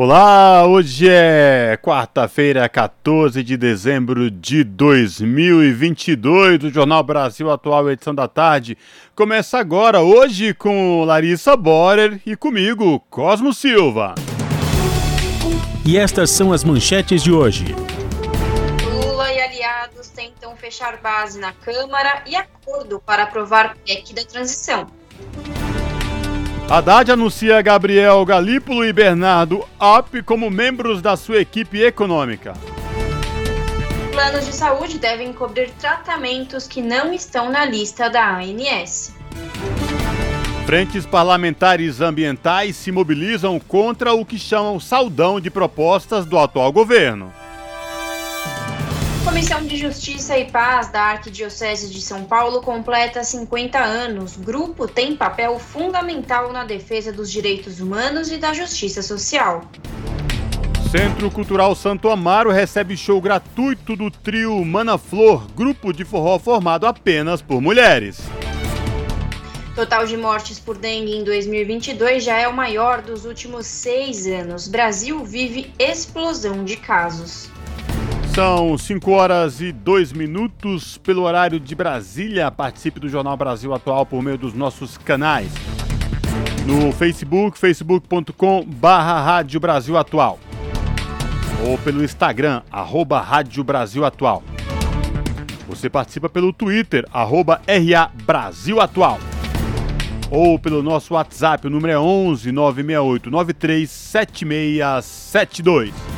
Olá, hoje é quarta-feira, 14 de dezembro de 2022. O Jornal Brasil Atual, edição da tarde, começa agora, hoje com Larissa Borer e comigo, Cosmo Silva. E estas são as manchetes de hoje. Lula e aliados tentam fechar base na Câmara e acordo para aprovar PEC da transição. Haddad anuncia Gabriel Galípolo e Bernardo App como membros da sua equipe econômica. Planos de saúde devem cobrir tratamentos que não estão na lista da ANS. Frentes parlamentares ambientais se mobilizam contra o que chamam saldão de propostas do atual governo. Comissão de Justiça e Paz da Arquidiocese de São Paulo completa 50 anos. Grupo tem papel fundamental na defesa dos direitos humanos e da justiça social. Centro Cultural Santo Amaro recebe show gratuito do trio Mana Flor, grupo de forró formado apenas por mulheres. Total de mortes por dengue em 2022 já é o maior dos últimos seis anos. Brasil vive explosão de casos. São 5 horas e 2 minutos pelo horário de Brasília. Participe do Jornal Brasil Atual por meio dos nossos canais. No Facebook, facebook.com barra Rádio Brasil Atual. Ou pelo Instagram, arroba Rádio Brasil Atual. Você participa pelo Twitter, arroba RA Brasil Atual ou pelo nosso WhatsApp, o número é 11 968 93 7672.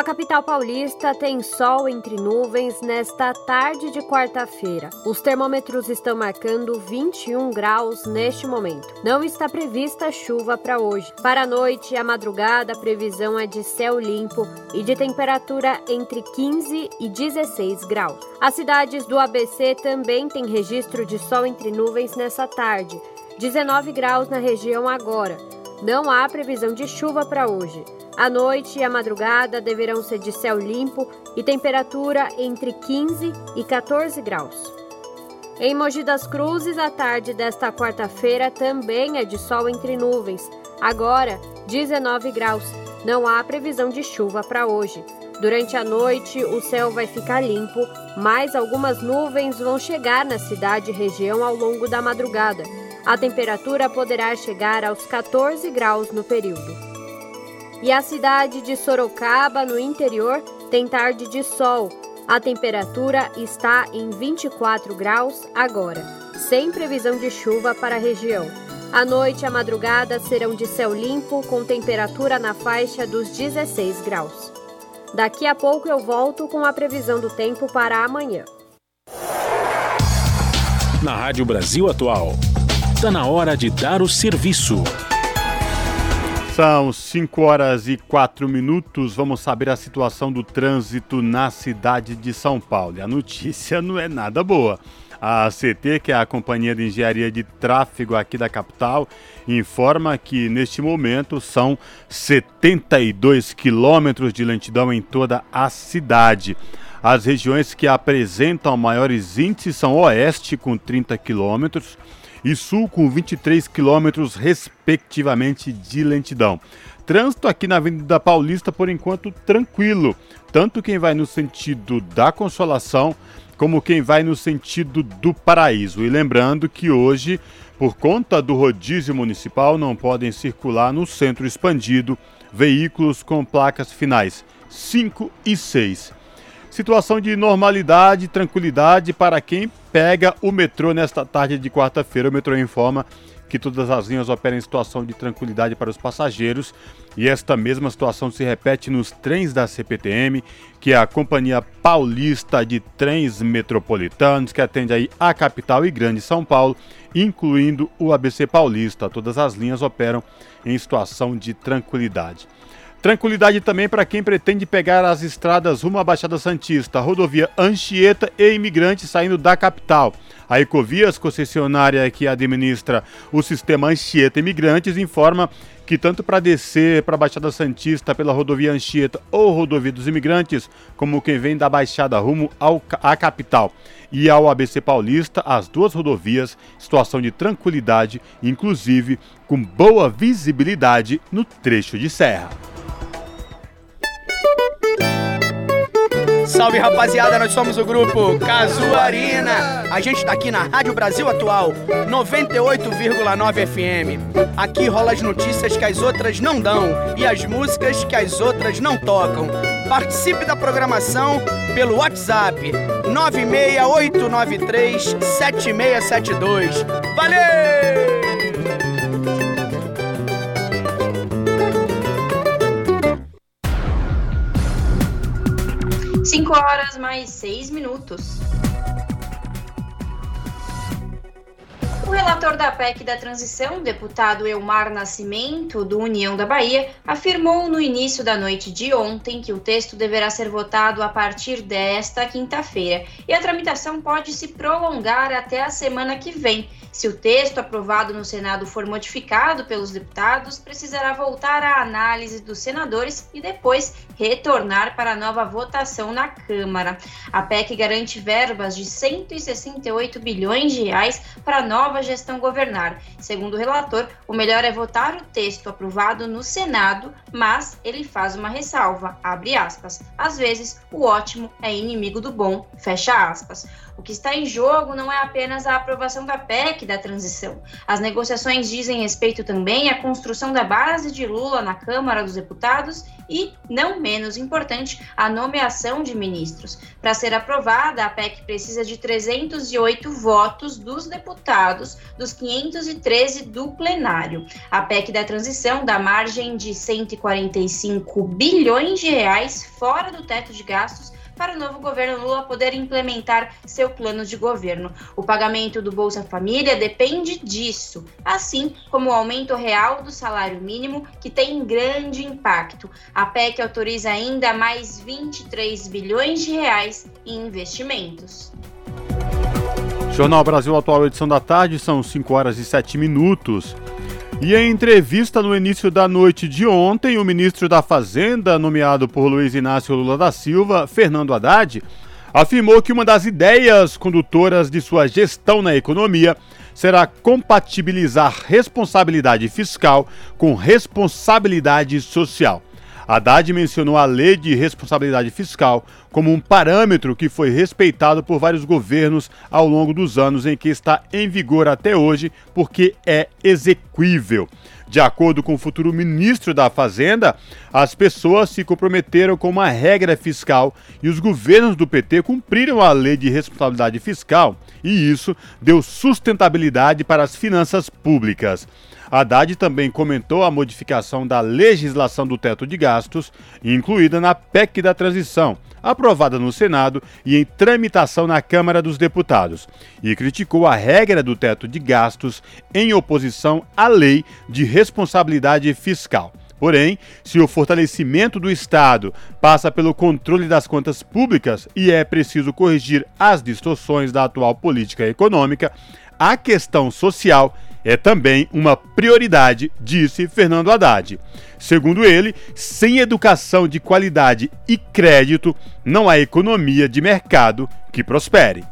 A capital paulista tem sol entre nuvens nesta tarde de quarta-feira. Os termômetros estão marcando 21 graus neste momento. Não está prevista chuva para hoje. Para a noite e a madrugada, a previsão é de céu limpo e de temperatura entre 15 e 16 graus. As cidades do ABC também têm registro de sol entre nuvens nessa tarde. 19 graus na região agora. Não há previsão de chuva para hoje. A noite e a madrugada deverão ser de céu limpo e temperatura entre 15 e 14 graus. Em Mogi das Cruzes, a tarde desta quarta-feira também é de sol entre nuvens. Agora, 19 graus. Não há previsão de chuva para hoje. Durante a noite, o céu vai ficar limpo, mas algumas nuvens vão chegar na cidade e região ao longo da madrugada. A temperatura poderá chegar aos 14 graus no período. E a cidade de Sorocaba, no interior, tem tarde de sol. A temperatura está em 24 graus agora, sem previsão de chuva para a região. A noite e a madrugada serão de céu limpo, com temperatura na faixa dos 16 graus. Daqui a pouco eu volto com a previsão do tempo para amanhã. Na Rádio Brasil Atual, está na hora de dar o serviço. São 5 horas e 4 minutos. Vamos saber a situação do trânsito na cidade de São Paulo. E a notícia não é nada boa. A CT, que é a Companhia de Engenharia de Tráfego aqui da capital, informa que neste momento são 72 quilômetros de lentidão em toda a cidade. As regiões que apresentam maiores índices são Oeste, com 30 quilômetros, e Sul com 23 quilômetros, respectivamente, de lentidão. trânsito aqui na Avenida Paulista, por enquanto, tranquilo. Tanto quem vai no sentido da Consolação, como quem vai no sentido do Paraíso. E lembrando que hoje, por conta do rodízio municipal, não podem circular no centro expandido veículos com placas finais 5 e 6. Situação de normalidade tranquilidade para quem pega o metrô nesta tarde de quarta-feira. O metrô informa que todas as linhas operam em situação de tranquilidade para os passageiros e esta mesma situação se repete nos trens da CPTM, que é a Companhia Paulista de Trens Metropolitanos, que atende aí a capital e grande São Paulo, incluindo o ABC Paulista. Todas as linhas operam em situação de tranquilidade. Tranquilidade também para quem pretende pegar as estradas rumo à Baixada Santista, rodovia Anchieta e imigrantes saindo da capital. A Ecovias, concessionária que administra o sistema Anchieta Imigrantes, informa que tanto para descer para a Baixada Santista pela rodovia Anchieta ou rodovia dos Imigrantes, como quem vem da Baixada rumo ao, à capital e ao ABC Paulista, as duas rodovias, situação de tranquilidade, inclusive com boa visibilidade no trecho de serra. Salve rapaziada, nós somos o grupo Casuarina. A gente tá aqui na Rádio Brasil Atual, 98,9 FM. Aqui rola as notícias que as outras não dão e as músicas que as outras não tocam. Participe da programação pelo WhatsApp 96893 7672. Valeu! 5 horas mais 6 minutos. O relator da PEC da transição, deputado Elmar Nascimento, do União da Bahia, afirmou no início da noite de ontem que o texto deverá ser votado a partir desta quinta-feira e a tramitação pode se prolongar até a semana que vem se o texto aprovado no Senado for modificado pelos deputados, precisará voltar à análise dos senadores e depois retornar para nova votação na Câmara. A PEC garante verbas de 168 bilhões de reais para a nova gestão governar. Segundo o relator, o melhor é votar o texto aprovado no Senado, mas ele faz uma ressalva, abre aspas. Às vezes, o ótimo é inimigo do bom, fecha aspas. O que está em jogo não é apenas a aprovação da PEC da transição. As negociações dizem respeito também à construção da base de Lula na Câmara dos Deputados e, não menos importante, a nomeação de ministros. Para ser aprovada, a PEC precisa de 308 votos dos deputados, dos 513 do plenário. A PEC da transição dá margem de 145 bilhões de reais fora do teto de gastos para o novo governo Lula poder implementar seu plano de governo. O pagamento do Bolsa Família depende disso, assim como o aumento real do salário mínimo, que tem grande impacto. A PEC autoriza ainda mais 23 bilhões de reais em investimentos. Jornal Brasil Atual, edição da tarde, são 5 horas e 7 minutos. E em entrevista no início da noite de ontem, o ministro da Fazenda, nomeado por Luiz Inácio Lula da Silva, Fernando Haddad, afirmou que uma das ideias condutoras de sua gestão na economia será compatibilizar responsabilidade fiscal com responsabilidade social. Haddad mencionou a Lei de Responsabilidade Fiscal como um parâmetro que foi respeitado por vários governos ao longo dos anos em que está em vigor até hoje, porque é exequível. De acordo com o futuro ministro da Fazenda, as pessoas se comprometeram com uma regra fiscal e os governos do PT cumpriram a lei de responsabilidade fiscal, e isso deu sustentabilidade para as finanças públicas. Haddad também comentou a modificação da legislação do teto de gastos, incluída na PEC da transição, aprovada no Senado e em tramitação na Câmara dos Deputados, e criticou a regra do teto de gastos em oposição à lei de responsabilidade fiscal. Porém, se o fortalecimento do Estado passa pelo controle das contas públicas e é preciso corrigir as distorções da atual política econômica, a questão social é também uma prioridade, disse Fernando Haddad. Segundo ele, sem educação de qualidade e crédito, não há economia de mercado que prospere.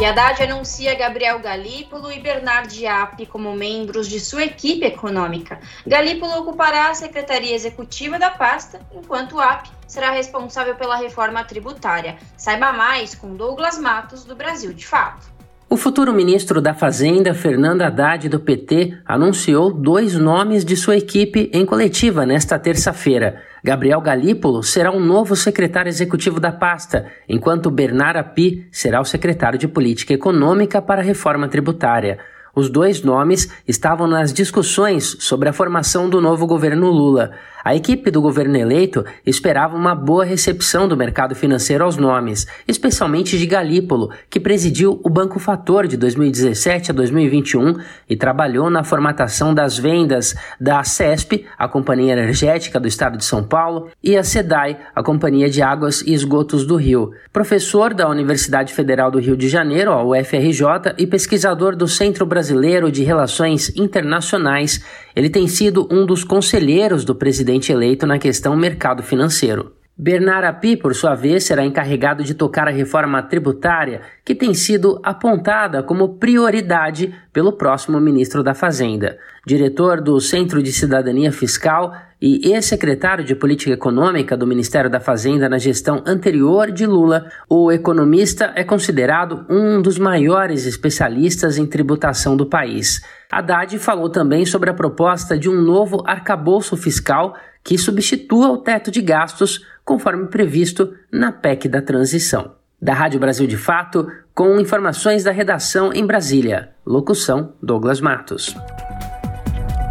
E Haddad anuncia Gabriel Galípolo e Bernard Diap como membros de sua equipe econômica. Galípolo ocupará a secretaria executiva da pasta, enquanto Ap será responsável pela reforma tributária. Saiba mais com Douglas Matos, do Brasil de Fato. O futuro ministro da Fazenda, Fernando Haddad, do PT, anunciou dois nomes de sua equipe em coletiva nesta terça-feira. Gabriel Galípolo será o um novo secretário executivo da pasta, enquanto Bernard Api será o secretário de Política Econômica para a Reforma Tributária. Os dois nomes estavam nas discussões sobre a formação do novo governo Lula. A equipe do governo eleito esperava uma boa recepção do mercado financeiro aos nomes, especialmente de Galípolo, que presidiu o Banco Fator de 2017 a 2021 e trabalhou na formatação das vendas da CESP, a Companhia Energética do Estado de São Paulo, e a SEDAI, a Companhia de Águas e Esgotos do Rio. Professor da Universidade Federal do Rio de Janeiro, a UFRJ, e pesquisador do Centro Brasileiro de Relações Internacionais, ele tem sido um dos conselheiros do presidente eleito na questão mercado financeiro. Bernard Api, por sua vez, será encarregado de tocar a reforma tributária, que tem sido apontada como prioridade pelo próximo ministro da Fazenda. Diretor do Centro de Cidadania Fiscal e ex-secretário de Política Econômica do Ministério da Fazenda na gestão anterior de Lula, o economista é considerado um dos maiores especialistas em tributação do país. Haddad falou também sobre a proposta de um novo arcabouço fiscal que substitua o teto de gastos conforme previsto na PEC da transição. Da Rádio Brasil de Fato, com informações da redação em Brasília. Locução: Douglas Matos.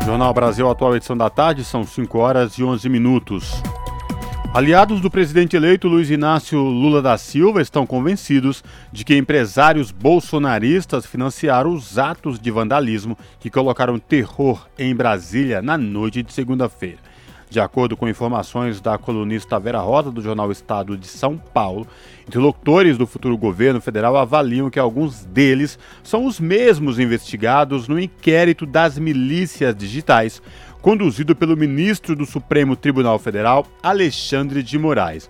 Jornal Brasil Atual, edição da tarde, são 5 horas e 11 minutos. Aliados do presidente eleito Luiz Inácio Lula da Silva estão convencidos de que empresários bolsonaristas financiaram os atos de vandalismo que colocaram terror em Brasília na noite de segunda-feira. De acordo com informações da colunista Vera Rosa do jornal Estado de São Paulo, interlocutores do futuro governo federal avaliam que alguns deles são os mesmos investigados no inquérito das milícias digitais, conduzido pelo ministro do Supremo Tribunal Federal, Alexandre de Moraes.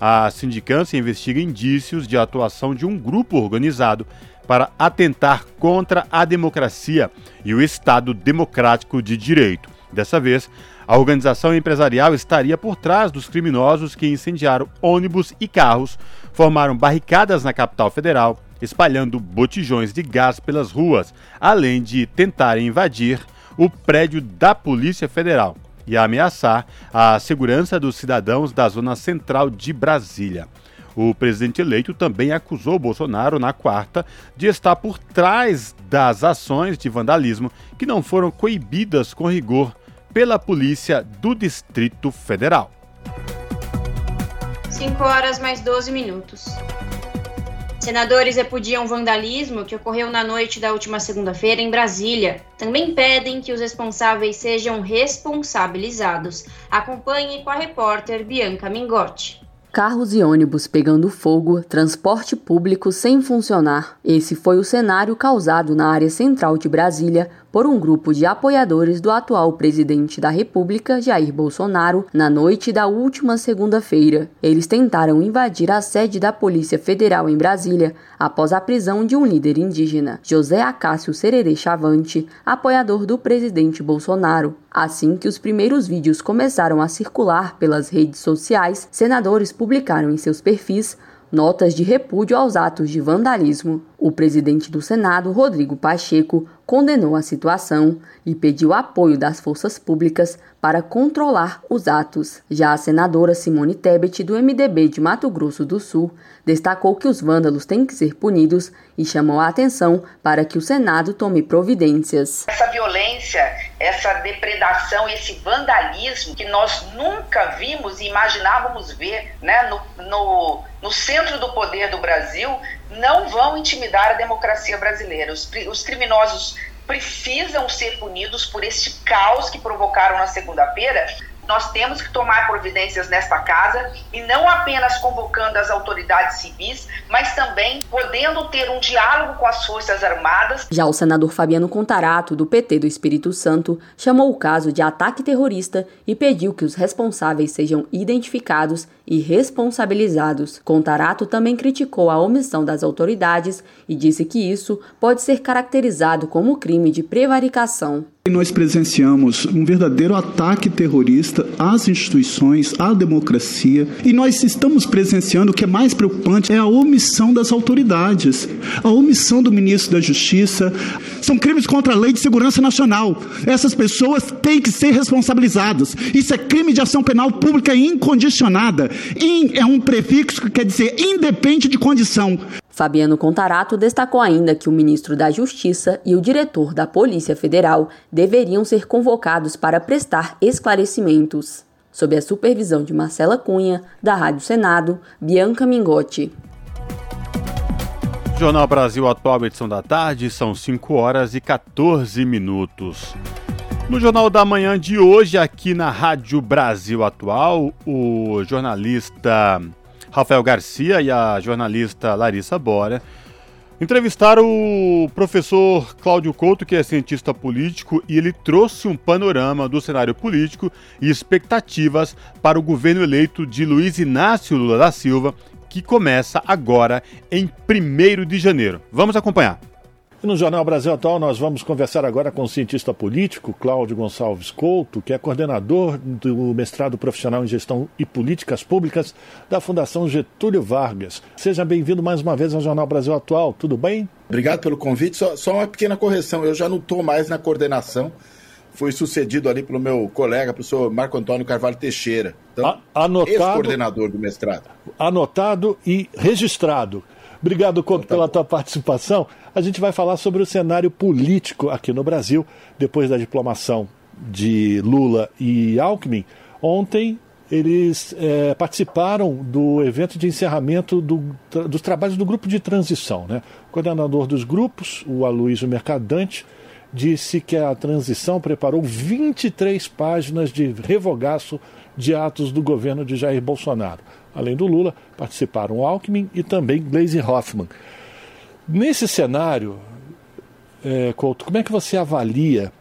A sindicância investiga indícios de atuação de um grupo organizado para atentar contra a democracia e o Estado democrático de direito. Dessa vez, a organização empresarial estaria por trás dos criminosos que incendiaram ônibus e carros, formaram barricadas na capital federal, espalhando botijões de gás pelas ruas, além de tentarem invadir o prédio da Polícia Federal e ameaçar a segurança dos cidadãos da zona central de Brasília. O presidente eleito também acusou Bolsonaro na quarta de estar por trás das ações de vandalismo que não foram coibidas com rigor pela Polícia do Distrito Federal. 5 horas mais 12 minutos. Senadores repudiam vandalismo que ocorreu na noite da última segunda-feira em Brasília. Também pedem que os responsáveis sejam responsabilizados. Acompanhe com a repórter Bianca Mingotti. Carros e ônibus pegando fogo, transporte público sem funcionar. Esse foi o cenário causado na área central de Brasília por um grupo de apoiadores do atual presidente da República, Jair Bolsonaro, na noite da última segunda-feira. Eles tentaram invadir a sede da Polícia Federal em Brasília após a prisão de um líder indígena, José Acácio Sererê Chavante, apoiador do presidente Bolsonaro. Assim que os primeiros vídeos começaram a circular pelas redes sociais, senadores publicaram em seus perfis notas de repúdio aos atos de vandalismo. O presidente do Senado, Rodrigo Pacheco, condenou a situação e pediu apoio das forças públicas para controlar os atos. Já a senadora Simone Tebet, do MDB de Mato Grosso do Sul, destacou que os vândalos têm que ser punidos e chamou a atenção para que o Senado tome providências. Essa violência, essa depredação, esse vandalismo que nós nunca vimos e imaginávamos ver né, no, no, no centro do poder do Brasil, não vão intimidar a democracia brasileira. Os, os criminosos precisam ser punidos por este caos que provocaram na segunda-feira nós temos que tomar providências nesta casa e não apenas convocando as autoridades civis, mas também podendo ter um diálogo com as Forças Armadas. Já o senador Fabiano Contarato, do PT do Espírito Santo, chamou o caso de ataque terrorista e pediu que os responsáveis sejam identificados e responsabilizados. Contarato também criticou a omissão das autoridades e disse que isso pode ser caracterizado como crime de prevaricação. Nós presenciamos um verdadeiro ataque terrorista às instituições, à democracia, e nós estamos presenciando o que é mais preocupante é a omissão das autoridades, a omissão do ministro da Justiça. São crimes contra a lei de segurança nacional. Essas pessoas têm que ser responsabilizadas. Isso é crime de ação penal pública incondicionada. In é um prefixo que quer dizer independe de condição. Fabiano Contarato destacou ainda que o ministro da Justiça e o diretor da Polícia Federal deveriam ser convocados para prestar esclarecimentos. Sob a supervisão de Marcela Cunha, da Rádio Senado, Bianca Mingotti. Jornal Brasil Atual, edição da tarde, são 5 horas e 14 minutos. No Jornal da Manhã de hoje, aqui na Rádio Brasil Atual, o jornalista Rafael Garcia e a jornalista Larissa Bora entrevistaram o professor Cláudio Couto, que é cientista político, e ele trouxe um panorama do cenário político e expectativas para o governo eleito de Luiz Inácio Lula da Silva, que começa agora em 1 de janeiro. Vamos acompanhar. E no Jornal Brasil Atual nós vamos conversar agora com o cientista político Cláudio Gonçalves Couto, que é coordenador do mestrado profissional em gestão e políticas públicas da Fundação Getúlio Vargas. Seja bem-vindo mais uma vez ao Jornal Brasil Atual, tudo bem? Obrigado pelo convite. Só, só uma pequena correção, eu já não estou mais na coordenação. Fui sucedido ali pelo meu colega, professor Marco Antônio Carvalho Teixeira. Então, anotado, ex-coordenador do mestrado. Anotado e registrado. Obrigado, Couto, pela tua participação. A gente vai falar sobre o cenário político aqui no Brasil, depois da diplomação de Lula e Alckmin. Ontem eles é, participaram do evento de encerramento do, dos trabalhos do grupo de transição. Né? O coordenador dos grupos, o Aloysio Mercadante, disse que a transição preparou 23 páginas de revogaço de atos do governo de Jair Bolsonaro. Além do Lula, participaram Alckmin e também Gleisi Hoffmann. Nesse cenário, é, Couto, como é que você avalia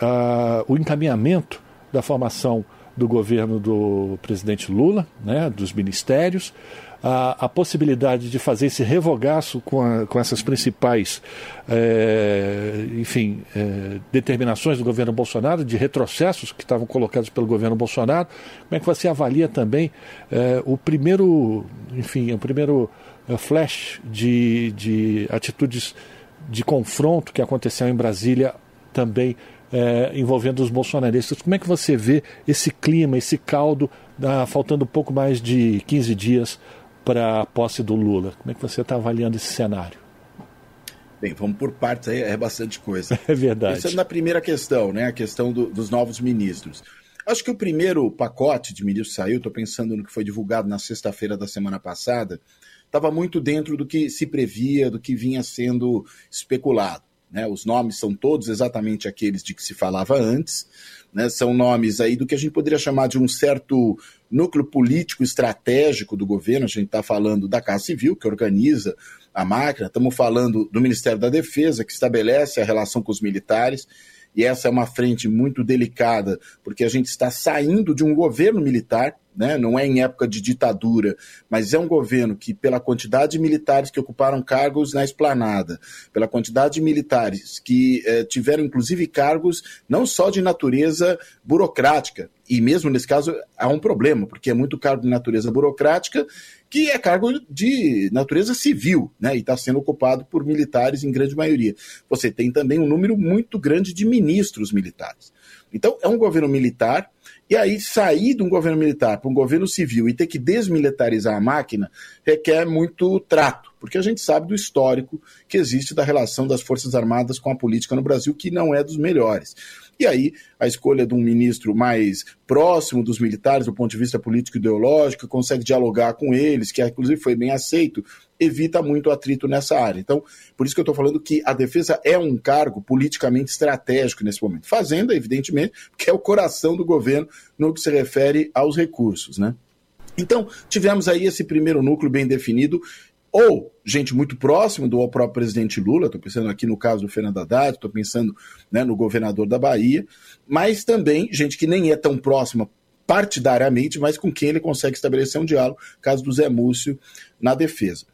uh, o encaminhamento da formação do governo do presidente Lula, né, dos ministérios, a, a possibilidade de fazer esse revogaço com, a, com essas principais, é, enfim, é, determinações do governo Bolsonaro, de retrocessos que estavam colocados pelo governo Bolsonaro. Como é que você avalia também é, o primeiro, enfim, o primeiro flash de, de atitudes de confronto que aconteceu em Brasília também é, envolvendo os bolsonaristas. Como é que você vê esse clima, esse caldo, da, faltando pouco mais de 15 dias para a posse do Lula. Como é que você está avaliando esse cenário? Bem, vamos por partes aí, é bastante coisa. É verdade. Pensando na primeira questão, né, a questão do, dos novos ministros. Acho que o primeiro pacote de ministros saiu, estou pensando no que foi divulgado na sexta-feira da semana passada, estava muito dentro do que se previa, do que vinha sendo especulado. Né? Os nomes são todos exatamente aqueles de que se falava antes, né? são nomes aí do que a gente poderia chamar de um certo núcleo político estratégico do governo, a gente está falando da Casa Civil, que organiza a máquina, estamos falando do Ministério da Defesa, que estabelece a relação com os militares, e essa é uma frente muito delicada, porque a gente está saindo de um governo militar, né? não é em época de ditadura, mas é um governo que, pela quantidade de militares que ocuparam cargos na esplanada, pela quantidade de militares que eh, tiveram, inclusive, cargos não só de natureza burocrática, e mesmo nesse caso há um problema, porque é muito cargo de natureza burocrática que é cargo de natureza civil, né? E está sendo ocupado por militares em grande maioria. Você tem também um número muito grande de ministros militares. Então, é um governo militar, e aí sair de um governo militar para um governo civil e ter que desmilitarizar a máquina requer muito trato, porque a gente sabe do histórico que existe da relação das Forças Armadas com a política no Brasil, que não é dos melhores. E aí, a escolha de um ministro mais próximo dos militares do ponto de vista político e ideológico, consegue dialogar com eles, que inclusive foi bem aceito, evita muito atrito nessa área. Então, por isso que eu estou falando que a defesa é um cargo politicamente estratégico nesse momento. Fazenda, evidentemente, que é o coração do governo no que se refere aos recursos, né? Então, tivemos aí esse primeiro núcleo bem definido ou gente muito próxima do próprio presidente Lula, estou pensando aqui no caso do Fernando Haddad, estou pensando né, no governador da Bahia, mas também gente que nem é tão próxima partidariamente, mas com quem ele consegue estabelecer um diálogo, caso do Zé Múcio na defesa.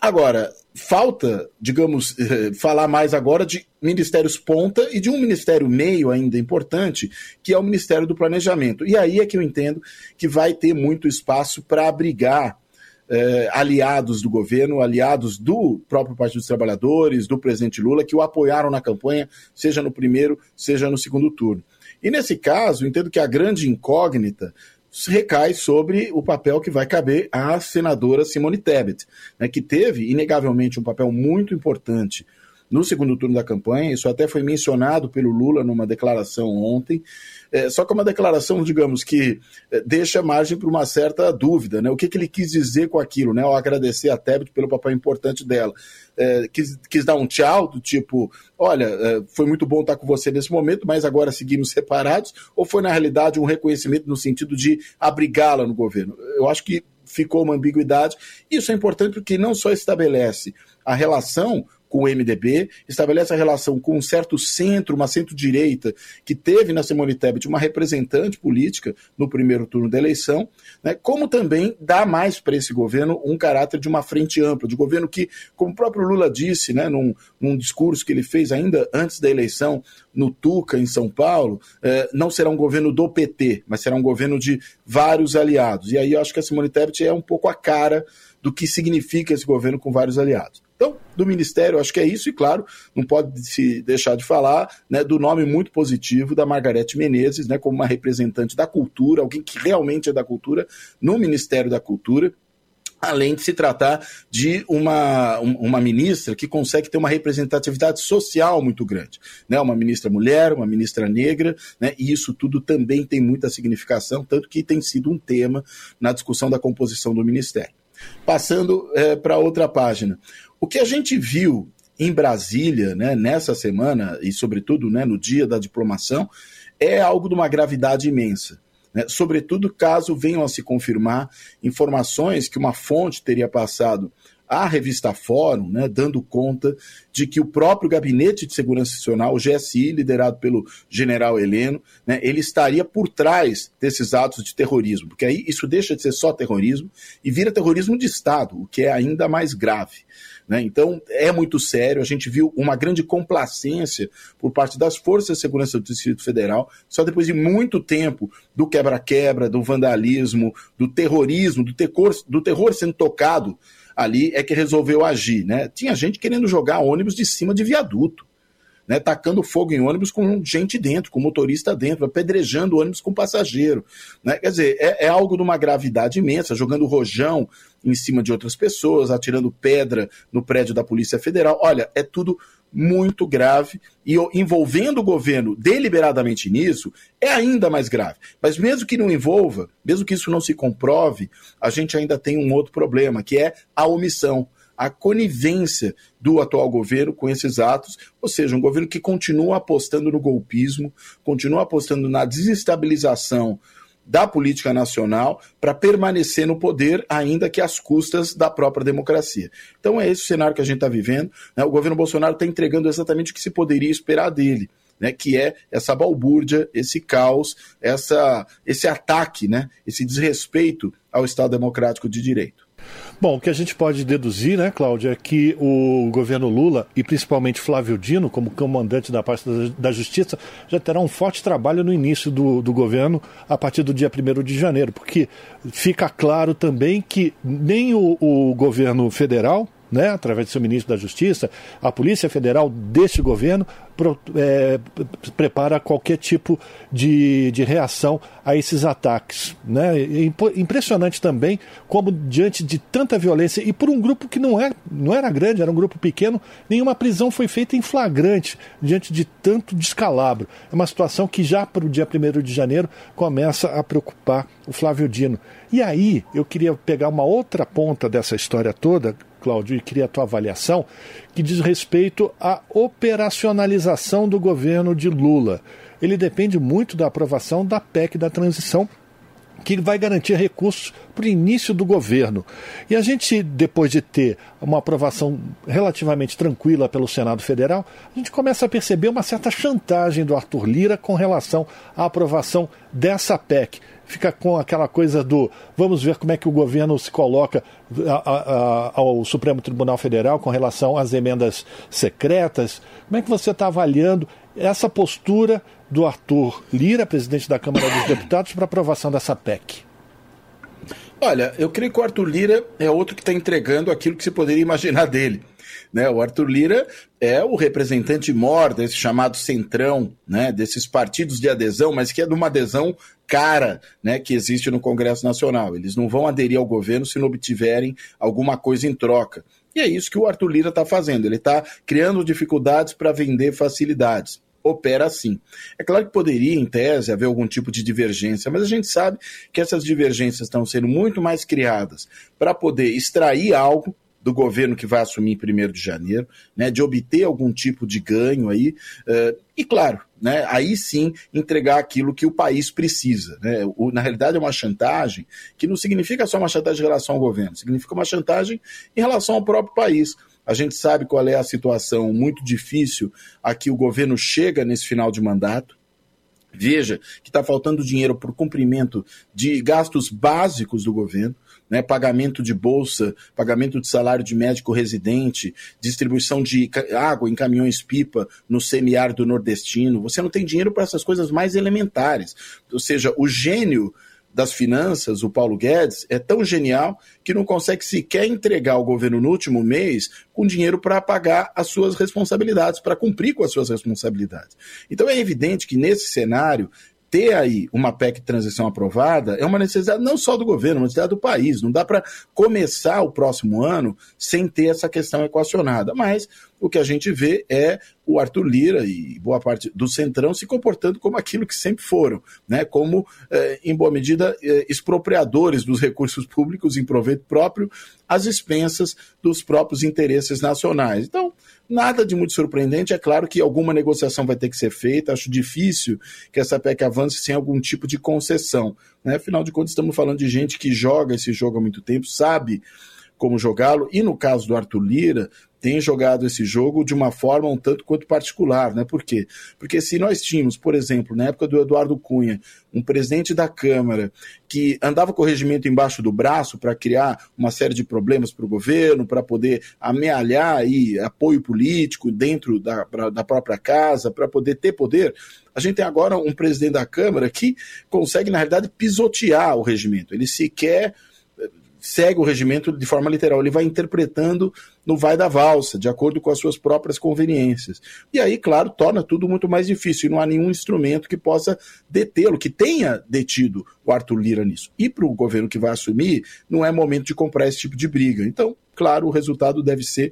Agora, falta, digamos, falar mais agora de ministérios ponta e de um ministério meio ainda importante, que é o Ministério do Planejamento. E aí é que eu entendo que vai ter muito espaço para abrigar eh, aliados do governo, aliados do próprio Partido dos Trabalhadores, do presidente Lula, que o apoiaram na campanha, seja no primeiro, seja no segundo turno. E nesse caso, entendo que a grande incógnita recai sobre o papel que vai caber à senadora Simone Tebet, né, que teve, inegavelmente, um papel muito importante no segundo turno da campanha. Isso até foi mencionado pelo Lula numa declaração ontem. É, só que é uma declaração, digamos, que é, deixa margem para uma certa dúvida. Né? O que, que, ele quis dizer com aquilo, né? ao agradecer a Tebet pelo papel importante dela. É, quis, quis, dar um tchau do tipo: olha, é, foi muito bom estar com você nesse momento, mas agora seguimos separados? Ou foi, na realidade, um reconhecimento no sentido de abrigá-la no governo? Eu acho que ficou uma ambiguidade. Isso é importante porque não só estabelece a relação com o MDB, estabelece a relação com um certo centro, uma centro-direita, que teve na Simone Tebet uma representante política no primeiro turno da eleição, né, como também dá mais para esse governo um caráter de uma frente ampla, de governo que, como o próprio Lula disse, né, num, num discurso que ele fez ainda antes da eleição, no Tuca, em São Paulo, eh, não será um governo do PT, mas será um governo de vários aliados. E aí eu acho que a Simone Tebet é um pouco a cara do que significa esse governo com vários aliados. Então, do Ministério, acho que é isso, e claro, não pode se deixar de falar né, do nome muito positivo da Margarete Menezes, né, como uma representante da cultura, alguém que realmente é da cultura, no Ministério da Cultura, além de se tratar de uma, uma ministra que consegue ter uma representatividade social muito grande. Né? Uma ministra mulher, uma ministra negra, né? e isso tudo também tem muita significação, tanto que tem sido um tema na discussão da composição do Ministério. Passando é, para outra página. O que a gente viu em Brasília, né, nessa semana, e sobretudo né, no dia da diplomação, é algo de uma gravidade imensa. Né? Sobretudo caso venham a se confirmar informações que uma fonte teria passado à revista Fórum, né, dando conta de que o próprio Gabinete de Segurança Nacional, o GSI, liderado pelo general Heleno, né, ele estaria por trás desses atos de terrorismo, porque aí isso deixa de ser só terrorismo e vira terrorismo de Estado, o que é ainda mais grave. Né? Então, é muito sério. A gente viu uma grande complacência por parte das forças de segurança do Distrito Federal, só depois de muito tempo do quebra-quebra, do vandalismo, do terrorismo, do terror, do terror sendo tocado ali, é que resolveu agir. Né? Tinha gente querendo jogar ônibus de cima de viaduto. Né, tacando fogo em ônibus com gente dentro, com motorista dentro, apedrejando ônibus com passageiro. Né? Quer dizer, é, é, algo de uma gravidade imensa, jogando rojão em cima de outras pessoas, atirando pedra no prédio da Polícia Federal. Olha, é tudo muito grave e envolvendo o governo deliberadamente nisso é ainda mais grave. Mas mesmo que não envolva, mesmo que isso não se comprove, a gente ainda tem um outro problema, que é a omissão a conivência do atual governo com esses atos, ou seja, um governo que continua apostando no golpismo, continua apostando na desestabilização da política nacional para permanecer no poder, ainda que às custas da própria democracia. Então é esse o cenário que a gente está vivendo. Né? O governo Bolsonaro está entregando exatamente o que se poderia esperar dele. Né, que é essa balbúrdia, esse caos, essa, esse ataque, né, esse desrespeito ao Estado Democrático de Direito. Bom, o que a gente pode deduzir, né, Cláudia, é que o governo Lula e principalmente Flávio Dino, como comandante da parte da Justiça, já terá um forte trabalho no início do, do governo a partir do dia 1 de janeiro, porque fica claro também que nem o, o governo federal, né, através do seu ministro da Justiça, a Polícia Federal deste governo pro, é, prepara qualquer tipo de, de reação a esses ataques. Né? Impressionante também como, diante de tanta violência, e por um grupo que não, é, não era grande, era um grupo pequeno, nenhuma prisão foi feita em flagrante diante de tanto descalabro. É uma situação que já para o dia 1 de janeiro começa a preocupar o Flávio Dino. E aí eu queria pegar uma outra ponta dessa história toda, Cláudio, e queria a tua avaliação, que diz respeito à operacionalização do governo de Lula. Ele depende muito da aprovação da PEC da transição que vai garantir recursos para o início do governo. E a gente, depois de ter uma aprovação relativamente tranquila pelo Senado Federal, a gente começa a perceber uma certa chantagem do Arthur Lira com relação à aprovação dessa PEC. Fica com aquela coisa do vamos ver como é que o governo se coloca a, a, ao Supremo Tribunal Federal com relação às emendas secretas. Como é que você está avaliando essa postura do Arthur Lira, presidente da Câmara dos Deputados, para aprovação dessa PEC? Olha, eu creio que o Arthur Lira é outro que está entregando aquilo que se poderia imaginar dele. Né? O Arthur Lira é o representante mor desse chamado centrão, né? desses partidos de adesão, mas que é de uma adesão cara né? que existe no Congresso Nacional. Eles não vão aderir ao governo se não obtiverem alguma coisa em troca. E é isso que o Arthur Lira está fazendo. Ele está criando dificuldades para vender facilidades opera assim. É claro que poderia, em tese, haver algum tipo de divergência, mas a gente sabe que essas divergências estão sendo muito mais criadas para poder extrair algo do governo que vai assumir em 1 de janeiro, né, de obter algum tipo de ganho aí, uh, e claro, né, aí sim entregar aquilo que o país precisa. Né? O, na realidade é uma chantagem que não significa só uma chantagem em relação ao governo, significa uma chantagem em relação ao próprio país. A gente sabe qual é a situação muito difícil a que o governo chega nesse final de mandato. Veja que está faltando dinheiro para o cumprimento de gastos básicos do governo. Né, pagamento de bolsa, pagamento de salário de médico residente, distribuição de água em caminhões-pipa no semiárido nordestino. Você não tem dinheiro para essas coisas mais elementares. Ou seja, o gênio das finanças, o Paulo Guedes, é tão genial que não consegue sequer entregar ao governo no último mês com dinheiro para pagar as suas responsabilidades, para cumprir com as suas responsabilidades. Então é evidente que nesse cenário ter aí uma PEC transição aprovada é uma necessidade não só do governo, uma necessidade do país. Não dá para começar o próximo ano sem ter essa questão equacionada. Mas o que a gente vê é o Arthur Lira e boa parte do Centrão se comportando como aquilo que sempre foram, né? como, eh, em boa medida, eh, expropriadores dos recursos públicos em proveito próprio, às expensas dos próprios interesses nacionais. Então, Nada de muito surpreendente, é claro que alguma negociação vai ter que ser feita, acho difícil que essa PEC avance sem algum tipo de concessão. Né? Afinal de contas, estamos falando de gente que joga esse jogo há muito tempo, sabe como jogá-lo, e no caso do Arthur Lira, tem jogado esse jogo de uma forma um tanto quanto particular, né? Por quê? Porque se nós tínhamos, por exemplo, na época do Eduardo Cunha, um presidente da Câmara que andava com o regimento embaixo do braço para criar uma série de problemas para o governo, para poder amealhar aí apoio político dentro da, pra, da própria casa, para poder ter poder, a gente tem agora um presidente da Câmara que consegue, na realidade, pisotear o regimento. Ele sequer segue o regimento de forma literal, ele vai interpretando no vai da valsa, de acordo com as suas próprias conveniências. E aí, claro, torna tudo muito mais difícil, e não há nenhum instrumento que possa detê-lo, que tenha detido o Arthur Lira nisso. E para o governo que vai assumir, não é momento de comprar esse tipo de briga. Então, claro, o resultado deve ser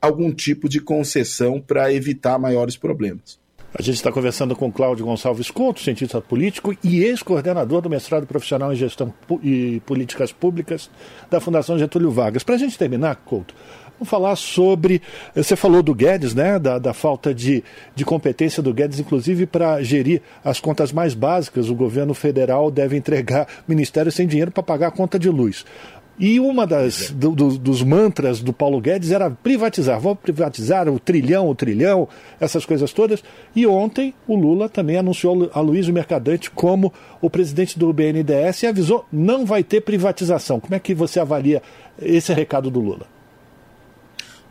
algum tipo de concessão para evitar maiores problemas. A gente está conversando com Cláudio Gonçalves Couto, cientista político e ex-coordenador do mestrado profissional em gestão e políticas públicas da Fundação Getúlio Vargas. Para a gente terminar, Couto, vamos falar sobre. Você falou do Guedes, né? Da, da falta de, de competência do Guedes, inclusive para gerir as contas mais básicas. O governo federal deve entregar ministérios sem dinheiro para pagar a conta de luz. E uma das do, do, dos mantras do Paulo Guedes era privatizar. Vamos privatizar o trilhão, o trilhão, essas coisas todas. E ontem o Lula também anunciou a Luiz Mercadante como o presidente do BNDES e avisou não vai ter privatização. Como é que você avalia esse recado do Lula?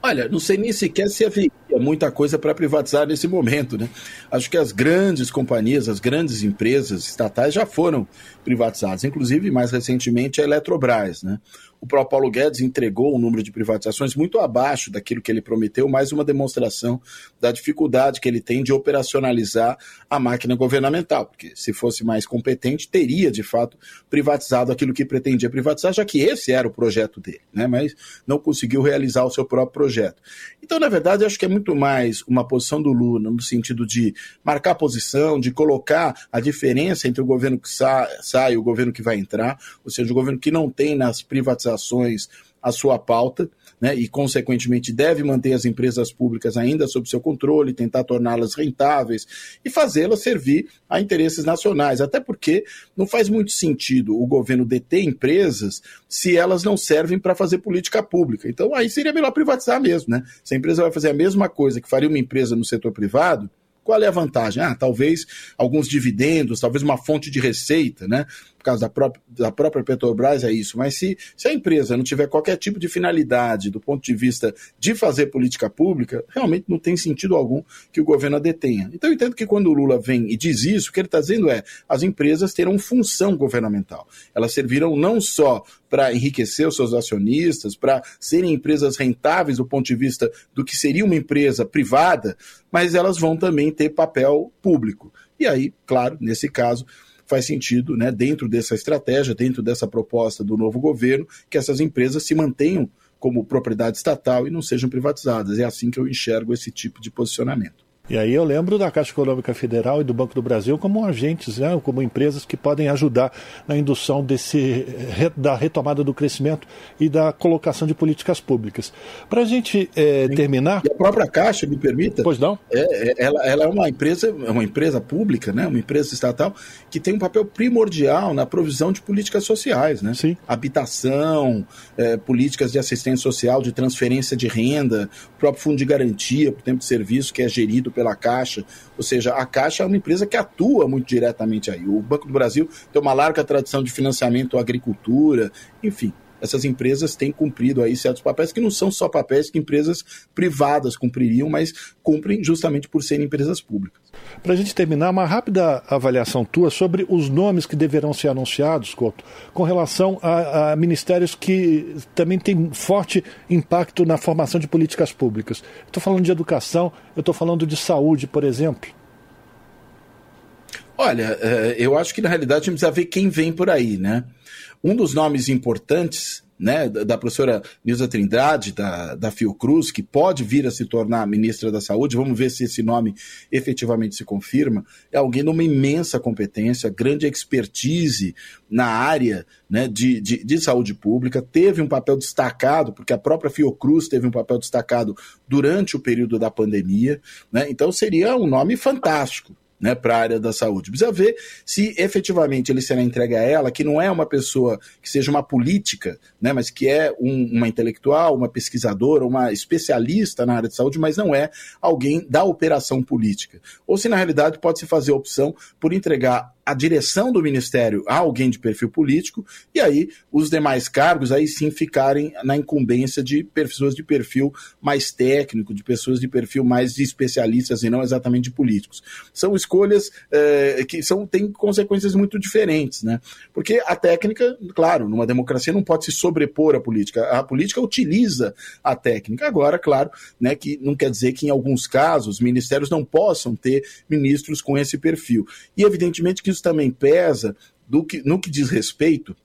Olha, não sei nem sequer se haveria muita coisa para privatizar nesse momento, né? Acho que as grandes companhias, as grandes empresas estatais já foram privatizadas, inclusive mais recentemente a Eletrobras, né? O próprio Paulo Guedes entregou um número de privatizações muito abaixo daquilo que ele prometeu, mais uma demonstração da dificuldade que ele tem de operacionalizar a máquina governamental, porque se fosse mais competente, teria de fato privatizado aquilo que pretendia privatizar, já que esse era o projeto dele, né? mas não conseguiu realizar o seu próprio projeto. Então, na verdade, acho que é muito mais uma posição do Lula, no sentido de marcar posição, de colocar a diferença entre o governo que sai, sai e o governo que vai entrar, ou seja, o governo que não tem nas privatizações a sua pauta, né, e, consequentemente, deve manter as empresas públicas ainda sob seu controle, tentar torná-las rentáveis e fazê-las servir a interesses nacionais. Até porque não faz muito sentido o governo deter empresas se elas não servem para fazer política pública. Então, aí seria melhor privatizar mesmo. Né? Se a empresa vai fazer a mesma coisa que faria uma empresa no setor privado, qual é a vantagem? Ah, talvez alguns dividendos, talvez uma fonte de receita, né? Por causa da própria, da própria Petrobras é isso. Mas se, se a empresa não tiver qualquer tipo de finalidade do ponto de vista de fazer política pública, realmente não tem sentido algum que o governo a detenha. Então eu entendo que quando o Lula vem e diz isso, o que ele está dizendo é as empresas terão função governamental. Elas servirão não só para enriquecer os seus acionistas, para serem empresas rentáveis do ponto de vista do que seria uma empresa privada, mas elas vão também ter papel público. E aí, claro, nesse caso, faz sentido, né, dentro dessa estratégia, dentro dessa proposta do novo governo, que essas empresas se mantenham como propriedade estatal e não sejam privatizadas. É assim que eu enxergo esse tipo de posicionamento. E aí eu lembro da Caixa Econômica Federal e do Banco do Brasil como agentes, né, como empresas que podem ajudar na indução desse, da retomada do crescimento e da colocação de políticas públicas. Para a gente é, terminar. E a própria Caixa, me permita. Pois não? É, é, ela, ela, é uma empresa, é uma empresa pública, né, uma empresa estatal, que tem um papel primordial na provisão de políticas sociais, né? Sim. Habitação, é, políticas de assistência social, de transferência de renda, próprio fundo de garantia por tempo de serviço, que é gerido pela Caixa, ou seja, a Caixa é uma empresa que atua muito diretamente aí. O Banco do Brasil tem uma larga tradição de financiamento à agricultura, enfim essas empresas têm cumprido aí certos papéis que não são só papéis que empresas privadas cumpririam, mas cumprem justamente por serem empresas públicas. Para a gente terminar, uma rápida avaliação tua sobre os nomes que deverão ser anunciados, Couto, com relação a, a ministérios que também têm forte impacto na formação de políticas públicas. Estou falando de educação, eu estou falando de saúde, por exemplo. Olha, eh, eu acho que na realidade a gente precisa ver quem vem por aí, né? Um dos nomes importantes né, da professora Nilza Trindade, da, da Fiocruz, que pode vir a se tornar ministra da Saúde, vamos ver se esse nome efetivamente se confirma, é alguém de uma imensa competência, grande expertise na área né, de, de, de saúde pública, teve um papel destacado, porque a própria Fiocruz teve um papel destacado durante o período da pandemia, né, então seria um nome fantástico né, para a área da saúde. Precisa ver se efetivamente ele será entregue a ela, que não é uma pessoa que seja uma política, né, mas que é um, uma intelectual, uma pesquisadora, uma especialista na área de saúde, mas não é alguém da operação política. Ou se na realidade pode se fazer a opção por entregar a direção do ministério a alguém de perfil político, e aí os demais cargos aí sim ficarem na incumbência de pessoas de perfil mais técnico, de pessoas de perfil mais de especialistas e não exatamente de políticos. São escolhas é, que são, têm consequências muito diferentes, né? Porque a técnica, claro, numa democracia não pode se sobrepor à política. A política utiliza a técnica. Agora, claro, né, que não quer dizer que em alguns casos ministérios não possam ter ministros com esse perfil. E evidentemente que isso também pesa do que, no que diz respeito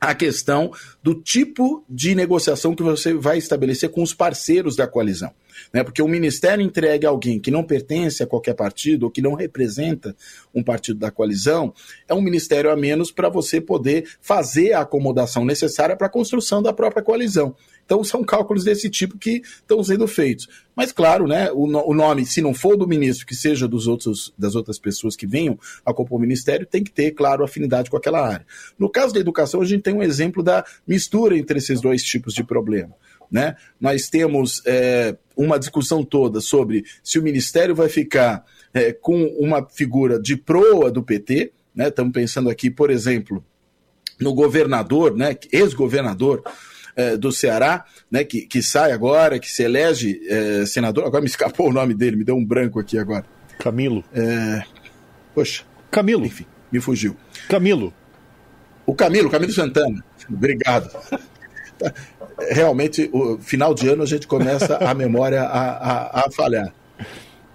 à questão do tipo de negociação que você vai estabelecer com os parceiros da coalizão. Né? Porque o ministério entregue alguém que não pertence a qualquer partido ou que não representa um partido da coalizão, é um ministério a menos para você poder fazer a acomodação necessária para a construção da própria coalizão. Então são cálculos desse tipo que estão sendo feitos. Mas claro, né, o, o, nome, se não for do ministro, que seja dos outros, das outras pessoas que venham a compor o ministério, tem que ter, claro, afinidade com aquela área. No caso da educação, a gente tem um exemplo da mistura entre esses dois tipos de problema. Né? Nós temos é, uma discussão toda sobre se o ministério vai ficar é, com uma figura de proa do PT, né? Estamos pensando aqui, por exemplo, no governador, né, ex-governador é, do Ceará, né, que, que sai agora, que se elege é, senador. Agora me escapou o nome dele, me deu um branco aqui agora. Camilo. É, poxa. Camilo. Enfim, me fugiu. Camilo. O Camilo, Camilo Santana. Obrigado. Realmente, o final de ano a gente começa a memória a, a, a falhar.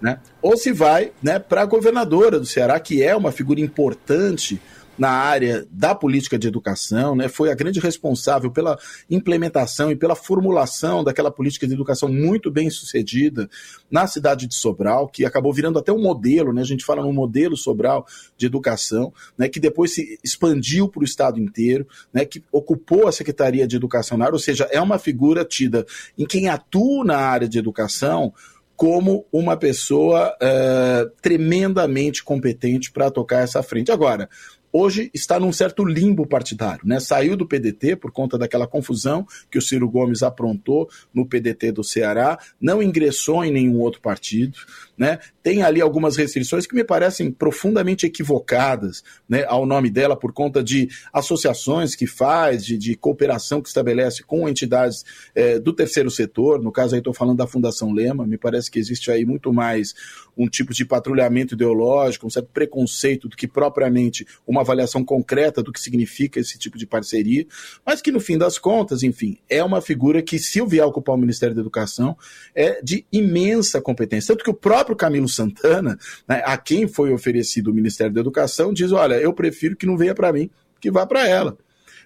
Né? Ou se vai né, para a governadora do Ceará, que é uma figura importante na área da política de educação, né? foi a grande responsável pela implementação e pela formulação daquela política de educação muito bem sucedida na cidade de Sobral, que acabou virando até um modelo, né? a gente fala num modelo Sobral de educação, né? que depois se expandiu para o estado inteiro, né? que ocupou a Secretaria de Educação na área, ou seja, é uma figura tida em quem atua na área de educação como uma pessoa é, tremendamente competente para tocar essa frente. Agora, hoje está num certo limbo partidário, né? Saiu do PDT por conta daquela confusão que o Ciro Gomes aprontou no PDT do Ceará, não ingressou em nenhum outro partido, né? Tem ali algumas restrições que me parecem profundamente equivocadas, né, ao nome dela por conta de associações que faz, de, de cooperação que estabelece com entidades é, do terceiro setor. No caso aí estou falando da Fundação Lema. Me parece que existe aí muito mais um tipo de patrulhamento ideológico, um certo preconceito do que propriamente uma avaliação concreta do que significa esse tipo de parceria, mas que no fim das contas, enfim, é uma figura que se eu vier ocupar o Ministério da Educação é de imensa competência, tanto que o próprio próprio Camilo Santana, né, a quem foi oferecido o Ministério da Educação, diz: olha, eu prefiro que não venha para mim, que vá para ela.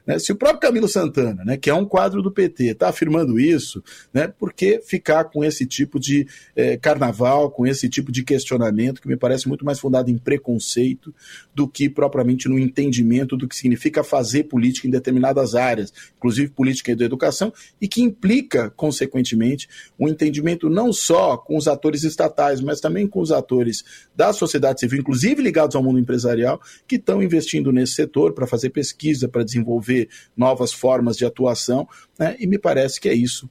Né? Se o próprio Camilo Santana, né, que é um quadro do PT, está afirmando isso, né, por que ficar com esse tipo de eh, carnaval, com esse tipo de questionamento que me parece muito mais fundado em preconceito do que propriamente no entendimento do que significa fazer política em determinadas áreas, inclusive política da educação, e que implica, consequentemente, um entendimento não só com os atores estatais, mas também com os atores da sociedade civil, inclusive ligados ao mundo empresarial, que estão investindo nesse setor para fazer pesquisa, para desenvolver novas formas de atuação, né? e me parece que é isso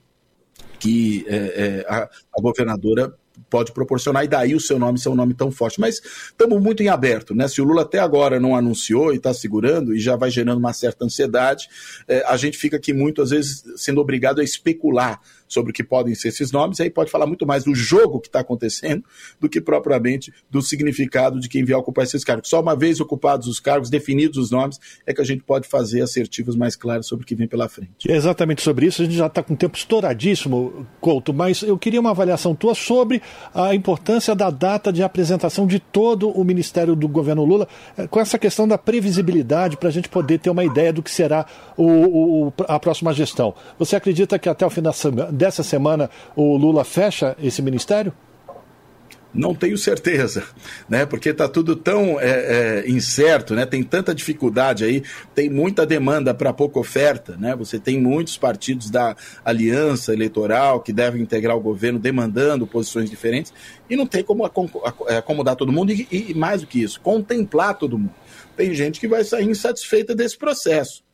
que é, é, a, a governadora pode proporcionar, e daí o seu nome ser um nome tão forte. Mas estamos muito em aberto, né? Se o Lula até agora não anunciou e está segurando e já vai gerando uma certa ansiedade, é, a gente fica aqui muito, às vezes, sendo obrigado a especular sobre o que podem ser esses nomes, e aí pode falar muito mais do jogo que está acontecendo do que propriamente do significado de quem vier ocupar esses cargos. Só uma vez ocupados os cargos, definidos os nomes, é que a gente pode fazer assertivos mais claros sobre o que vem pela frente. É exatamente sobre isso, a gente já está com o tempo estouradíssimo, Couto, mas eu queria uma avaliação tua sobre a importância da data de apresentação de todo o Ministério do governo Lula, eh, com essa questão da previsibilidade, para a gente poder ter uma ideia do que será o, o, a próxima gestão. Você acredita que até o fim da semana dessa semana o Lula fecha esse ministério? Não tenho certeza, né? Porque está tudo tão é, é, incerto, né? Tem tanta dificuldade aí, tem muita demanda para pouca oferta, né? Você tem muitos partidos da aliança eleitoral que devem integrar o governo demandando posições diferentes e não tem como é, acomodar todo mundo e, e mais do que isso, contemplar todo mundo. Tem gente que vai sair insatisfeita desse processo.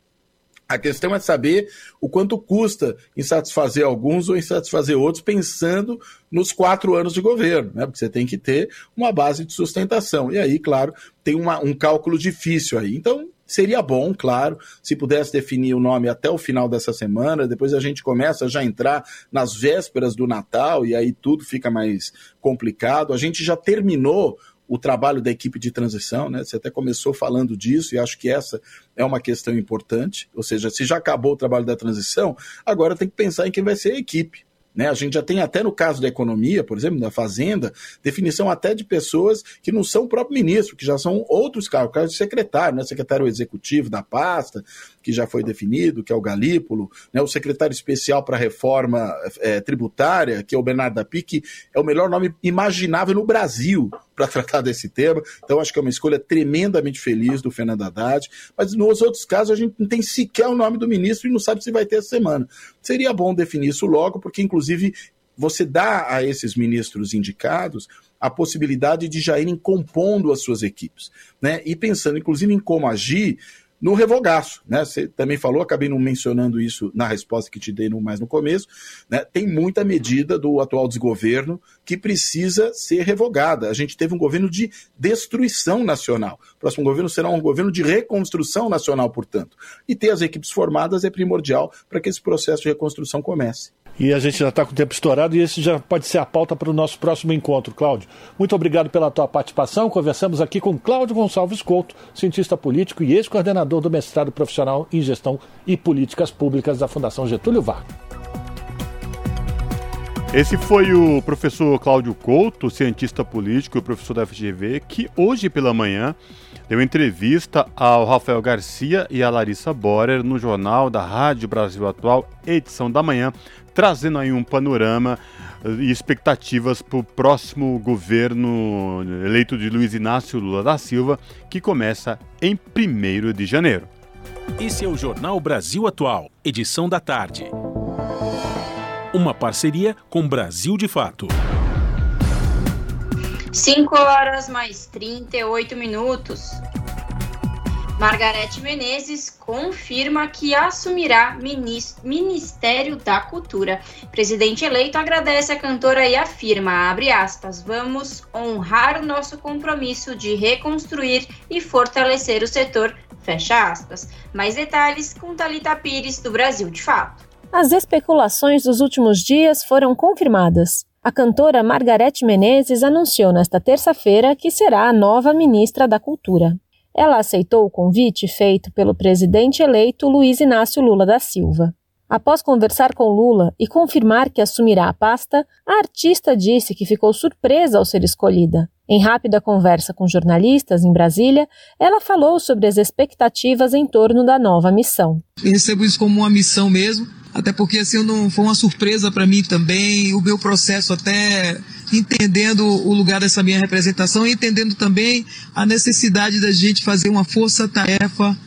A questão é saber o quanto custa insatisfazer alguns ou insatisfazer outros, pensando nos quatro anos de governo, né? Porque você tem que ter uma base de sustentação. E aí, claro, tem uma, um cálculo difícil aí. Então, seria bom, claro, se pudesse definir o nome até o final dessa semana, depois a gente começa já a entrar nas vésperas do Natal e aí tudo fica mais complicado. A gente já terminou o trabalho da equipe de transição, né? Você até começou falando disso e acho que essa é uma questão importante. Ou seja, se já acabou o trabalho da transição, agora tem que pensar em quem vai ser a equipe. Né? A gente já tem até no caso da economia, por exemplo, da fazenda, definição até de pessoas que não são o próprio ministro, que já são outros cargos, caso de secretário, né? secretário executivo da pasta, que já foi definido, que é o Galípolo, né? o secretário especial para a reforma é, tributária, que é o Bernardo da Pique, é o melhor nome imaginável no Brasil para tratar desse tema. Então, acho que é uma escolha tremendamente feliz do Fernando Haddad. Mas nos outros casos, a gente não tem sequer o nome do ministro e não sabe se vai ter essa semana. Seria bom definir isso logo, porque, inclusive, você dá a esses ministros indicados a possibilidade de já irem compondo as suas equipes, né? E pensando, inclusive, em como agir no revogaço, né? Você também falou, acabei não mencionando isso na resposta que te dei no, mais no começo, né? Tem muita medida do atual desgoverno que precisa ser revogada. A gente teve um governo de destruição nacional. O próximo governo será um governo de reconstrução nacional, portanto. E ter as equipes formadas é primordial para que esse processo de reconstrução comece. E a gente já está com o tempo estourado e esse já pode ser a pauta para o nosso próximo encontro, Cláudio. Muito obrigado pela tua participação. Conversamos aqui com Cláudio Gonçalves Couto, cientista político e ex-coordenador do mestrado profissional em gestão e políticas públicas da Fundação Getúlio Vargas. Esse foi o professor Cláudio Couto, cientista político e professor da FGV, que hoje pela manhã deu entrevista ao Rafael Garcia e à Larissa Borer no jornal da Rádio Brasil Atual, edição da manhã, trazendo aí um panorama eh, e expectativas para o próximo governo eleito de Luiz Inácio Lula da Silva, que começa em 1 de janeiro. Esse é o Jornal Brasil Atual, edição da tarde. Uma parceria com Brasil de Fato. 5 horas mais 38 minutos. Margarete Menezes confirma que assumirá Ministério da Cultura. Presidente eleito agradece a cantora e afirma, abre aspas, vamos honrar o nosso compromisso de reconstruir e fortalecer o setor, fecha aspas. Mais detalhes com Talita Pires, do Brasil de Fato. As especulações dos últimos dias foram confirmadas. A cantora Margarete Menezes anunciou nesta terça-feira que será a nova ministra da Cultura. Ela aceitou o convite feito pelo presidente eleito Luiz Inácio Lula da Silva. Após conversar com Lula e confirmar que assumirá a pasta, a artista disse que ficou surpresa ao ser escolhida. Em rápida conversa com jornalistas em Brasília, ela falou sobre as expectativas em torno da nova missão. Eu recebo isso como uma missão mesmo, até porque assim não foi uma surpresa para mim também, o meu processo até entendendo o lugar dessa minha representação e entendendo também a necessidade da gente fazer uma força-tarefa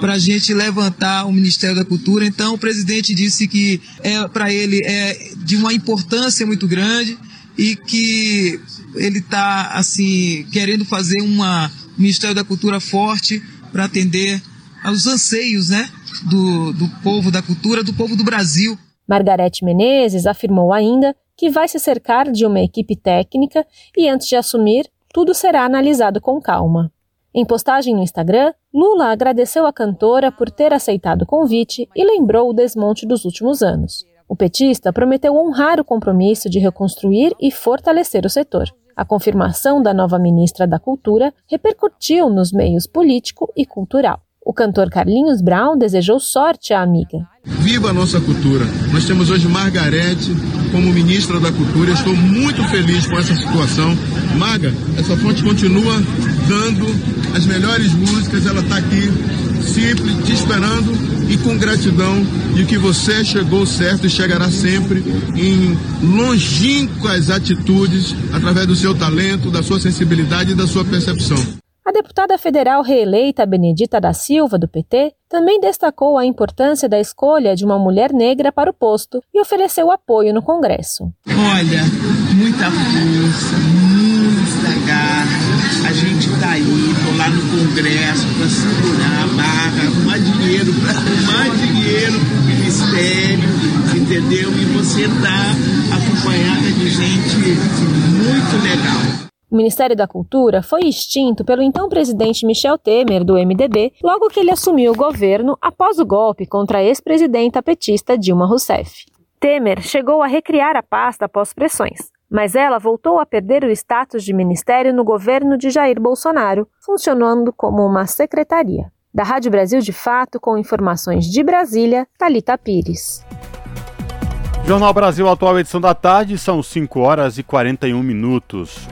para a gente levantar o Ministério da Cultura. Então, o presidente disse que é para ele é de uma importância muito grande e que ele está assim querendo fazer um Ministério da Cultura forte para atender aos anseios, né, do, do povo da cultura, do povo do Brasil. Margarete Menezes afirmou ainda que vai se cercar de uma equipe técnica e, antes de assumir, tudo será analisado com calma. Em postagem no Instagram, Lula agradeceu a cantora por ter aceitado o convite e lembrou o desmonte dos últimos anos. O petista prometeu honrar o compromisso de reconstruir e fortalecer o setor. A confirmação da nova ministra da Cultura repercutiu nos meios político e cultural. O cantor Carlinhos Brown desejou sorte à amiga. Viva a nossa cultura! Nós temos hoje Margarete como ministra da Cultura. Estou muito feliz com essa situação. Maga, essa fonte continua dando as melhores músicas. Ela está aqui, simples, te esperando e com gratidão de que você chegou certo e chegará sempre em longínquas atitudes através do seu talento, da sua sensibilidade e da sua percepção. A deputada federal reeleita Benedita da Silva, do PT, também destacou a importância da escolha de uma mulher negra para o posto e ofereceu apoio no Congresso. Olha, muita força, muita garra. A gente está aí, tô lá no Congresso para segurar a barra, arrumar dinheiro, para arrumar dinheiro para o Ministério, entendeu? E você está acompanhada de gente muito legal. O Ministério da Cultura foi extinto pelo então presidente Michel Temer, do MDB, logo que ele assumiu o governo após o golpe contra a ex-presidenta petista Dilma Rousseff. Temer chegou a recriar a pasta após pressões, mas ela voltou a perder o status de ministério no governo de Jair Bolsonaro, funcionando como uma secretaria. Da Rádio Brasil de Fato, com informações de Brasília, Talita Pires. Jornal Brasil Atual, edição da tarde, são 5 horas e 41 minutos.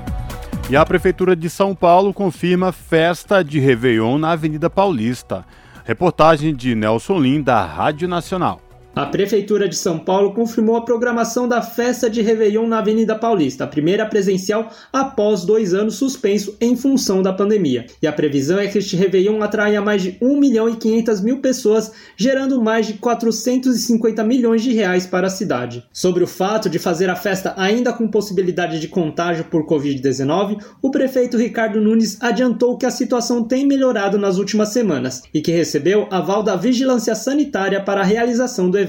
E a Prefeitura de São Paulo confirma festa de Réveillon na Avenida Paulista. Reportagem de Nelson Lim, da Rádio Nacional. A Prefeitura de São Paulo confirmou a programação da festa de Réveillon na Avenida Paulista, a primeira presencial após dois anos suspenso em função da pandemia. E a previsão é que este Réveillon atraia mais de 1 milhão e 500 mil pessoas, gerando mais de 450 milhões de reais para a cidade. Sobre o fato de fazer a festa ainda com possibilidade de contágio por Covid-19, o prefeito Ricardo Nunes adiantou que a situação tem melhorado nas últimas semanas e que recebeu aval da Vigilância Sanitária para a realização do evento.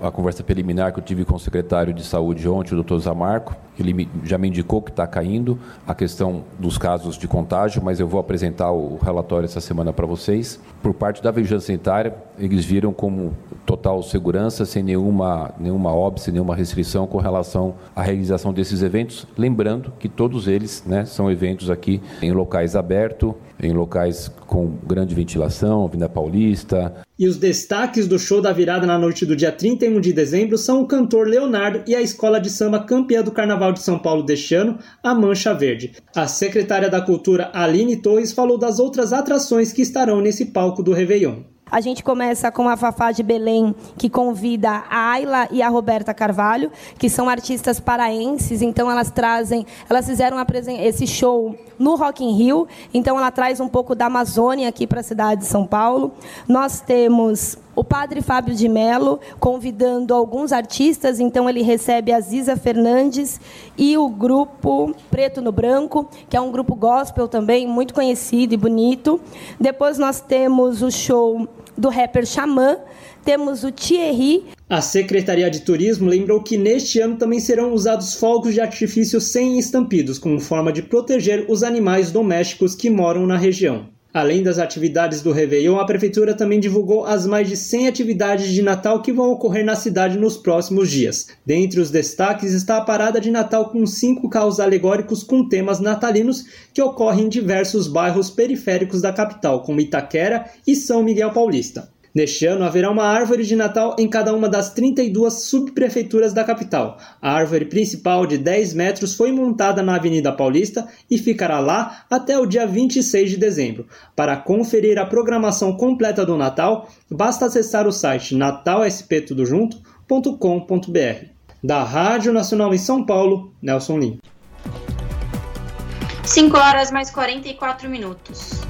A conversa preliminar que eu tive com o secretário de saúde ontem, o Dr. Zamarco, ele já me indicou que está caindo a questão dos casos de contágio, mas eu vou apresentar o relatório essa semana para vocês. Por parte da vigilância sanitária, eles viram como total segurança, sem nenhuma, nenhuma óbice, nenhuma restrição com relação à realização desses eventos. Lembrando que todos eles né, são eventos aqui em locais abertos, em locais com grande ventilação, Avenida Paulista, E os destaques do show da virada na noite do dia 31 de dezembro são o cantor Leonardo e a escola de samba campeã do Carnaval de São Paulo deste ano, a Mancha Verde. A secretária da Cultura, Aline Torres, falou das outras atrações que estarão nesse palco do Réveillon. A gente começa com a Fafá de Belém, que convida a Ayla e a Roberta Carvalho, que são artistas paraenses, então elas trazem, elas fizeram esse show no Rock in Rio, então ela traz um pouco da Amazônia aqui para a cidade de São Paulo. Nós temos o padre Fábio de Mello convidando alguns artistas, então ele recebe a Ziza Fernandes e o grupo Preto no Branco, que é um grupo gospel também muito conhecido e bonito. Depois nós temos o show do rapper Xamã, temos o Thierry. A Secretaria de Turismo lembrou que neste ano também serão usados fogos de artifício sem estampidos, como forma de proteger os animais domésticos que moram na região. Além das atividades do Réveillon, a Prefeitura também divulgou as mais de 100 atividades de Natal que vão ocorrer na cidade nos próximos dias. Dentre os destaques está a Parada de Natal com cinco carros alegóricos com temas natalinos que ocorrem em diversos bairros periféricos da capital, como Itaquera e São Miguel Paulista. Neste ano haverá uma árvore de Natal em cada uma das 32 subprefeituras da capital. A árvore principal de 10 metros foi montada na Avenida Paulista e ficará lá até o dia 26 de dezembro. Para conferir a programação completa do Natal, basta acessar o site natalsptudojunto.com.br. Da Rádio Nacional em São Paulo, Nelson Lim. 5 horas mais 44 minutos.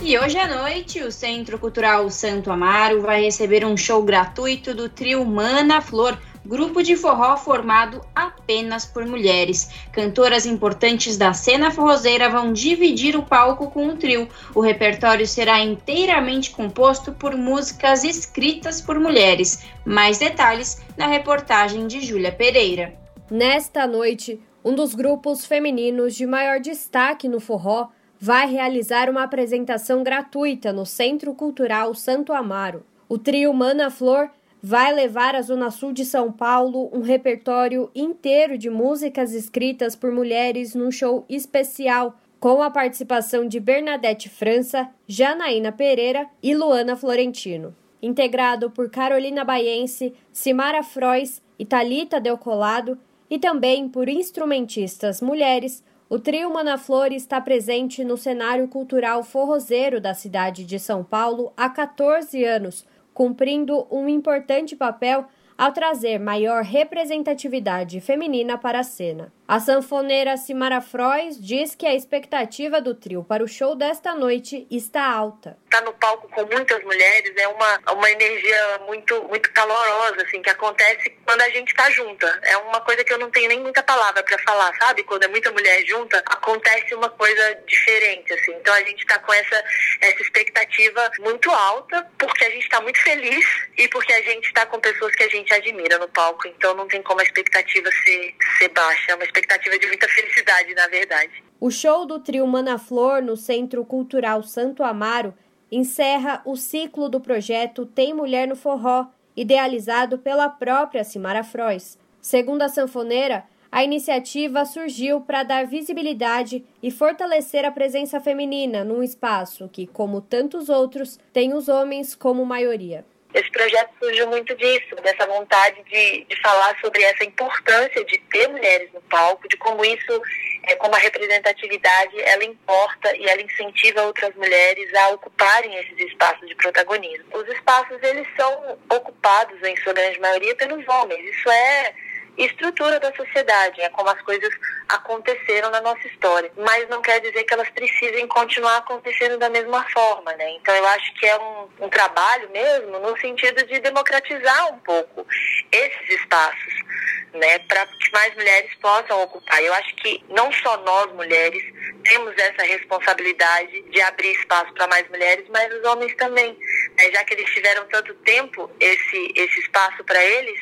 E hoje à noite, o Centro Cultural Santo Amaro vai receber um show gratuito do trio Mana Flor, grupo de forró formado apenas por mulheres. Cantoras importantes da cena forrozeira vão dividir o palco com o trio. O repertório será inteiramente composto por músicas escritas por mulheres. Mais detalhes na reportagem de Júlia Pereira. Nesta noite, um dos grupos femininos de maior destaque no forró vai realizar uma apresentação gratuita no Centro Cultural Santo Amaro. O trio Mana Flor vai levar à Zona Sul de São Paulo um repertório inteiro de músicas escritas por mulheres num show especial, com a participação de Bernadette França, Janaína Pereira e Luana Florentino. Integrado por Carolina Baiense, Simara Frois e Talita Delcolado, e também por instrumentistas mulheres o trio Manaflor está presente no cenário cultural forrozeiro da cidade de São Paulo há 14 anos, cumprindo um importante papel ao trazer maior representatividade feminina para a cena. A sanfoneira Simara Frois diz que a expectativa do trio para o show desta noite está alta. Estar tá no palco com muitas mulheres é uma, uma energia muito, muito calorosa, assim, que acontece quando a gente está junta. É uma coisa que eu não tenho nem muita palavra para falar, sabe? Quando é muita mulher junta, acontece uma coisa diferente, assim. Então a gente está com essa, essa expectativa muito alta, porque a gente está muito feliz e porque a gente está com pessoas que a gente admira no palco. Então não tem como a expectativa ser, ser baixa. É uma expectativa de muita felicidade, na verdade. O show do trio Mana Flor no Centro Cultural Santo Amaro encerra o ciclo do projeto Tem Mulher no Forró, idealizado pela própria Simara Frois. Segundo a sanfoneira, a iniciativa surgiu para dar visibilidade e fortalecer a presença feminina num espaço que, como tantos outros, tem os homens como maioria. Esse projeto surgiu muito disso, dessa vontade de, de falar sobre essa importância de ter mulheres no palco, de como isso, é, como a representatividade, ela importa e ela incentiva outras mulheres a ocuparem esses espaços de protagonismo. Os espaços, eles são ocupados, em sua grande maioria, pelos homens. Isso é estrutura da sociedade, é como as coisas aconteceram na nossa história. Mas não quer dizer que elas precisem continuar acontecendo da mesma forma, né? Então eu acho que é um, um trabalho mesmo no sentido de democratizar um pouco esses espaços, né? Para que mais mulheres possam ocupar. Eu acho que não só nós mulheres temos essa responsabilidade de abrir espaço para mais mulheres, mas os homens também. Né? Já que eles tiveram tanto tempo esse, esse espaço para eles,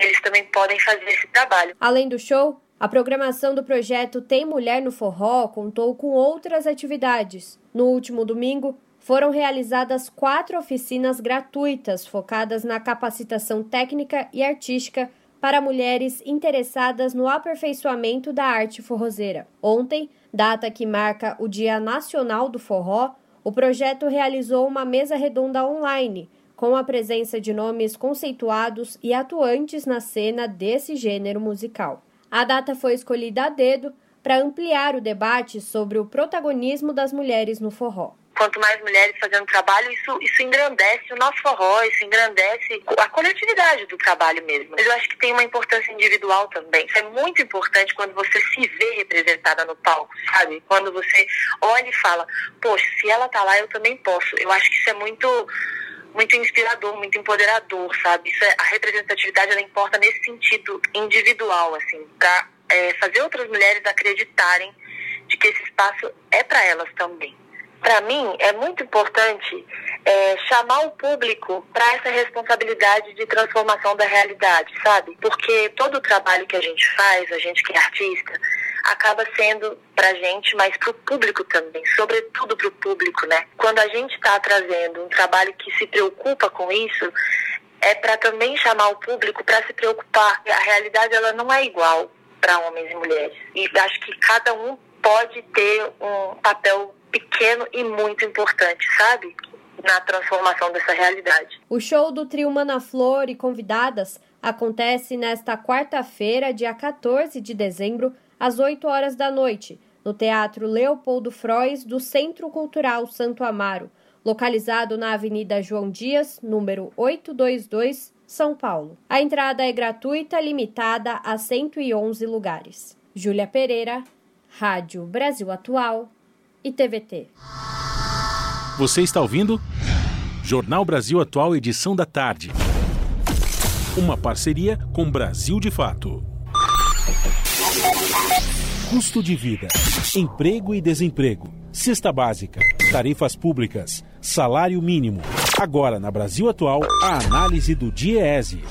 eles também podem fazer esse trabalho. Além do show, a programação do projeto Tem Mulher no Forró contou com outras atividades. No último domingo, foram realizadas quatro oficinas gratuitas focadas na capacitação técnica e artística para mulheres interessadas no aperfeiçoamento da arte forrozeira. Ontem, data que marca o Dia Nacional do Forró, O projeto realizou uma mesa redonda online, com a presença de nomes conceituados e atuantes na cena desse gênero musical. A data foi escolhida a dedo para ampliar o debate sobre o protagonismo das mulheres no forró quanto mais mulheres fazendo trabalho, isso, isso engrandece o nosso forró, isso engrandece a coletividade do trabalho mesmo. Mas eu acho que tem uma importância individual também. Isso é muito importante quando você se vê representada no palco, sabe? Quando você olha e fala, poxa, se ela tá lá, eu também posso. Eu acho que isso é muito muito inspirador, muito empoderador, sabe? Isso é, a representatividade ela importa nesse sentido individual, assim, para é, fazer outras mulheres acreditarem de que esse espaço é para elas também para mim, é muito importante é, chamar o público para essa responsabilidade de transformação da realidade, sabe? Porque todo o trabalho que a gente faz, a gente que é artista, acaba sendo para gente, mas para o público também, sobretudo para o público, né? Quando a gente está trazendo um trabalho que se preocupa com isso, é para também chamar o público para se preocupar. A realidade ela não é igual para homens e mulheres. E acho que cada um pode ter um papel pequeno e muito importante, sabe? Na transformação dessa realidade. O show do trio Mana Flor e convidadas acontece nesta quarta-feira, dia 14 de dezembro, às 8 horas da noite, no Teatro Leopoldo Frois do Centro Cultural Santo Amaro, localizado na Avenida João Dias, número 822, São Paulo. A entrada é gratuita, limitada a 111 lugares. Júlia Pereira, Rádio Brasil Atual e TVT. Você está ouvindo? Jornal Brasil Atual, edição da tarde. Uma parceria com Brasil de Fato. Custo de vida, emprego e desemprego, cesta básica, tarifas públicas, salário mínimo. Agora, na Brasil Atual, a análise do DIEESE.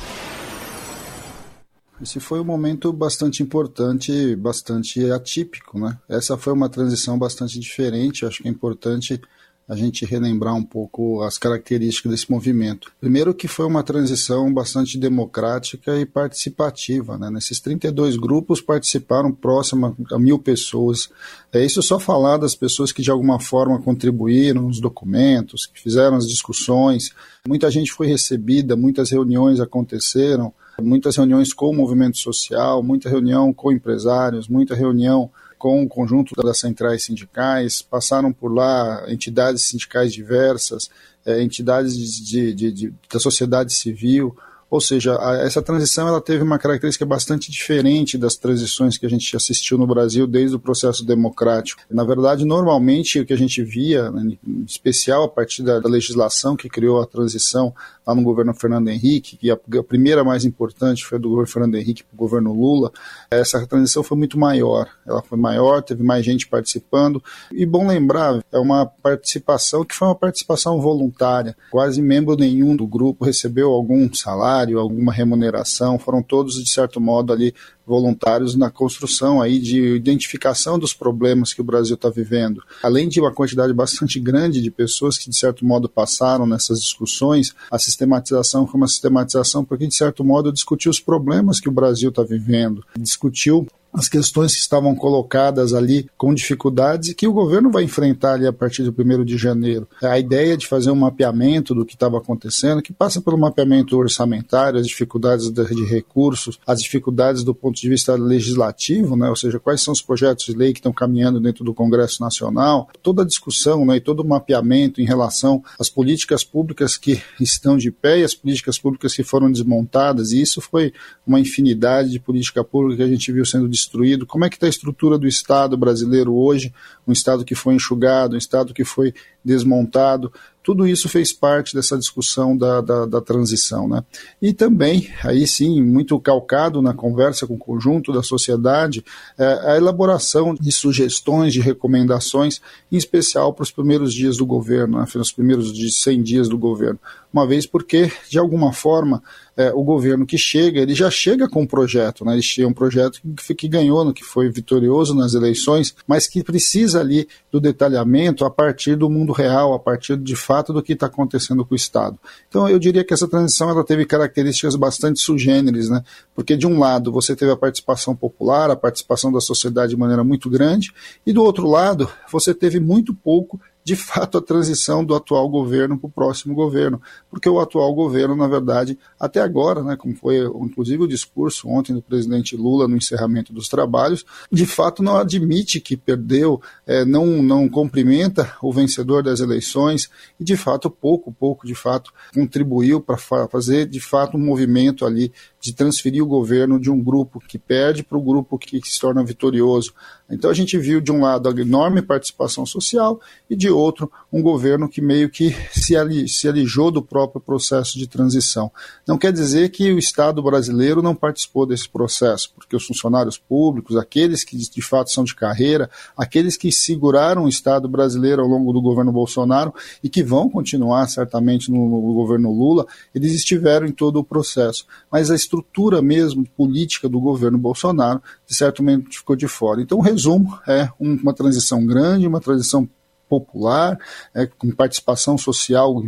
Esse foi um momento bastante importante, bastante atípico, né? Essa foi uma transição bastante diferente, acho que é importante a gente relembrar um pouco as características desse movimento. Primeiro que foi uma transição bastante democrática e participativa. Né? Nesses 32 grupos participaram próximo a mil pessoas. É isso só falar das pessoas que de alguma forma contribuíram nos documentos, que fizeram as discussões. Muita gente foi recebida, muitas reuniões aconteceram muitas reuniões com o movimento social, muita reunião com empresários, muita reunião com o conjunto das centrais sindicais, passaram por lá entidades sindicais diversas, é, entidades de, de, de, da sociedade civil, ou seja, a, essa transição ela teve uma característica bastante diferente das transições que a gente assistiu no Brasil desde o processo democrático. Na verdade, normalmente o que a gente via, né, em especial a partir da, da legislação que criou a transição lá no governo Fernando Henrique, que a, a primeira mais importante foi do governo Fernando Henrique para o governo Lula, essa transição foi muito maior. Ela foi maior, teve mais gente participando. E bom lembrar, é uma participação que foi uma participação voluntária. Quase membro nenhum do grupo recebeu algum salário, alguma remuneração. Foram todos, de certo modo, ali voluntários na construção aí de identificação dos problemas que o Brasil está vivendo. Além de uma quantidade bastante grande de pessoas que, de certo modo, passaram nessas discussões, a sistematização foi uma sistematização porque, de certo modo, discutiu os problemas que o Brasil está vivendo, discutiu as questões que estavam colocadas ali com dificuldades e que o governo vai enfrentar ali a partir do 1 de janeiro. A ideia de fazer um mapeamento do que estava acontecendo, que passa pelo mapeamento orçamentário, as dificuldades de recursos, as dificuldades do ponto de vista legislativo, né, ou seja, quais são os projetos de lei que estão caminhando dentro do Congresso Nacional, toda a discussão né, e todo o mapeamento em relação às políticas públicas que estão de pé e as políticas públicas que foram desmontadas, e isso foi uma infinidade de política pública que a gente viu sendo destruído, como é que está a estrutura do Estado brasileiro hoje, um Estado que foi enxugado, um Estado que foi desmontado, tudo isso fez parte dessa discussão da, da, da, transição. Né? E também, aí sim, muito calcado na conversa com o conjunto da sociedade, é, a elaboração de sugestões, de recomendações, em especial para os primeiros dias do governo, né? os primeiros 100 dias do governo. Uma vez porque, de alguma forma, é, o governo que chega, ele já chega com um projeto, né? ele um projeto que, que ganhou, que foi vitorioso nas eleições, mas que precisa ali do detalhamento a partir do mundo real, a partir de fato do que está acontecendo com o Estado. Então eu diria que essa transição ela teve características bastante sugêneres, né? porque de um lado você teve a participação popular, a participação da sociedade de maneira muito grande, e do outro lado você teve muito pouco de fato, a transição do atual governo para o próximo governo, porque o atual governo, na verdade, até agora, né, como foi inclusive o discurso ontem do presidente Lula no encerramento dos trabalhos, de fato não admite que perdeu, é, não, não cumprimenta o vencedor das eleições e, de fato, pouco, pouco, de fato, contribuiu para fazer, de fato, um movimento ali de transferir o governo de um grupo que perde para o grupo que se torna vitorioso. Então a gente viu de um lado a enorme participação social e de outro um governo que meio que se, ali, se alijou do próprio processo de transição. Não quer dizer que o Estado brasileiro não participou desse processo, porque os funcionários públicos, aqueles que de fato são de carreira, aqueles que seguraram o Estado brasileiro ao longo do governo Bolsonaro e que vão continuar certamente no, no governo Lula, eles estiveram em todo o processo. Mas a estrutura mesmo política do governo Bolsonaro, de certo momento, ficou de fora. Então, resumo é uma transição grande, uma transição popular, é, com participação social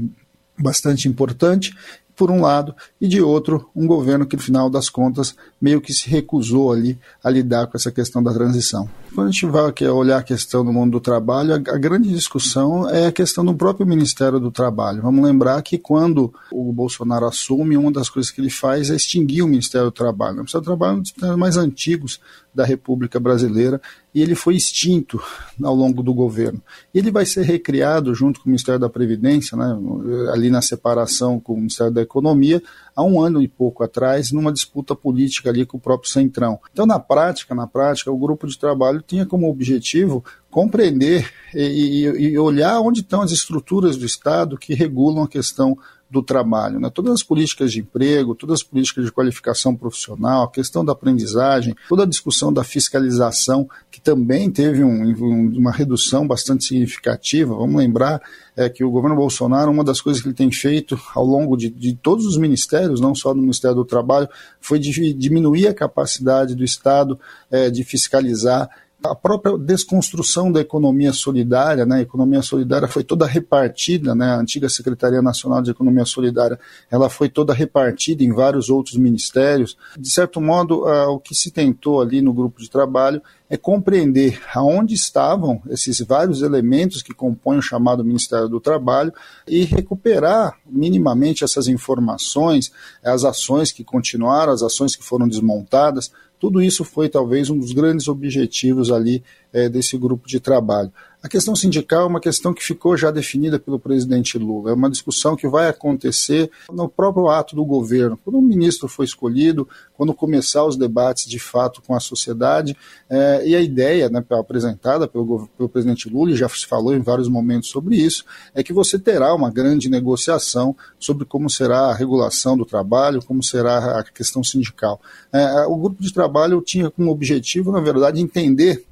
bastante importante, por um lado, e de outro, um governo que, no final das contas, meio que se recusou ali a lidar com essa questão da transição. Quando a gente vai aqui olhar a questão do mundo do trabalho, a, a grande discussão é a questão do próprio Ministério do Trabalho. Vamos lembrar que quando o Bolsonaro assume, uma das coisas que ele faz é extinguir o Ministério do Trabalho. O Ministério do Trabalho é um dos mais antigos da República Brasileira e ele foi extinto ao longo do governo. Ele vai ser recriado junto com o Ministério da Previdência, né, ali na separação com o Ministério da Economia, há um ano e pouco atrás, numa disputa política ali com o próprio Centrão. Então, na prática, na prática, o grupo de trabalho tinha como objetivo compreender e, e, e olhar onde estão as estruturas do Estado que regulam a questão do trabalho. Né? Todas as políticas de emprego, todas as políticas de qualificação profissional, a questão da aprendizagem, toda a discussão da fiscalização, que também teve um, um, uma redução bastante significativa. Vamos lembrar é, que o governo Bolsonaro, uma das coisas que ele tem feito ao longo de, de todos os ministérios, não só no Ministério do Trabalho, foi de, diminuir a capacidade do Estado é, de fiscalizar a própria desconstrução da economia solidária, né? A economia solidária foi toda repartida, né? A antiga Secretaria Nacional de Economia Solidária, ela foi toda repartida em vários outros ministérios. De certo modo, o que se tentou ali no grupo de trabalho é compreender aonde estavam esses vários elementos que compõem o chamado Ministério do Trabalho e recuperar minimamente essas informações, as ações que continuaram, as ações que foram desmontadas, tudo isso foi talvez um dos grandes objetivos ali é, desse grupo de trabalho. A questão sindical é uma questão que ficou já definida pelo presidente Lula. É uma discussão que vai acontecer no próprio ato do governo. Quando o ministro foi escolhido, quando começar os debates de fato com a sociedade, é, e a ideia né, apresentada pelo, pelo presidente Lula, e já se falou em vários momentos sobre isso, é que você terá uma grande negociação sobre como será a regulação do trabalho, como será a questão sindical. É, o grupo de trabalho tinha como objetivo, na verdade, entender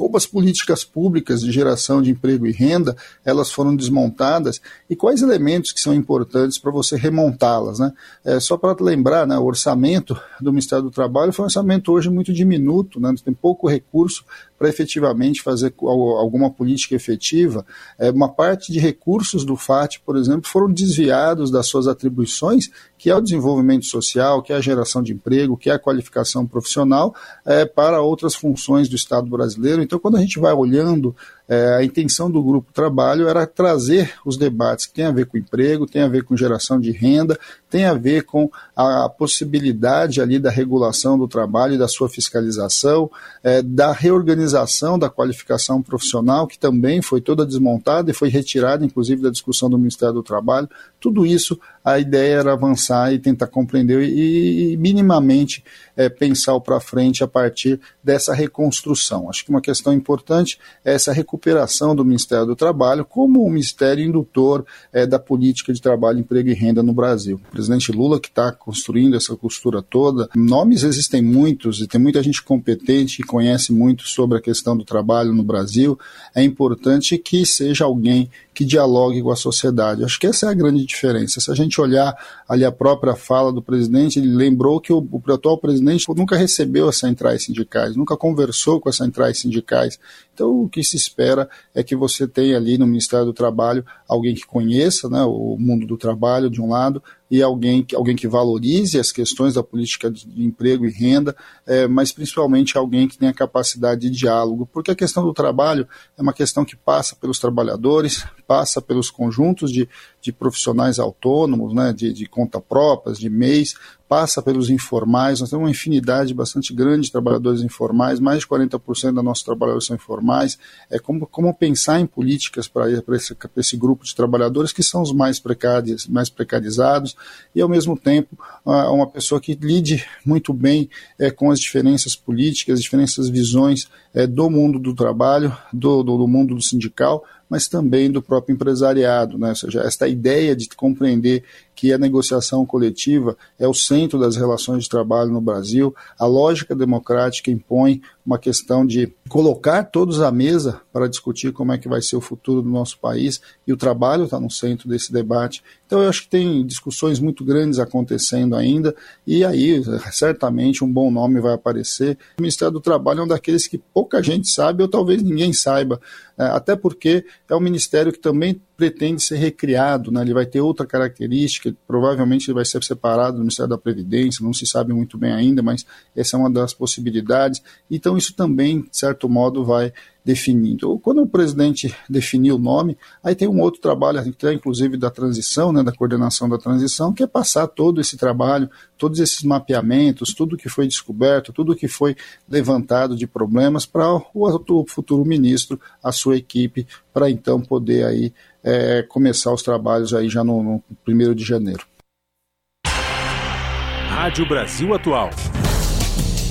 como as políticas públicas de geração de emprego e renda elas foram desmontadas e quais elementos que são importantes para você remontá-las. Né? É, só para lembrar, né, o orçamento do Ministério do Trabalho foi um orçamento hoje muito diminuto, né, tem pouco recurso para efetivamente fazer alguma política efetiva. É, uma parte de recursos do FAT, por exemplo, foram desviados das suas atribuições, que é o desenvolvimento social, que é a geração de emprego, que é a qualificação profissional, é, para outras funções do Estado brasileiro. Então, quando a gente vai olhando é, a intenção do grupo trabalho era trazer os debates que têm a ver com emprego, tem a ver com geração de renda, tem a ver com a possibilidade ali da regulação do trabalho e da sua fiscalização, é, da reorganização da qualificação profissional, que também foi toda desmontada e foi retirada, inclusive, da discussão do Ministério do Trabalho. Tudo isso, a ideia era avançar e tentar compreender e, e minimamente é, pensar para frente a partir dessa reconstrução. Acho que uma questão importante é essa recuperação do Ministério do Trabalho como um ministério indutor é, da política de trabalho, emprego e renda no Brasil. O presidente Lula, que está construindo essa costura toda, nomes existem muitos e tem muita gente competente que conhece muito sobre a questão do trabalho no Brasil. É importante que seja alguém que dialogue com a sociedade. Acho que essa é a grande diferença. Se a gente olhar ali a própria fala do presidente, ele lembrou que o, o atual presidente nunca recebeu as centrais sindicais, nunca conversou com as centrais sindicais. Então, o que se espera é que você tenha ali no Ministério do Trabalho alguém que conheça né, o mundo do trabalho, de um lado, e alguém, alguém que valorize as questões da política de emprego e renda, é, mas principalmente alguém que tenha capacidade de diálogo, porque a questão do trabalho é uma questão que passa pelos trabalhadores, passa pelos conjuntos de, de profissionais autônomos, né, de, de conta próprias, de MEIs, passa pelos informais, nós temos uma infinidade bastante grande de trabalhadores informais, mais de 40% dos nossos trabalhadores são informais, é como, como pensar em políticas para esse, esse grupo de trabalhadores que são os mais, precários, mais precarizados, e ao mesmo tempo uma pessoa que lide muito bem é, com as diferenças políticas, as diferenças visões é, do mundo do trabalho, do, do, do mundo do sindical, mas também do próprio empresariado, né? ou seja, esta ideia de compreender que a negociação coletiva é o centro das relações de trabalho no Brasil. A lógica democrática impõe uma questão de colocar todos à mesa para discutir como é que vai ser o futuro do nosso país e o trabalho está no centro desse debate. Então eu acho que tem discussões muito grandes acontecendo ainda e aí certamente um bom nome vai aparecer. O Ministério do Trabalho é um daqueles que pouca gente sabe ou talvez ninguém saiba, é, até porque é um ministério que também pretende ser recriado, né? ele vai ter outra característica, provavelmente vai ser separado do Ministério da Previdência, não se sabe muito bem ainda, mas essa é uma das possibilidades. Então isso também, de certo modo, vai definindo. Quando o presidente definiu o nome, aí tem um outro trabalho, inclusive da transição, né, da coordenação da transição, que é passar todo esse trabalho, todos esses mapeamentos, tudo que foi descoberto, tudo que foi levantado de problemas para o futuro ministro, a sua equipe, para então poder aí é, começar os trabalhos aí já no, no 1 de janeiro. Rádio Brasil Atual.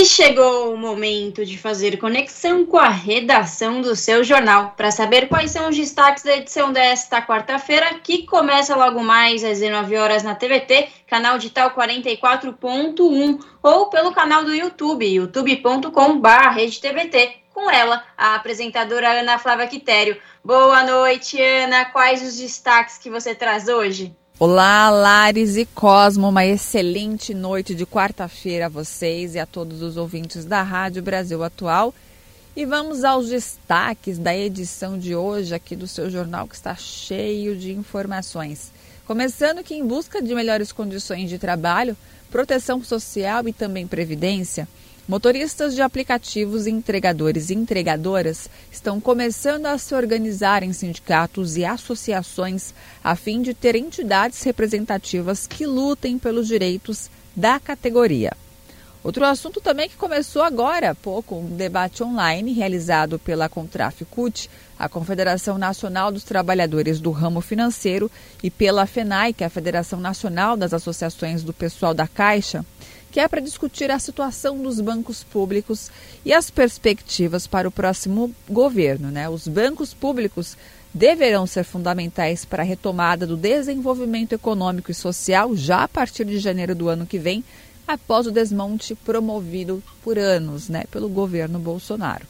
E chegou o momento de fazer conexão com a redação do seu jornal, para saber quais são os destaques da edição desta quarta-feira, que começa logo mais às 19 horas na TVT, canal digital 44.1, ou pelo canal do YouTube, youtube.com.br, com ela, a apresentadora Ana Flávia Quitério. Boa noite, Ana. Quais os destaques que você traz hoje? Olá, Lares e Cosmo, uma excelente noite de quarta-feira a vocês e a todos os ouvintes da Rádio Brasil Atual. E vamos aos destaques da edição de hoje aqui do seu jornal que está cheio de informações. Começando que em busca de melhores condições de trabalho, proteção social e também previdência, Motoristas de aplicativos, entregadores e entregadoras estão começando a se organizar em sindicatos e associações a fim de ter entidades representativas que lutem pelos direitos da categoria. Outro assunto também que começou agora há pouco, um debate online realizado pela Contraficute, a Confederação Nacional dos Trabalhadores do Ramo Financeiro, e pela FENAI, que é a Federação Nacional das Associações do Pessoal da Caixa, que é para discutir a situação dos bancos públicos e as perspectivas para o próximo governo. Né? Os bancos públicos deverão ser fundamentais para a retomada do desenvolvimento econômico e social já a partir de janeiro do ano que vem, após o desmonte promovido por anos né, pelo governo Bolsonaro.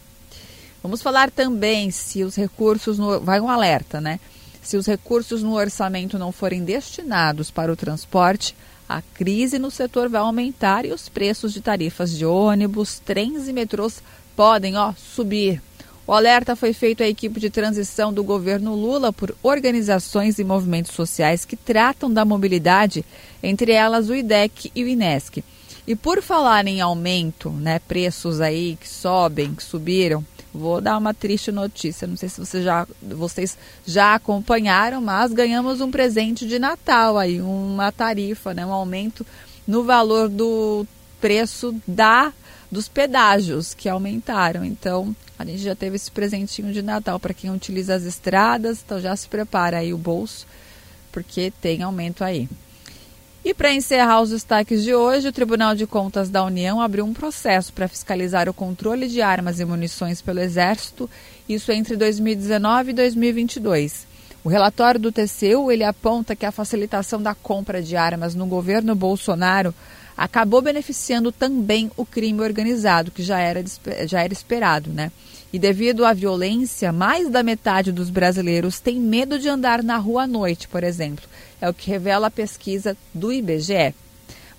Vamos falar também se os recursos, no, vai um alerta, né? Se os recursos no orçamento não forem destinados para o transporte, a crise no setor vai aumentar e os preços de tarifas de ônibus, trens e metrôs podem ó, subir. O alerta foi feito à equipe de transição do governo Lula por organizações e movimentos sociais que tratam da mobilidade, entre elas o IDEC e o INESC. E por falar em aumento, né, preços aí que sobem, que subiram, Vou dar uma triste notícia, não sei se você já, vocês já acompanharam, mas ganhamos um presente de Natal aí, uma tarifa, né, um aumento no valor do preço da dos pedágios que aumentaram. Então, a gente já teve esse presentinho de Natal para quem utiliza as estradas, então já se prepara aí o bolso, porque tem aumento aí. E para encerrar os destaques de hoje, o Tribunal de Contas da União abriu um processo para fiscalizar o controle de armas e munições pelo Exército, isso entre 2019 e 2022. O relatório do TCU ele aponta que a facilitação da compra de armas no governo Bolsonaro acabou beneficiando também o crime organizado, que já era, já era esperado, né? E devido à violência, mais da metade dos brasileiros tem medo de andar na rua à noite, por exemplo. É o que revela a pesquisa do IBGE.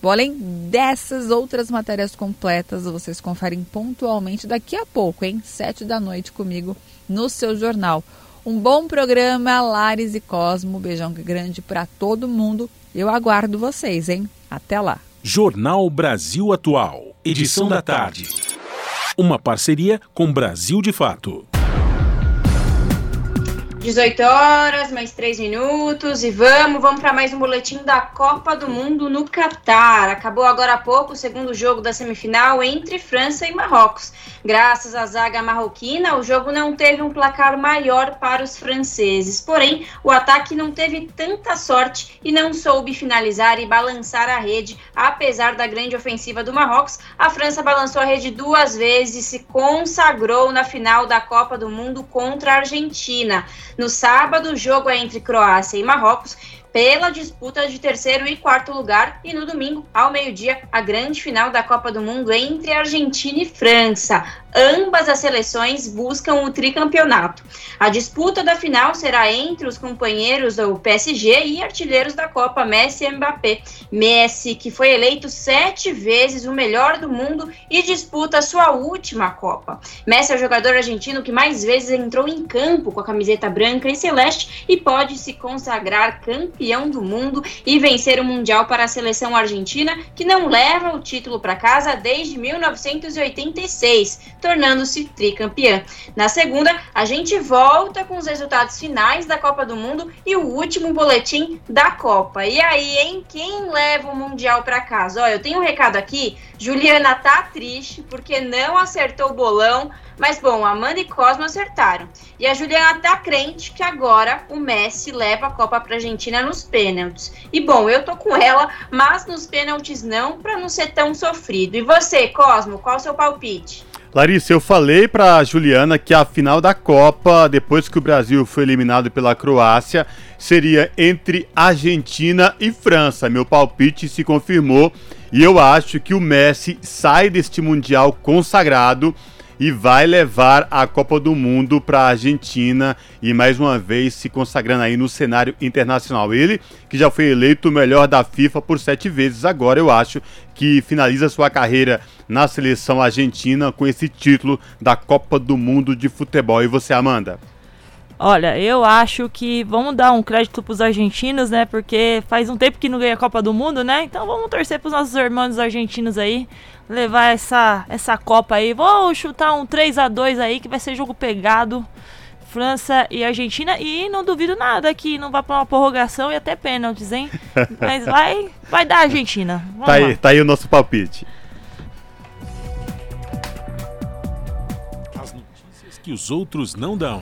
Bom, além dessas outras matérias completas, vocês conferem pontualmente daqui a pouco, hein? Sete da noite comigo no seu jornal. Um bom programa, Lares e Cosmo. Beijão grande para todo mundo. Eu aguardo vocês, hein? Até lá. Jornal Brasil Atual. Edição da tarde. Uma parceria com Brasil de Fato. 18 horas, mais 3 minutos e vamos, vamos para mais um boletim da Copa do Mundo no Catar. Acabou agora há pouco o segundo jogo da semifinal entre França e Marrocos. Graças à zaga marroquina, o jogo não teve um placar maior para os franceses. Porém, o ataque não teve tanta sorte e não soube finalizar e balançar a rede. Apesar da grande ofensiva do Marrocos, a França balançou a rede duas vezes e se consagrou na final da Copa do Mundo contra a Argentina. No sábado, o jogo é entre Croácia e Marrocos pela disputa de terceiro e quarto lugar. E no domingo, ao meio-dia, a grande final da Copa do Mundo entre Argentina e França. Ambas as seleções buscam o tricampeonato. A disputa da final será entre os companheiros do PSG e artilheiros da Copa, Messi e Mbappé. Messi, que foi eleito sete vezes o melhor do mundo e disputa sua última Copa. Messi é o jogador argentino que mais vezes entrou em campo com a camiseta branca e celeste e pode se consagrar campeão do mundo e vencer o Mundial para a seleção argentina, que não leva o título para casa desde 1986 tornando-se tricampeã. Na segunda, a gente volta com os resultados finais da Copa do Mundo e o último boletim da Copa. E aí, em quem leva o Mundial para casa? Ó, eu tenho um recado aqui. Juliana tá triste porque não acertou o bolão. Mas bom, Amanda e Cosmo acertaram. E a Juliana tá crente que agora o Messi leva a Copa pra Argentina nos pênaltis. E bom, eu tô com ela, mas nos pênaltis não, para não ser tão sofrido. E você, Cosmo, qual o seu palpite? Larissa, eu falei para Juliana que a final da Copa, depois que o Brasil foi eliminado pela Croácia, seria entre Argentina e França. Meu palpite se confirmou e eu acho que o Messi sai deste Mundial consagrado e vai levar a Copa do Mundo para a Argentina e mais uma vez se consagrando aí no cenário internacional. Ele que já foi eleito o melhor da FIFA por sete vezes, agora eu acho que finaliza sua carreira na seleção argentina com esse título da Copa do Mundo de Futebol. E você, Amanda? Olha, eu acho que vamos dar um crédito para os argentinos, né? Porque faz um tempo que não ganha a Copa do Mundo, né? Então vamos torcer para os nossos irmãos argentinos aí levar essa, essa Copa aí. Vou chutar um 3 a 2 aí, que vai ser jogo pegado. França e Argentina. E não duvido nada que não vá para uma prorrogação e até pênaltis, hein? Mas vai, vai dar Argentina. Vamos tá, aí, tá aí o nosso palpite. Que os outros não dão.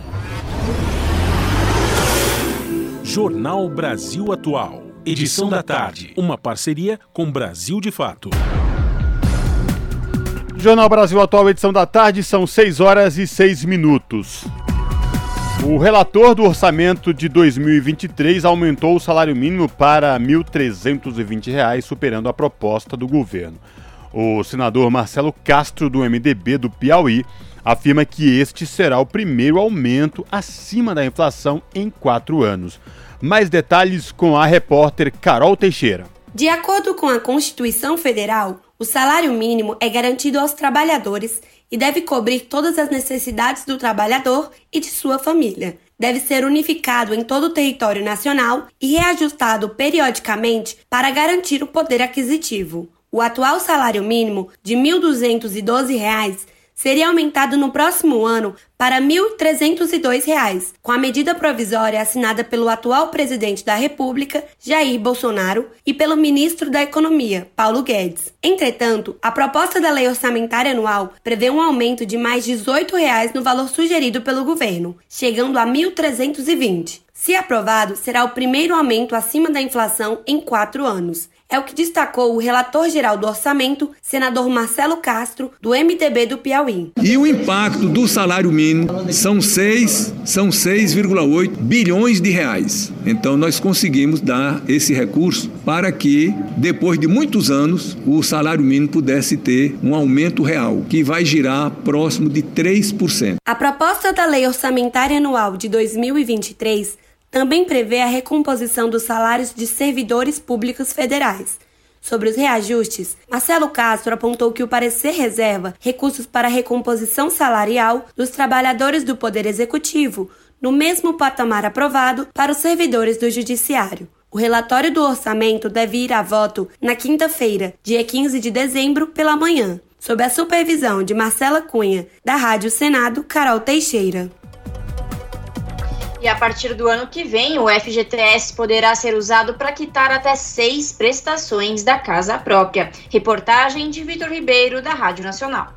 Jornal Brasil Atual. Edição da tarde. Uma parceria com Brasil de Fato. Jornal Brasil Atual, edição da tarde, são 6 horas e 6 minutos. O relator do orçamento de 2023 aumentou o salário mínimo para R$ 1.320, superando a proposta do governo. O senador Marcelo Castro, do MDB do Piauí, afirma que este será o primeiro aumento acima da inflação em quatro anos. Mais detalhes com a repórter Carol Teixeira. De acordo com a Constituição Federal, o salário mínimo é garantido aos trabalhadores e deve cobrir todas as necessidades do trabalhador e de sua família. Deve ser unificado em todo o território nacional e reajustado periodicamente para garantir o poder aquisitivo. O atual salário mínimo de R$ 1.212 seria aumentado no próximo ano para R$ 1.302, com a medida provisória assinada pelo atual presidente da República, Jair Bolsonaro, e pelo ministro da Economia, Paulo Guedes. Entretanto, a proposta da lei orçamentária anual prevê um aumento de mais 18 reais no valor sugerido pelo governo, chegando a R$ 1.320. Se aprovado, será o primeiro aumento acima da inflação em quatro anos. É o que destacou o relator-geral do orçamento, senador Marcelo Castro, do MDB do Piauí. E o impacto do salário mínimo são 6, são 6,8 bilhões de reais. Então nós conseguimos dar esse recurso para que depois de muitos anos o salário mínimo pudesse ter um aumento real, que vai girar próximo de 3%. A proposta da Lei Orçamentária Anual de 2023 também prevê a recomposição dos salários de servidores públicos federais. Sobre os reajustes, Marcelo Castro apontou que o parecer reserva recursos para a recomposição salarial dos trabalhadores do Poder Executivo, no mesmo patamar aprovado para os servidores do Judiciário. O relatório do orçamento deve ir a voto na quinta-feira, dia 15 de dezembro, pela manhã, sob a supervisão de Marcela Cunha, da Rádio Senado, Carol Teixeira. E a partir do ano que vem, o FGTS poderá ser usado para quitar até seis prestações da casa própria. Reportagem de Vitor Ribeiro, da Rádio Nacional.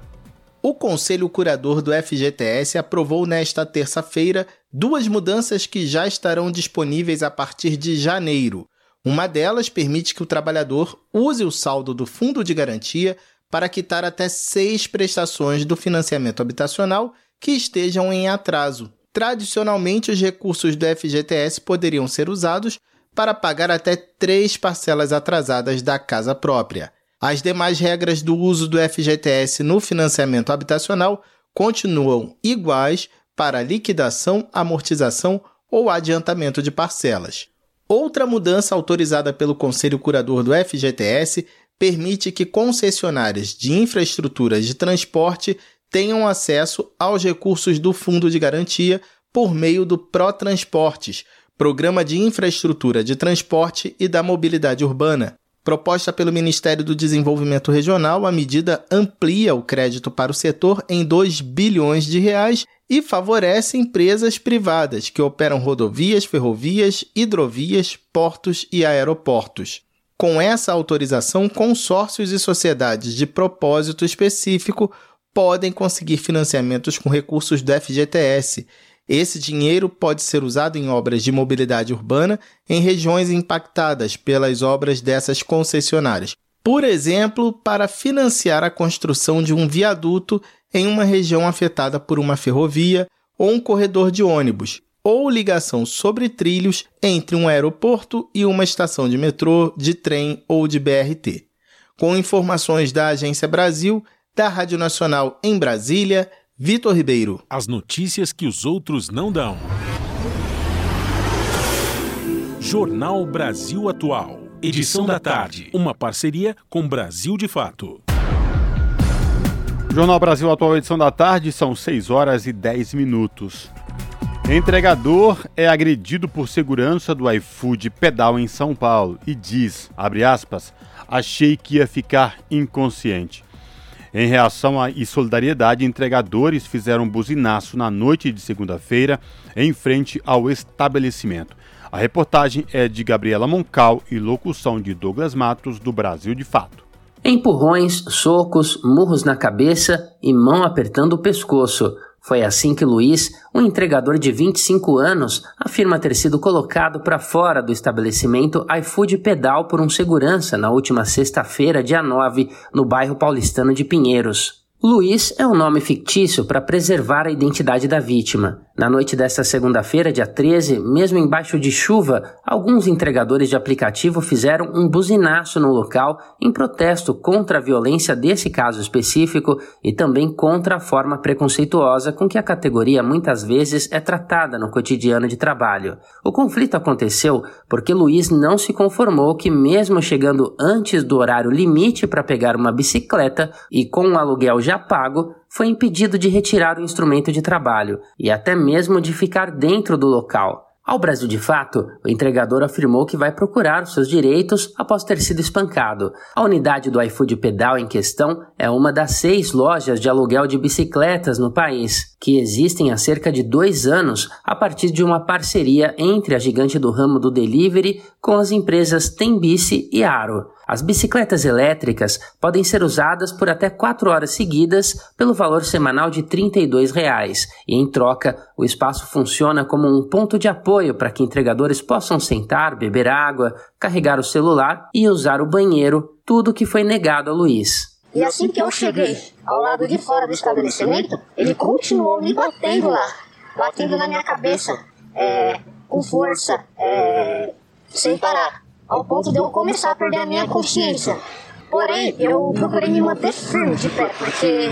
O Conselho Curador do FGTS aprovou nesta terça-feira duas mudanças que já estarão disponíveis a partir de janeiro. Uma delas permite que o trabalhador use o saldo do fundo de garantia para quitar até seis prestações do financiamento habitacional que estejam em atraso, Tradicionalmente, os recursos do FGTS poderiam ser usados para pagar até três parcelas atrasadas da casa própria. As demais regras do uso do FGTS no financiamento habitacional continuam iguais para liquidação, amortização ou adiantamento de parcelas. Outra mudança autorizada pelo Conselho Curador do FGTS permite que concessionárias de infraestruturas de transporte tenham acesso aos recursos do Fundo de Garantia por meio do ProTransportes, Programa de Infraestrutura de Transporte e da Mobilidade Urbana. Proposta pelo Ministério do Desenvolvimento Regional, a medida amplia o crédito para o setor em 2 bilhões de reais e favorece empresas privadas que operam rodovias, ferrovias, hidrovias, portos e aeroportos. Com essa autorização, consórcios e sociedades de propósito específico podem conseguir financiamentos com recursos do FGTS. Esse dinheiro pode ser usado em obras de mobilidade urbana em regiões impactadas pelas obras dessas concessionárias. Por exemplo, para financiar a construção de um viaduto em uma região afetada por uma ferrovia ou um corredor de ônibus, ou ligação sobre trilhos entre um aeroporto e uma estação de metrô, de trem ou de BRT. Com informações da Agência Brasil, da Rádio Nacional em Brasília, Vitor Ribeiro. As notícias que os outros não dão. Jornal Brasil Atual. Edição da tarde. Uma parceria com Brasil de Fato. Jornal Brasil Atual, edição da tarde, são 6 horas e 10 minutos. Entregador é agredido por segurança do iFood Pedal em São Paulo e diz, abre aspas, achei que ia ficar inconsciente. Em reação e solidariedade, entregadores fizeram buzinaço na noite de segunda-feira em frente ao estabelecimento. A reportagem é de Gabriela Moncal e locução de Douglas Matos, do Brasil de Fato. Empurrões, socos, murros na cabeça e mão apertando o pescoço. Foi assim que Luiz, um entregador de 25 anos, afirma ter sido colocado para fora do estabelecimento iFood Pedal por um segurança na última sexta-feira, dia 9, no bairro paulistano de Pinheiros. Luiz é um nome fictício para preservar a identidade da vítima. Na noite desta segunda-feira, dia 13, mesmo embaixo de chuva, alguns entregadores de aplicativo fizeram um buzinaço no local em protesto contra a violência desse caso específico e também contra a forma preconceituosa com que a categoria muitas vezes é tratada no cotidiano de trabalho. O conflito aconteceu porque Luiz não se conformou que, mesmo chegando antes do horário limite para pegar uma bicicleta e com o aluguel já pago, foi impedido de retirar o instrumento de trabalho e até mesmo de ficar dentro do local. Ao Brasil de Fato, o entregador afirmou que vai procurar seus direitos após ter sido espancado. A unidade do iFood Pedal em questão é uma das seis lojas de aluguel de bicicletas no país, que existem há cerca de dois anos a partir de uma parceria entre a gigante do ramo do delivery com as empresas Tembice e Aro. As bicicletas elétricas podem ser usadas por até 4 horas seguidas pelo valor semanal de 32 reais, e em troca o espaço funciona como um ponto de apoio para que entregadores possam sentar, beber água, carregar o celular e usar o banheiro, tudo que foi negado a Luiz. E assim que eu cheguei ao lado de fora do estabelecimento, ele continuou me batendo lá, batendo na minha cabeça, é, com força, é, sem parar ao ponto de eu começar a perder a minha consciência. Porém, eu procurei me manter firme de pé, porque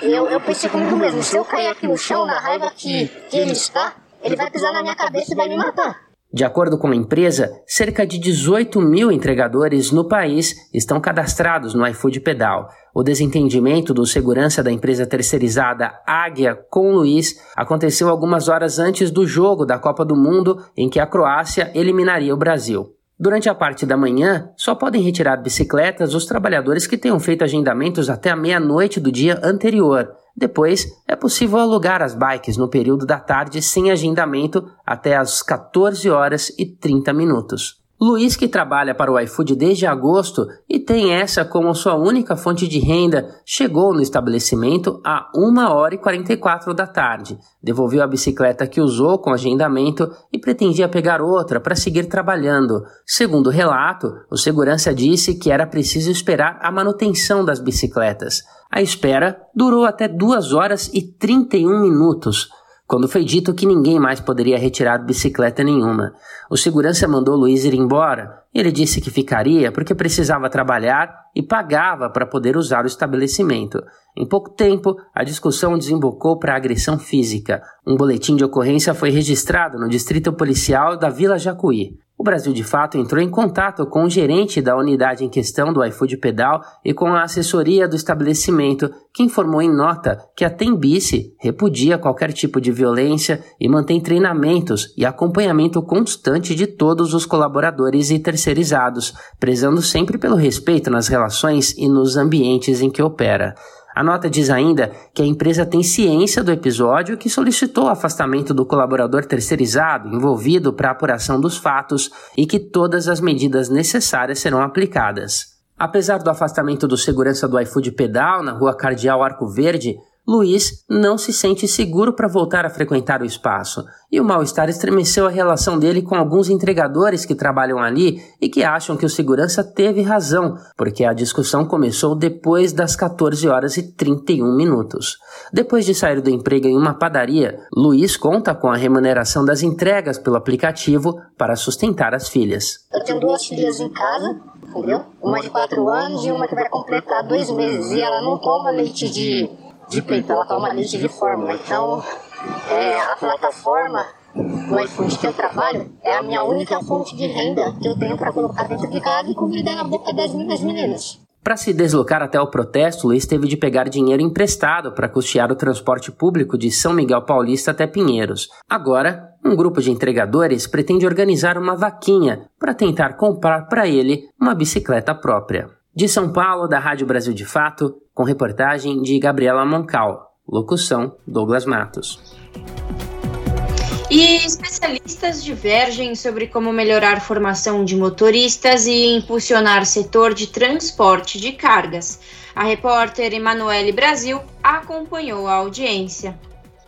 eu, eu pensei comigo mesmo, se eu cair aqui no chão, na raiva que, que ele está, ele vai pisar na minha cabeça e vai me matar. De acordo com a empresa, cerca de 18 mil entregadores no país estão cadastrados no iFood Pedal. O desentendimento do segurança da empresa terceirizada Águia com Luiz aconteceu algumas horas antes do jogo da Copa do Mundo, em que a Croácia eliminaria o Brasil. Durante a parte da manhã, só podem retirar bicicletas os trabalhadores que tenham feito agendamentos até a meia-noite do dia anterior. Depois, é possível alugar as bikes no período da tarde sem agendamento até às 14 horas e 30 minutos. Luiz, que trabalha para o iFood desde agosto e tem essa como sua única fonte de renda, chegou no estabelecimento a 1 hora e 44 da tarde. Devolveu a bicicleta que usou com agendamento e pretendia pegar outra para seguir trabalhando. Segundo o relato, o segurança disse que era preciso esperar a manutenção das bicicletas. A espera durou até 2 horas e 31 minutos quando foi dito que ninguém mais poderia retirar bicicleta nenhuma. O segurança mandou Luiz ir embora. Ele disse que ficaria porque precisava trabalhar e pagava para poder usar o estabelecimento. Em pouco tempo, a discussão desembocou para agressão física. Um boletim de ocorrência foi registrado no distrito policial da Vila Jacuí. O Brasil de Fato entrou em contato com o gerente da unidade em questão do iFood Pedal e com a assessoria do estabelecimento, que informou em nota que a Tembice repudia qualquer tipo de violência e mantém treinamentos e acompanhamento constante de todos os colaboradores e terceirizados, prezando sempre pelo respeito nas relações e nos ambientes em que opera. A nota diz ainda que a empresa tem ciência do episódio que solicitou o afastamento do colaborador terceirizado envolvido para apuração dos fatos e que todas as medidas necessárias serão aplicadas. Apesar do afastamento do segurança do iFood Pedal na rua Cardeal Arco Verde, Luiz não se sente seguro para voltar a frequentar o espaço, e o mal-estar estremeceu a relação dele com alguns entregadores que trabalham ali e que acham que o segurança teve razão, porque a discussão começou depois das 14 horas e 31 minutos. Depois de sair do emprego em uma padaria, Luiz conta com a remuneração das entregas pelo aplicativo para sustentar as filhas. Eu tenho duas filhas em casa, entendeu? Uma de 4 anos e uma que vai completar dois meses, e ela não toma leite de de peito, ela toma leite de fórmula. Então, é, a plataforma do iFood que eu trabalho é a minha única fonte de renda que eu tenho para colocar dentro de casa e comida na boca das minhas meninas. Para se deslocar até o protesto, Luiz teve de pegar dinheiro emprestado para custear o transporte público de São Miguel Paulista até Pinheiros. Agora, um grupo de entregadores pretende organizar uma vaquinha para tentar comprar para ele uma bicicleta própria. De São Paulo, da Rádio Brasil de Fato, com reportagem de Gabriela Moncal. Locução: Douglas Matos. E especialistas divergem sobre como melhorar a formação de motoristas e impulsionar setor de transporte de cargas. A repórter Emanuele Brasil acompanhou a audiência.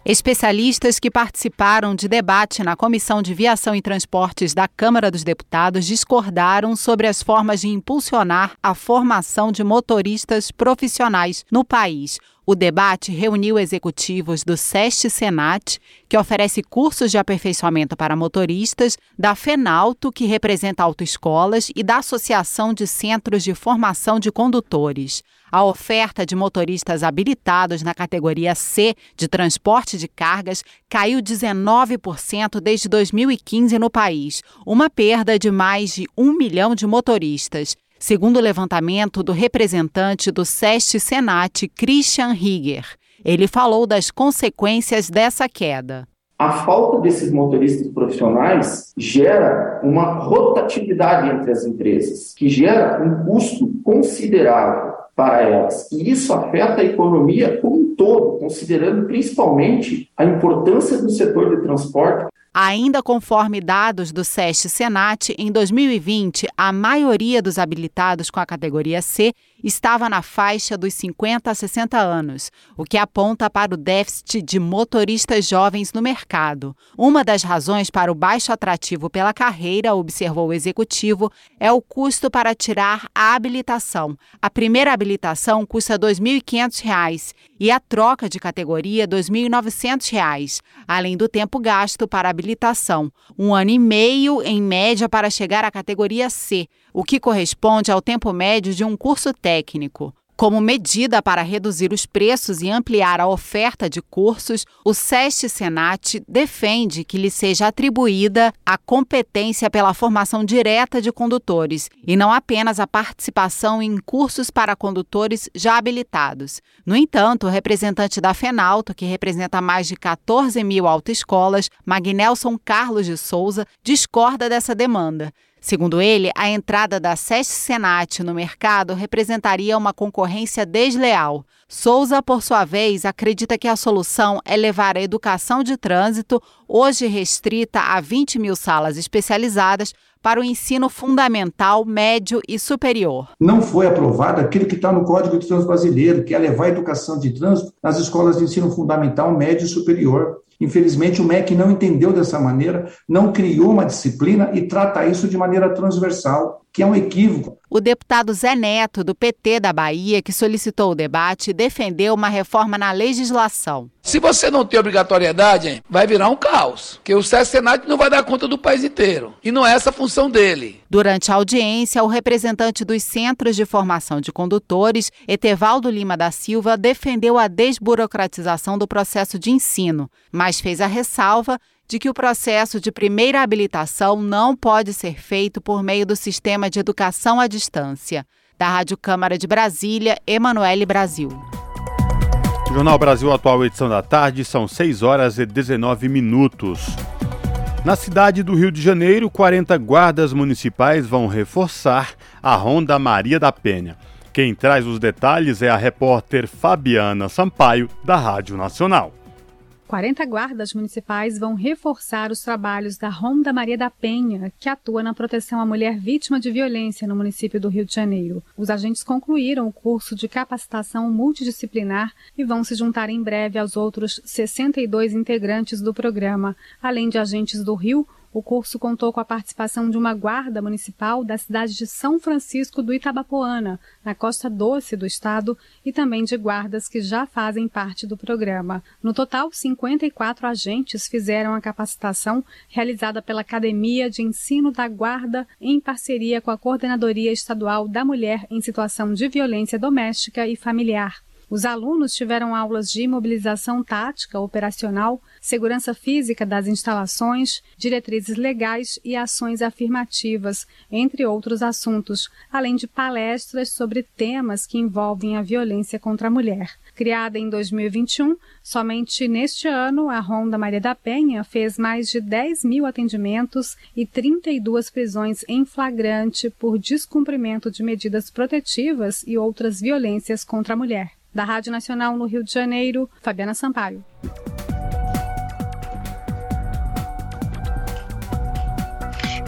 Especialistas que participaram de debate na Comissão de Viação e Transportes da Câmara dos Deputados discordaram sobre as formas de impulsionar a formação de motoristas profissionais no país. O debate reuniu executivos do SEST Senat, que oferece cursos de aperfeiçoamento para motoristas, da FENALTO, que representa autoescolas, e da Associação de Centros de Formação de Condutores. A oferta de motoristas habilitados na categoria C de transporte de cargas caiu 19% desde 2015 no país, uma perda de mais de um milhão de motoristas segundo o levantamento do representante do SEST Senat, Christian Rieger. Ele falou das consequências dessa queda. A falta desses motoristas profissionais gera uma rotatividade entre as empresas, que gera um custo considerável para elas. E isso afeta a economia como um todo, considerando principalmente a importância do setor de transporte Ainda conforme dados do SESC Senat, em 2020, a maioria dos habilitados com a categoria C estava na faixa dos 50 a 60 anos, o que aponta para o déficit de motoristas jovens no mercado. Uma das razões para o baixo atrativo pela carreira, observou o executivo, é o custo para tirar a habilitação. A primeira habilitação custa R$ 2.500 e a troca de categoria R$ 2.900, além do tempo gasto para habilitação, um ano e meio em média para chegar à categoria C, o que corresponde ao tempo médio de um curso técnico. Como medida para reduzir os preços e ampliar a oferta de cursos, o SEST Senat defende que lhe seja atribuída a competência pela formação direta de condutores e não apenas a participação em cursos para condutores já habilitados. No entanto, o representante da FENALTO, que representa mais de 14 mil autoescolas, Magnelson Carlos de Souza, discorda dessa demanda. Segundo ele, a entrada da SESC Senat no mercado representaria uma concorrência desleal. Souza, por sua vez, acredita que a solução é levar a educação de trânsito, hoje restrita a 20 mil salas especializadas, para o ensino fundamental, médio e superior. Não foi aprovado aquilo que está no Código de Trânsito Brasileiro, que é levar a educação de trânsito nas escolas de ensino fundamental, médio e superior. Infelizmente, o MEC não entendeu dessa maneira, não criou uma disciplina e trata isso de maneira transversal, que é um equívoco. O deputado Zé Neto, do PT da Bahia, que solicitou o debate, defendeu uma reforma na legislação. Se você não tem obrigatoriedade, vai virar um caos, que o Senado não vai dar conta do país inteiro. E não é essa a função dele. Durante a audiência, o representante dos Centros de Formação de Condutores, Etevaldo Lima da Silva, defendeu a desburocratização do processo de ensino, mas fez a ressalva de que o processo de primeira habilitação não pode ser feito por meio do sistema de educação à distância. Da Rádio Câmara de Brasília, Emanuele Brasil. Jornal Brasil Atual, edição da tarde, são 6 horas e 19 minutos. Na cidade do Rio de Janeiro, 40 guardas municipais vão reforçar a Ronda Maria da Penha. Quem traz os detalhes é a repórter Fabiana Sampaio, da Rádio Nacional. 40 guardas municipais vão reforçar os trabalhos da Ronda Maria da Penha, que atua na proteção à mulher vítima de violência no município do Rio de Janeiro. Os agentes concluíram o curso de capacitação multidisciplinar e vão se juntar em breve aos outros 62 integrantes do programa, além de agentes do Rio, o curso contou com a participação de uma guarda municipal da cidade de São Francisco do Itabapoana, na costa doce do estado, e também de guardas que já fazem parte do programa. No total, 54 agentes fizeram a capacitação realizada pela Academia de Ensino da Guarda em parceria com a Coordenadoria Estadual da Mulher em Situação de Violência Doméstica e Familiar. Os alunos tiveram aulas de imobilização tática operacional, segurança física das instalações, diretrizes legais e ações afirmativas, entre outros assuntos, além de palestras sobre temas que envolvem a violência contra a mulher. Criada em 2021, somente neste ano, a Ronda Maria da Penha fez mais de 10 mil atendimentos e 32 prisões em flagrante por descumprimento de medidas protetivas e outras violências contra a mulher. Da Rádio Nacional no Rio de Janeiro, Fabiana Sampaio.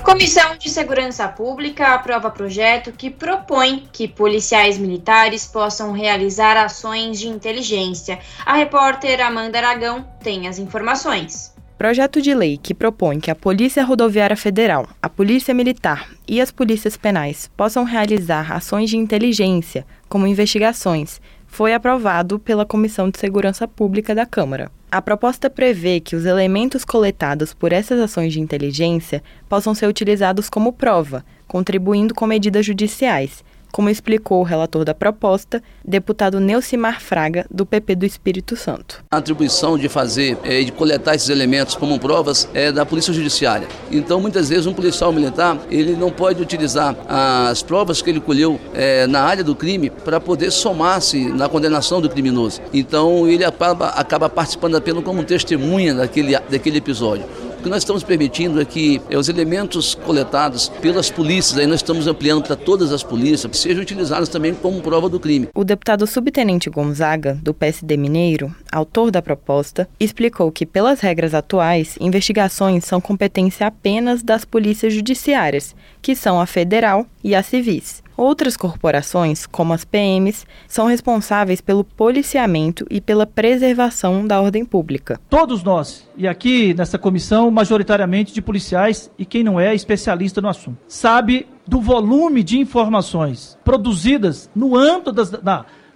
Comissão de Segurança Pública aprova projeto que propõe que policiais militares possam realizar ações de inteligência. A repórter Amanda Aragão tem as informações. Projeto de lei que propõe que a Polícia Rodoviária Federal, a Polícia Militar e as polícias penais possam realizar ações de inteligência, como investigações, foi aprovado pela Comissão de Segurança Pública da Câmara. A proposta prevê que os elementos coletados por essas ações de inteligência possam ser utilizados como prova, contribuindo com medidas judiciais, como explicou o relator da proposta, deputado Neucimar Fraga, do PP do Espírito Santo. A atribuição de fazer e é, de coletar esses elementos como provas é da Polícia Judiciária. Então, muitas vezes, um policial militar ele não pode utilizar as provas que ele colheu é, na área do crime para poder somar-se na condenação do criminoso. Então, ele acaba, acaba participando apenas como testemunha daquele, daquele episódio. Que nós estamos permitindo é que é, os elementos coletados pelas polícias, aí nós estamos ampliando para todas as polícias, sejam utilizados também como prova do crime. O deputado subtenente Gonzaga, do PSD Mineiro, autor da proposta, explicou que, pelas regras atuais, investigações são competência apenas das polícias judiciárias, que são a federal e a civis. Outras corporações, como as PMs, são responsáveis pelo policiamento e pela preservação da ordem pública. Todos nós, e aqui nessa comissão, majoritariamente de policiais e quem não é especialista no assunto, sabe do volume de informações produzidas no âmbito das.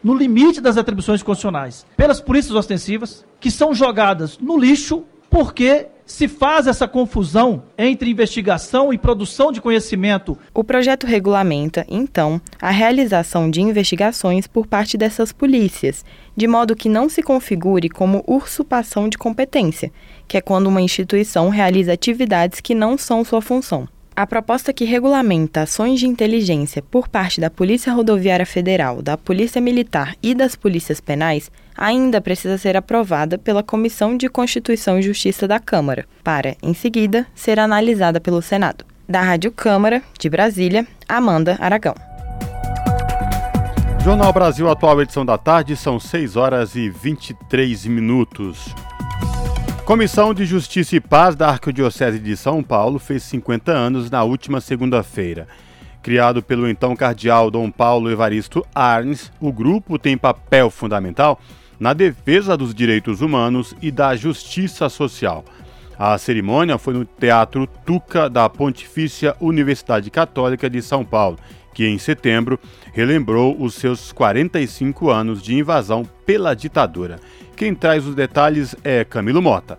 No limite das atribuições constitucionais pelas polícias ostensivas, que são jogadas no lixo porque se faz essa confusão entre investigação e produção de conhecimento. O projeto regulamenta, então, a realização de investigações por parte dessas polícias, de modo que não se configure como usurpação de competência, que é quando uma instituição realiza atividades que não são sua função. A proposta que regulamenta ações de inteligência por parte da Polícia Rodoviária Federal, da Polícia Militar e das Polícias Penais ainda precisa ser aprovada pela Comissão de Constituição e Justiça da Câmara, para, em seguida, ser analisada pelo Senado. Da Rádio Câmara, de Brasília, Amanda Aragão. Jornal Brasil Atual, edição da tarde, são 6 horas e 23 minutos. Comissão de Justiça e Paz da Arquidiocese de São Paulo fez 50 anos na última segunda-feira. Criado pelo então cardeal Dom Paulo Evaristo Arnes, o grupo tem papel fundamental na defesa dos direitos humanos e da justiça social. A cerimônia foi no Teatro Tuca da Pontifícia Universidade Católica de São Paulo, que em setembro relembrou os seus 45 anos de invasão pela ditadura. Quem traz os detalhes é Camilo Mota.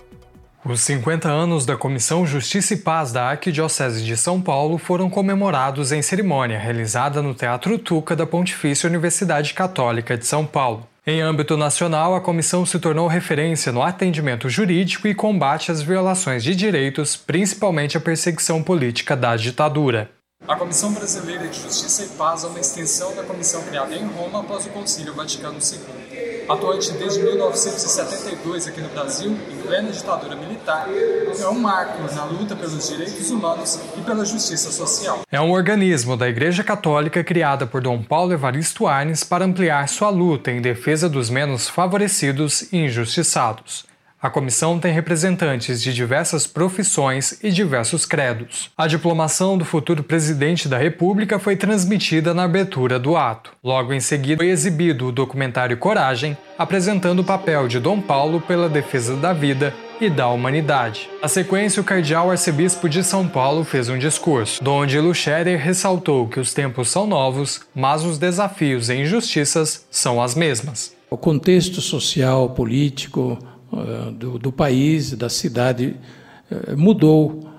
Os 50 anos da Comissão Justiça e Paz da Arquidiocese de São Paulo foram comemorados em cerimônia realizada no Teatro Tuca da Pontifícia Universidade Católica de São Paulo. Em âmbito nacional, a comissão se tornou referência no atendimento jurídico e combate às violações de direitos, principalmente a perseguição política da ditadura. A Comissão Brasileira de Justiça e Paz é uma extensão da comissão criada em Roma após o Concílio Vaticano II. Atuante desde 1972 aqui no Brasil, em plena ditadura militar, é um marco na luta pelos direitos humanos e pela justiça social. É um organismo da Igreja Católica criada por Dom Paulo Evaristo Arnes para ampliar sua luta em defesa dos menos favorecidos e injustiçados. A comissão tem representantes de diversas profissões e diversos credos. A diplomação do futuro presidente da República foi transmitida na abertura do ato. Logo em seguida, foi exibido o documentário Coragem, apresentando o papel de Dom Paulo pela defesa da vida e da humanidade. A sequência, o cardeal arcebispo de São Paulo fez um discurso, onde Lucherer ressaltou que os tempos são novos, mas os desafios e injustiças são as mesmas. O contexto social, político, do, do país, da cidade, eh, mudou.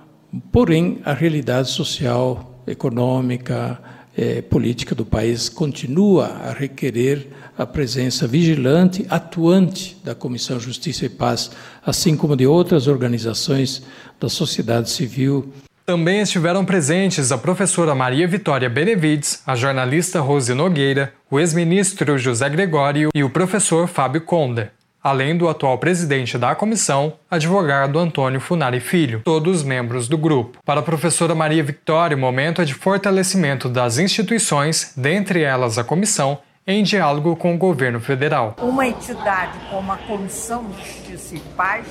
Porém, a realidade social, econômica, eh, política do país continua a requerer a presença vigilante, atuante da Comissão Justiça e Paz, assim como de outras organizações da sociedade civil. Também estiveram presentes a professora Maria Vitória Benevides, a jornalista Rose Nogueira, o ex-ministro José Gregório e o professor Fábio Conde além do atual presidente da comissão, advogado Antônio Funari Filho, todos membros do grupo. Para a professora Maria Victória, o momento é de fortalecimento das instituições, dentre elas a comissão, em diálogo com o governo federal. Uma entidade como a Comissão de Justiça e Paz,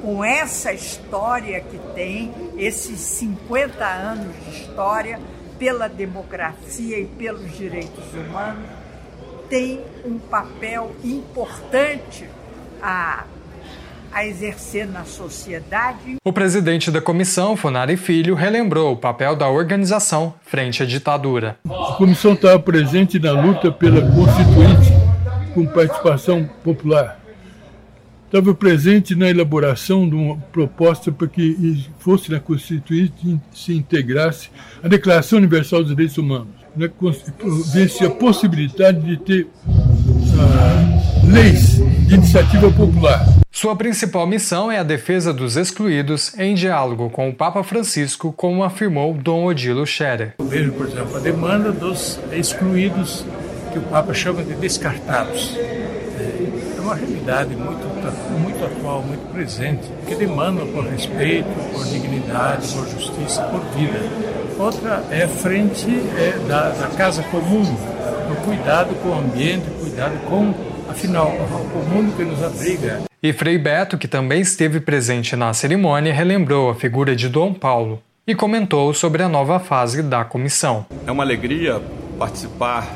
com essa história que tem, esses 50 anos de história pela democracia e pelos direitos humanos, tem um papel importante a, a exercer na sociedade. O presidente da comissão, Funari Filho, relembrou o papel da organização frente à ditadura. A comissão estava presente na luta pela Constituinte com participação popular. Estava presente na elaboração de uma proposta para que fosse na Constituinte se integrasse a Declaração Universal dos Direitos Humanos. Né, a possibilidade de ter uh, leis de iniciativa popular. Sua principal missão é a defesa dos excluídos em diálogo com o Papa Francisco, como afirmou Dom Odilo Scherer. Eu vejo, por exemplo, a demanda dos excluídos, que o Papa chama de descartados. É uma realidade muito muito, atual, muito presente, que demandam por respeito, por dignidade, por justiça, por vida. Outra é frente é, da, da casa comum, o cuidado com o ambiente, cuidado com, afinal, o mundo que nos abriga. E Frei Beto, que também esteve presente na cerimônia, relembrou a figura de Dom Paulo e comentou sobre a nova fase da comissão. É uma alegria participar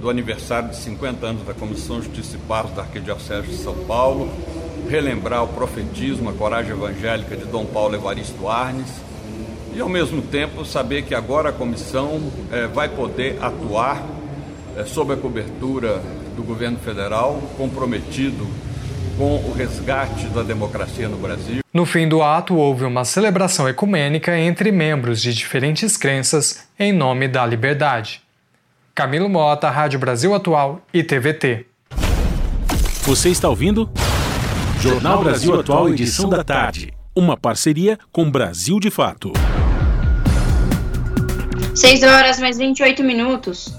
do aniversário de 50 anos da Comissão Justiça e Paz da Arquidiocese de São Paulo, relembrar o profetismo, a coragem evangélica de Dom Paulo Evaristo Arnes e, ao mesmo tempo, saber que agora a comissão é, vai poder atuar é, sob a cobertura do governo federal, comprometido com o resgate da democracia no Brasil. No fim do ato, houve uma celebração ecumênica entre membros de diferentes crenças em nome da liberdade. Camilo Mota, Rádio Brasil Atual e TVT. Você está ouvindo? Jornal Brasil Atual, edição da tarde. Uma parceria com Brasil de Fato. 6 horas mais 28 minutos.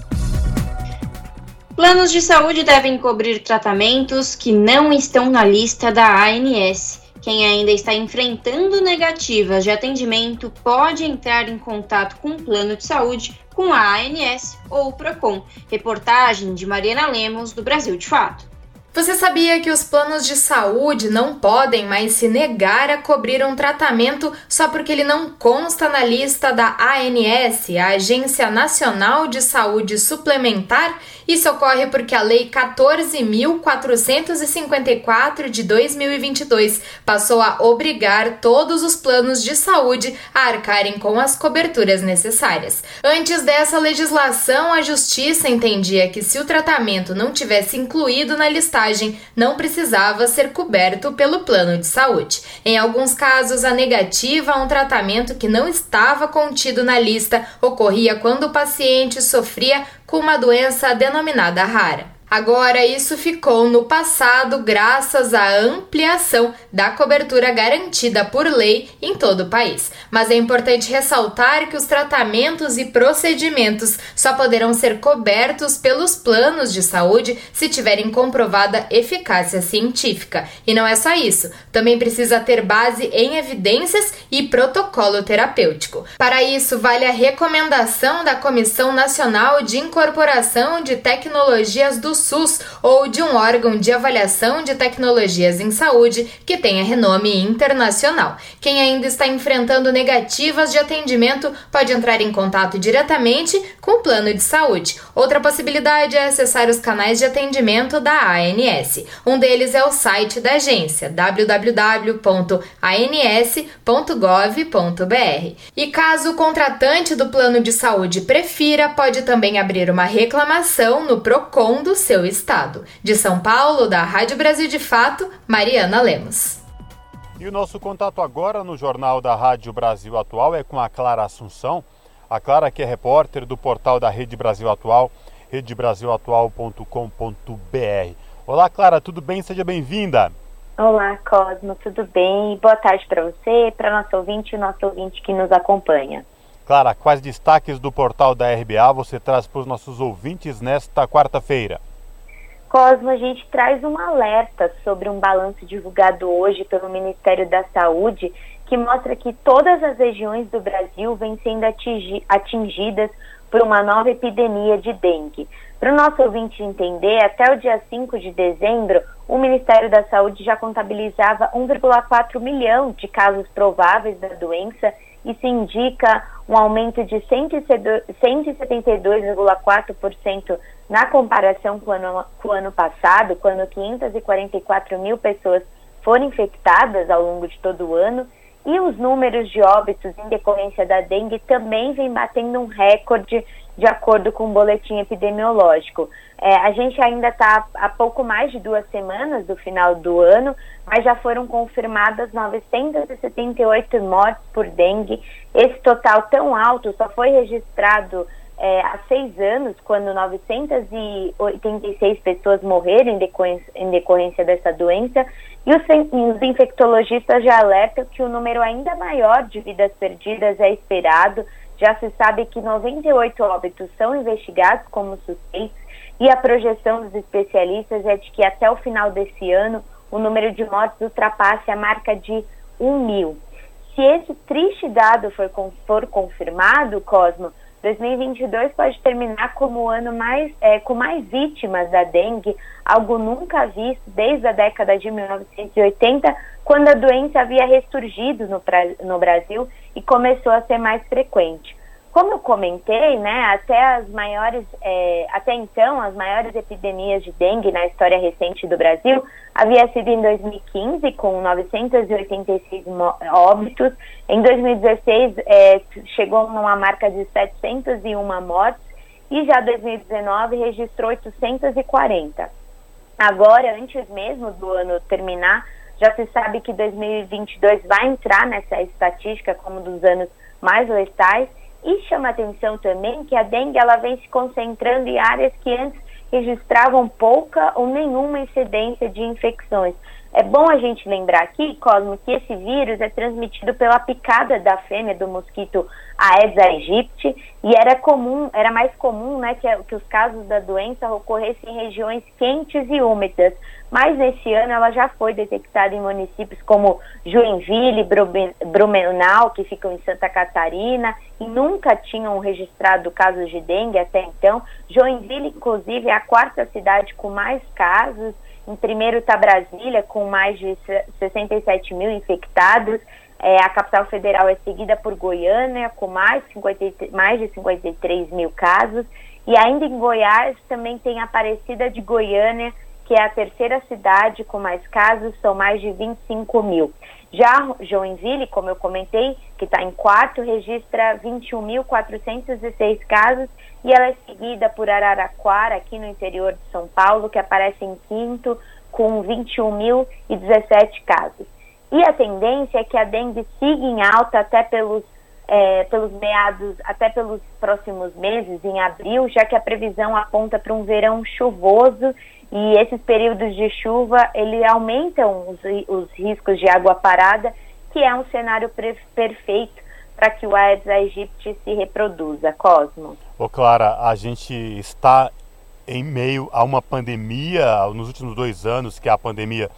Planos de saúde devem cobrir tratamentos que não estão na lista da ANS. Quem ainda está enfrentando negativas de atendimento pode entrar em contato com o plano de saúde, com a ANS ou o PROCON. Reportagem de Mariana Lemos, do Brasil de Fato. Você sabia que os planos de saúde não podem mais se negar a cobrir um tratamento só porque ele não consta na lista da ANS, a Agência Nacional de Saúde Suplementar? Isso ocorre porque a Lei 14.454 de 2022 passou a obrigar todos os planos de saúde a arcarem com as coberturas necessárias. Antes dessa legislação, a Justiça entendia que se o tratamento não tivesse incluído na listagem, não precisava ser coberto pelo plano de saúde. Em alguns casos, a negativa a um tratamento que não estava contido na lista ocorria quando o paciente sofria com uma doença denominada rara. Agora, isso ficou no passado graças à ampliação da cobertura garantida por lei em todo o país. Mas é importante ressaltar que os tratamentos e procedimentos só poderão ser cobertos pelos planos de saúde se tiverem comprovada eficácia científica. E não é só isso, também precisa ter base em evidências e protocolo terapêutico. Para isso, vale a recomendação da Comissão Nacional de Incorporação de Tecnologias do SUS ou de um órgão de avaliação de tecnologias em saúde que tenha renome internacional. Quem ainda está enfrentando negativas de atendimento pode entrar em contato diretamente com o plano de saúde. Outra possibilidade é acessar os canais de atendimento da ANS. Um deles é o site da agência www.ans.gov.br. E caso o contratante do plano de saúde prefira, pode também abrir uma reclamação no Procon do seu estado. De São Paulo, da Rádio Brasil de Fato, Mariana Lemos. E o nosso contato agora no Jornal da Rádio Brasil Atual é com a Clara Assunção. A Clara que é repórter do portal da Rede Brasil Atual, redebrasilatual.com.br. Olá, Clara, tudo bem? Seja bem-vinda. Olá, Cosmo, tudo bem? Boa tarde para você, para nosso ouvinte e nosso ouvinte que nos acompanha. Clara, quais destaques do portal da RBA você traz para os nossos ouvintes nesta quarta-feira? Cosmo, a gente traz um alerta sobre um balanço divulgado hoje pelo Ministério da Saúde que mostra que todas as regiões do Brasil vêm sendo atingidas por uma nova epidemia de dengue. Para o nosso ouvinte entender, até o dia 5 de dezembro, o Ministério da Saúde já contabilizava 1,4 milhão de casos prováveis da doença se indica um aumento de 172,4% na comparação com o, ano, com o ano passado, quando 544 mil pessoas foram infectadas ao longo de todo o ano, e os números de óbitos em decorrência da dengue também vem batendo um recorde de acordo com o boletim epidemiológico. É, a gente ainda está há pouco mais de duas semanas do final do ano, mas já foram confirmadas 978 mortes por dengue. Esse total tão alto só foi registrado é, há seis anos, quando 986 pessoas morreram em decorrência, em decorrência dessa doença, e os, os, infectologistas já alertam que o número ainda maior de vidas perdidas é esperado. Já se sabe que 98 óbitos são investigados como suspeitos, e a projeção dos especialistas é de que até o final desse ano o número de mortes ultrapasse a marca de 1 mil. Se esse triste dado for, for confirmado, Cosmo, 2022 pode terminar como o ano mais, é, com mais vítimas da dengue, algo nunca visto desde a década de 1980, quando a doença havia ressurgido no, no Brasil e começou a ser mais frequente. Como eu comentei, né, até as maiores, é, até então, as maiores epidemias de dengue na história recente do Brasil havia sido em 2015, com 986 óbitos. Em 2016, é, chegou numa marca de 701 mortes e já 2019 registrou 840. Agora, antes mesmo do ano terminar, já se sabe que 2022 vai entrar nessa estatística como dos anos mais letais e chama atenção também que a dengue ela vem se concentrando em áreas que antes registravam pouca ou nenhuma incidência de infecções. É bom a gente lembrar aqui, Cosmo, que esse vírus é transmitido pela picada da fêmea do mosquito Aedes aegypti e era comum, era mais comum, né, que, que os casos da doença ocorressem em regiões quentes e úmidas. Mas nesse ano ela já foi detectada em municípios como Joinville, Brumenau, que ficam em Santa Catarina, e nunca tinham registrado casos de dengue até então. Joinville, inclusive, é a quarta cidade com mais casos. Em primeiro está Brasília, com mais de 67 mil infectados. É, a capital federal é seguida por Goiânia, com mais, 50, mais de 53 mil casos. E ainda em Goiás também tem a Aparecida de Goiânia, que é a terceira cidade com mais casos, são mais de 25 mil. Já Joinville, como eu comentei, que está em quarto, registra 21.406 casos e ela é seguida por Araraquara, aqui no interior de São Paulo, que aparece em quinto, com 21.017 casos. E a tendência é que a dengue siga em alta até pelos, é, pelos meados, até pelos próximos meses, em abril, já que a previsão aponta para um verão chuvoso e esses períodos de chuva, ele aumentam os, os riscos de água parada, que é um cenário perfeito para que o Aedes aegypti se reproduza. Cosmo. Ô Clara, a gente está em meio a uma pandemia nos últimos dois anos, que é a pandemia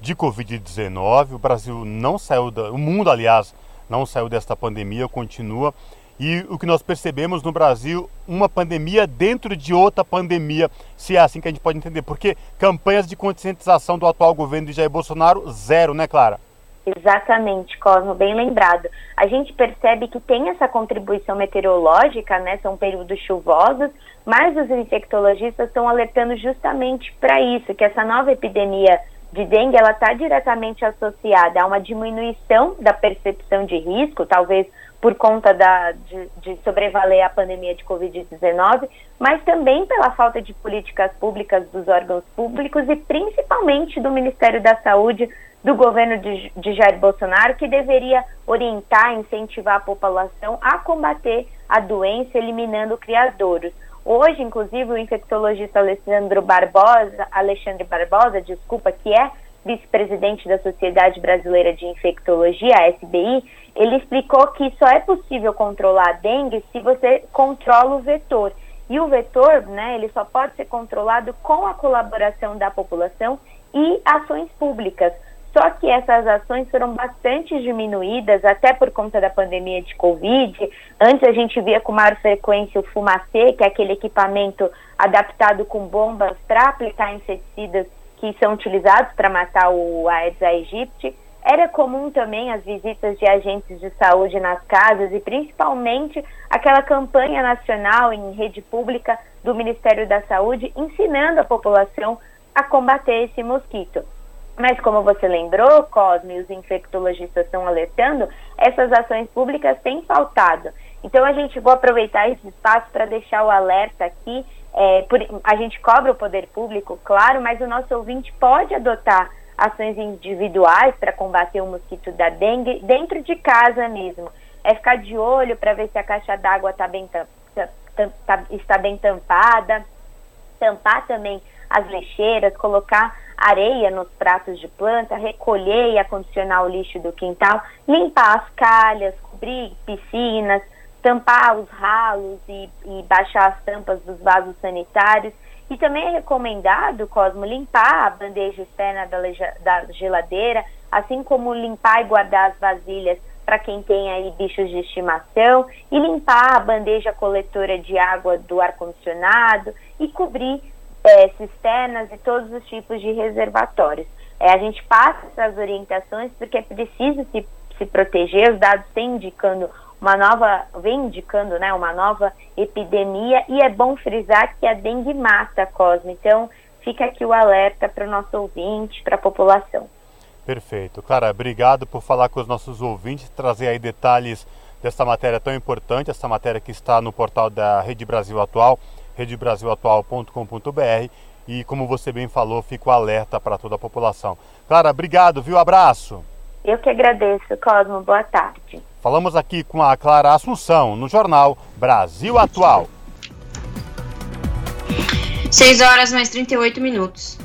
de Covid-19. O Brasil não saiu, da, o mundo, aliás, não saiu desta pandemia, continua e o que nós percebemos no Brasil, uma pandemia dentro de outra pandemia, se é assim que a gente pode entender. Porque campanhas de conscientização do atual governo de Jair Bolsonaro, zero, né, Clara? Exatamente, Cosmo, bem lembrado. A gente percebe que tem essa contribuição meteorológica, né? São períodos chuvosos, mas os infectologistas estão alertando justamente para isso, que essa nova epidemia de dengue ela está diretamente associada a uma diminuição da percepção de risco, talvez por conta da, de, de sobrevaler a pandemia de Covid-19, mas também pela falta de políticas públicas dos órgãos públicos e principalmente do Ministério da Saúde, do governo de, de Jair Bolsonaro, que deveria orientar, incentivar a população a combater a doença, eliminando criadouros. Hoje, inclusive, o infectologista Alessandro Barbosa, Alexandre Barbosa, desculpa, que é vice-presidente da Sociedade Brasileira de Infectologia, a SBI, ele explicou que só é possível controlar a dengue se você controla o vetor. E o vetor, né, ele só pode ser controlado com a colaboração da população e ações públicas. Só que essas ações foram bastante diminuídas, até por conta da pandemia de Covid. Antes a gente via com maior frequência o fumacê, que é aquele equipamento adaptado com bombas para aplicar inseticidas que são utilizados para matar o Aedes aegypti. Era comum também as visitas de agentes de saúde nas casas e principalmente aquela campanha nacional em rede pública do Ministério da Saúde ensinando a população a combater esse mosquito. Mas como você lembrou, Cosme, os infectologistas estão alertando, essas ações públicas têm faltado. Então a gente vou aproveitar esse espaço para deixar o alerta aqui é, por, a gente cobra o poder público, claro, mas o nosso ouvinte pode adotar ações individuais para combater o mosquito da dengue dentro de casa mesmo. É ficar de olho para ver se a caixa d'água tá bem tá, tá, está bem tampada, tampar também as lixeiras, colocar areia nos pratos de planta, recolher e acondicionar o lixo do quintal, limpar as calhas, cobrir piscinas, tampar os ralos e, e baixar as tampas dos vasos sanitários E também é recomendado, Cosmo, limpar a bandeja externa da, da geladeira, assim como limpar e guardar as vasilhas para quem tem aí bichos de estimação e limpar a bandeja coletora de água do ar-condicionado e cobrir é, cisternas e todos os tipos de reservatórios. É, a gente passa essas orientações porque é preciso se, se proteger, os dados têm indicando uma nova, vem indicando né, uma nova epidemia e é bom frisar que a dengue mata, Cosmo. Então, fica aqui o alerta para o nosso ouvinte, para a população. Perfeito. Clara, obrigado por falar com os nossos ouvintes, trazer aí detalhes dessa matéria tão importante, essa matéria que está no portal da Rede Brasil Atual, redebrasilatual.com.br e como você bem falou, fica o alerta para toda a população. Clara, obrigado, viu? Abraço. Eu que agradeço, Cosmo. Boa tarde. Falamos aqui com a Clara Assunção no jornal Brasil Atual. 6 horas mais 38 minutos.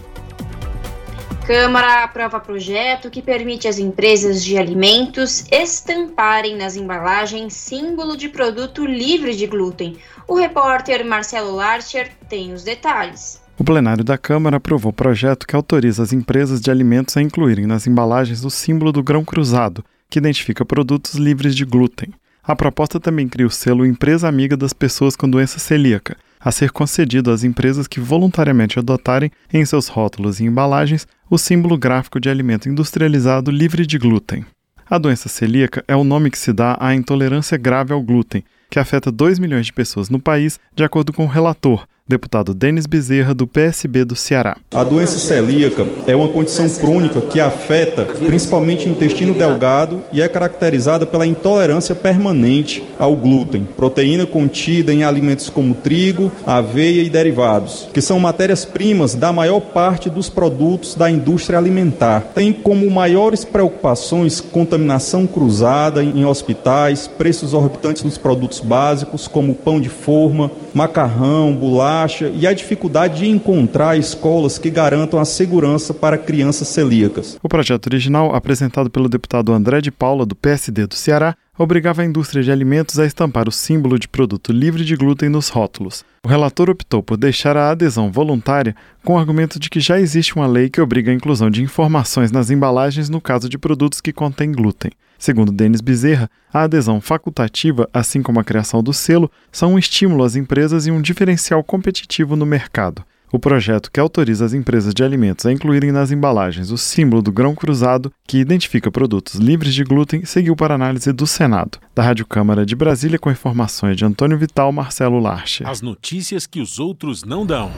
Câmara aprova projeto que permite às empresas de alimentos estamparem nas embalagens símbolo de produto livre de glúten. O repórter Marcelo Larcher tem os detalhes. O plenário da Câmara aprovou o projeto que autoriza as empresas de alimentos a incluírem nas embalagens o símbolo do grão cruzado, que identifica produtos livres de glúten. A proposta também cria o selo Empresa Amiga das Pessoas com Doença Celíaca, a ser concedido às empresas que voluntariamente adotarem em seus rótulos e embalagens o símbolo gráfico de alimento industrializado livre de glúten. A doença celíaca é o nome que se dá à intolerância grave ao glúten, que afeta 2 milhões de pessoas no país, de acordo com o relator, deputado Denis Bezerra, do PSB do Ceará. A doença celíaca é uma condição crônica que afeta principalmente o intestino delgado e é caracterizada pela intolerância permanente ao glúten, proteína contida em alimentos como trigo, aveia e derivados, que são matérias-primas da maior parte dos produtos da indústria alimentar. Tem como maiores preocupações contaminação cruzada em hospitais, preços exorbitantes nos produtos básicos, como pão de forma, macarrão, bolacha baixa e a dificuldade de encontrar escolas que garantam a segurança para crianças celíacas. O projeto original, apresentado pelo deputado André de Paula, do PSD do Ceará, obrigava a indústria de alimentos a estampar o símbolo de produto livre de glúten nos rótulos. O relator optou por deixar a adesão voluntária com o argumento de que já existe uma lei que obriga a inclusão de informações nas embalagens no caso de produtos que contêm glúten. Segundo Denis Bezerra, a adesão facultativa, assim como a criação do selo, são um estímulo às empresas e um diferencial competitivo no mercado. O projeto que autoriza as empresas de alimentos a incluírem nas embalagens o símbolo do grão cruzado, que identifica produtos livres de glúten, seguiu para análise do Senado. Da Rádio Câmara de Brasília, com informações de Antônio Vital, Marcelo Larche. As notícias que os outros não dão.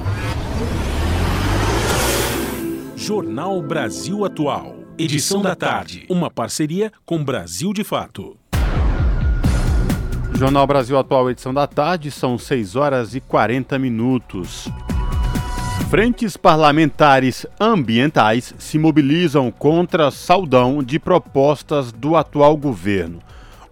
Jornal Brasil Atual. Edição da tarde. Uma parceria com Brasil de Fato. Jornal Brasil Atual, edição da tarde, são 6 horas e 40 minutos. Frentes parlamentares ambientais se mobilizam contra saudão de propostas do atual governo.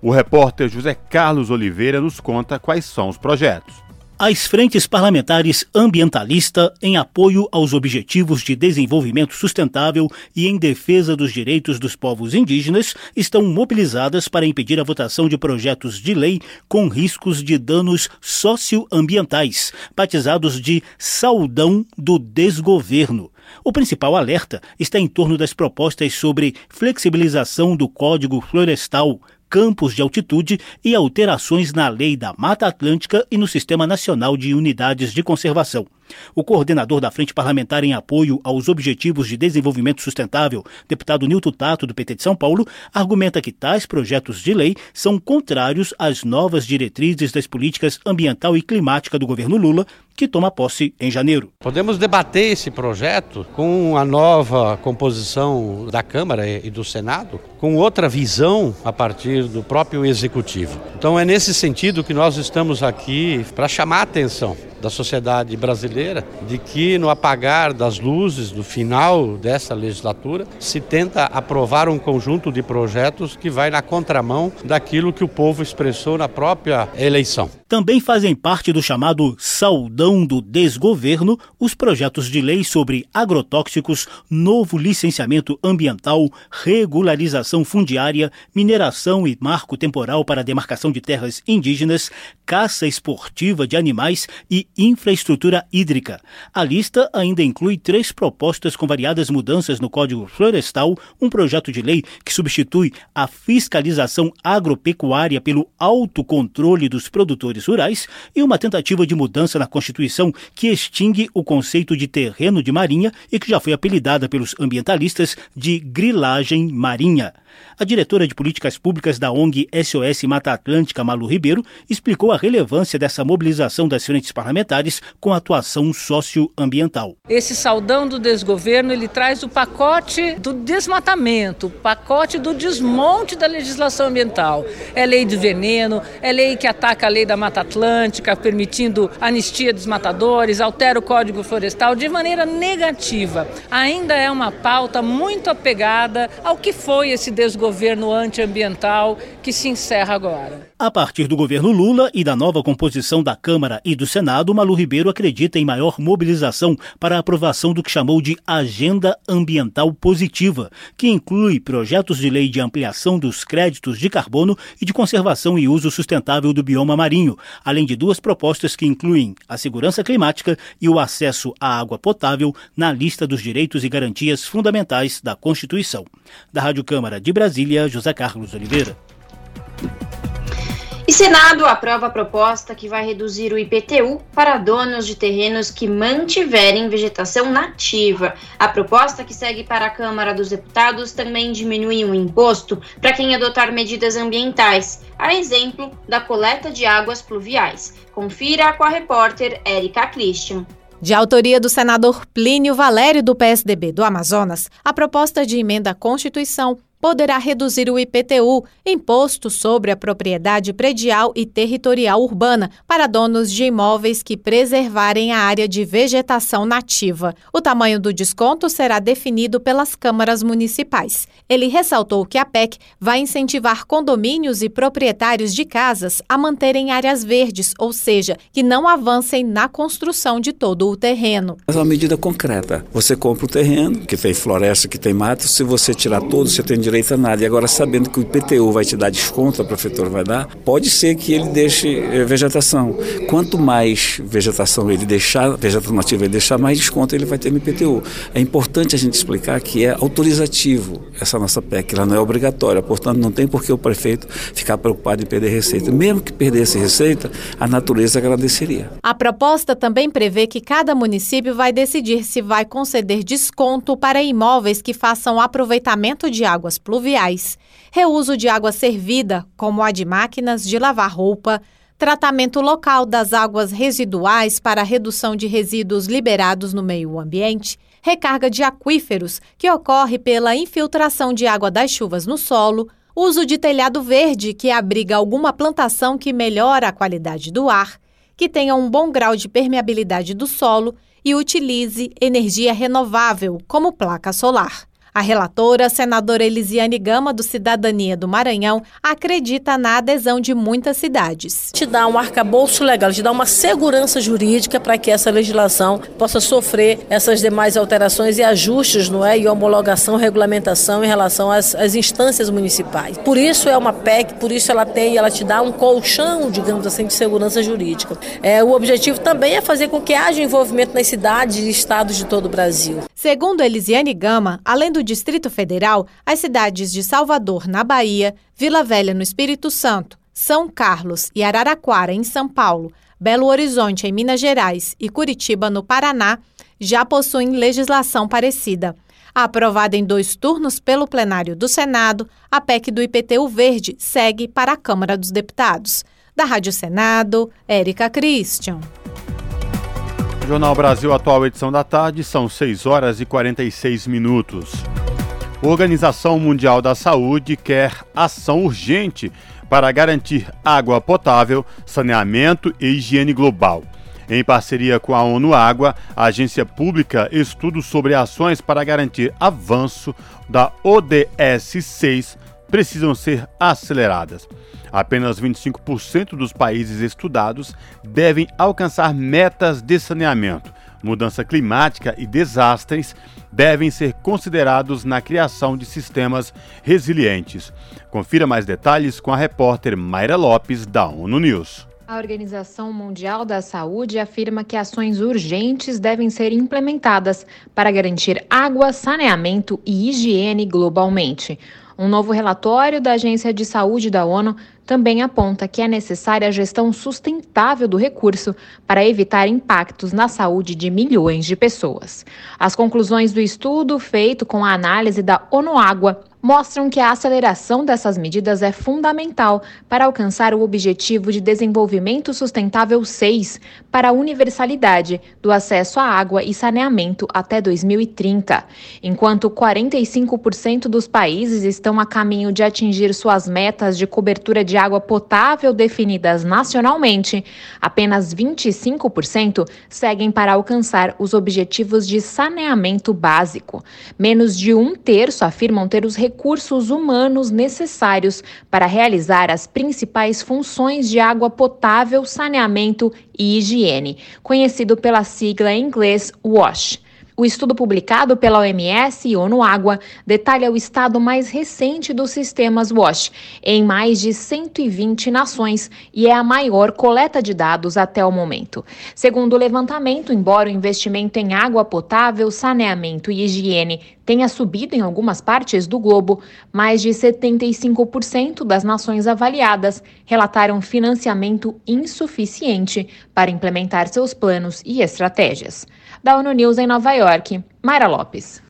O repórter José Carlos Oliveira nos conta quais são os projetos as frentes parlamentares ambientalista em apoio aos objetivos de desenvolvimento sustentável e em defesa dos direitos dos povos indígenas estão mobilizadas para impedir a votação de projetos de lei com riscos de danos socioambientais, batizados de Saudão do Desgoverno. O principal alerta está em torno das propostas sobre flexibilização do Código Florestal, campos de altitude e alterações na Lei da Mata Atlântica e no Sistema Nacional de Unidades de Conservação. O coordenador da Frente Parlamentar em apoio aos Objetivos de Desenvolvimento Sustentável, deputado Nilton Tato, do PT de São Paulo, argumenta que tais projetos de lei são contrários às novas diretrizes das políticas ambiental e climática do governo Lula, que toma posse em janeiro. Podemos debater esse projeto com a nova composição da Câmara e do Senado, com outra visão a partir do próprio Executivo. Então é nesse sentido que nós estamos aqui para chamar a atenção da sociedade brasileira de que no apagar das luzes do final dessa legislatura se tenta aprovar um conjunto de projetos que vai na contramão daquilo que o povo expressou na própria eleição. Também fazem parte do chamado saudão do desgoverno os projetos de lei sobre agrotóxicos, novo licenciamento ambiental, regularização fundiária, mineração e marco temporal para demarcação de terras indígenas, caça esportiva de animais e infraestrutura hídrica. A lista ainda inclui três propostas com variadas mudanças no Código Florestal, um projeto de lei que substitui a fiscalização agropecuária pelo autocontrole dos produtores rurais e uma tentativa de mudança na Constituição que extingue o conceito de terreno de marinha e que já foi apelidada pelos ambientalistas de grilagem marinha. A diretora de políticas públicas da ONG SOS Mata Atlântica, Malu Ribeiro, explicou a relevância dessa mobilização das frentes parlamentares com atuação socioambiental. Esse saudão do desgoverno, ele traz o pacote do desmatamento, o pacote do desmonte da legislação ambiental. É lei de veneno, é lei que ataca a lei da Mata Atlântica, permitindo anistia dos matadores, altera o Código Florestal de maneira negativa. Ainda é uma pauta muito apegada ao que foi esse desgoverno antiambiental que se encerra agora. A partir do governo Lula e da nova composição da Câmara e do Senado, Malu Ribeiro acredita em maior mobilização para a aprovação do que chamou de Agenda Ambiental Positiva, que inclui projetos de lei de ampliação dos créditos de carbono e de conservação e uso sustentável do bioma marinho, além de duas propostas que incluem a segurança climática e o acesso à água potável na lista dos direitos e garantias fundamentais da Constituição. Da Rádio Câmara de Brasília, José Carlos Oliveira. E Senado aprova a proposta que vai reduzir o IPTU para donos de terrenos que mantiverem vegetação nativa. A proposta que segue para a Câmara dos Deputados também diminui o imposto para quem adotar medidas ambientais, a exemplo da coleta de águas pluviais. Confira com a repórter Érica Christian. De autoria do senador Plínio Valério, do PSDB do Amazonas, a proposta de emenda à Constituição poderá reduzir o IPTU, Imposto sobre a Propriedade Predial e Territorial Urbana, para donos de imóveis que preservarem a área de vegetação nativa. O tamanho do desconto será definido pelas câmaras municipais. Ele ressaltou que a PEC vai incentivar condomínios e proprietários de casas a manterem áreas verdes, ou seja, que não avancem na construção de todo o terreno. É uma medida concreta. Você compra o terreno, que tem floresta, que tem mato, se você tirar todo, você tem direito a nada. E agora, sabendo que o IPTU vai te dar desconto, a prefeitura vai dar, pode ser que ele deixe eh, vegetação. Quanto mais vegetação ele deixar, vegetação nativa ele deixar, mais desconto ele vai ter no IPTU. É importante a gente explicar que é autorizativo essa nossa PEC, ela não é obrigatória, portanto não tem por que o prefeito ficar preocupado em perder receita. Mesmo que perdesse receita, a natureza agradeceria. A proposta também prevê que cada município vai decidir se vai conceder desconto para imóveis que façam aproveitamento de águas pluviais, reuso de água servida, como a de máquinas de lavar roupa, tratamento local das águas residuais para redução de resíduos liberados no meio ambiente, recarga de aquíferos, que ocorre pela infiltração de água das chuvas no solo, uso de telhado verde, que abriga alguma plantação que melhora a qualidade do ar, que tenha um bom grau de permeabilidade do solo e utilize energia renovável, como placa solar. A relatora, senadora Elisiane Gama, do Cidadania do Maranhão, acredita na adesão de muitas cidades. Te dá um arcabouço legal, te dá uma segurança jurídica para que essa legislação possa sofrer essas demais alterações e ajustes, não é? E homologação, regulamentação em relação às, às instâncias municipais. Por isso é uma PEC, por isso ela tem, ela te dá um colchão, digamos assim, de segurança jurídica. É, o objetivo também é fazer com que haja envolvimento nas cidades e estados de todo o Brasil. Segundo Elisiane Gama, além do Distrito Federal, as cidades de Salvador, na Bahia, Vila Velha, no Espírito Santo, São Carlos e Araraquara, em São Paulo, Belo Horizonte, em Minas Gerais e Curitiba, no Paraná, já possuem legislação parecida. Aprovada em dois turnos pelo plenário do Senado, a PEC do IPTU Verde segue para a Câmara dos Deputados. Da Rádio Senado, Érica Christian. Jornal Brasil Atual, edição da tarde, são 6 horas e 46 minutos. Organização Mundial da Saúde quer ação urgente para garantir água potável, saneamento e higiene global. Em parceria com a ONU Água, a agência pública estudos sobre ações para garantir avanço da ODS 6 precisam ser aceleradas. Apenas 25% dos países estudados devem alcançar metas de saneamento. Mudança climática e desastres devem ser considerados na criação de sistemas resilientes. Confira mais detalhes com a repórter Mayra Lopes, da ONU News. A Organização Mundial da Saúde afirma que ações urgentes devem ser implementadas para garantir água, saneamento e higiene globalmente. Um novo relatório da Agência de Saúde da ONU também aponta que é necessária a gestão sustentável do recurso para evitar impactos na saúde de milhões de pessoas. As conclusões do estudo, feito com a análise da ONU Água, mostram que a aceleração dessas medidas é fundamental para alcançar o objetivo de desenvolvimento sustentável 6 para a universalidade do acesso à água e saneamento até 2030. Enquanto 45% dos países estão a caminho de atingir suas metas de cobertura de água potável definidas nacionalmente, apenas 25% seguem para alcançar os objetivos de saneamento básico. Menos de um terço afirmam ter os recursos humanos necessários para realizar as principais funções de água potável, saneamento e higiene, conhecido pela sigla em inglês WASH. O estudo publicado pela OMS e ONU Água detalha o estado mais recente dos sistemas WASH em mais de 120 nações e é a maior coleta de dados até o momento. Segundo o levantamento, embora o investimento em água potável, saneamento e higiene tenha subido em algumas partes do globo, mais de 75% das nações avaliadas relataram financiamento insuficiente para implementar seus planos e estratégias. Da ONU News em Nova York, Mayra Lopes.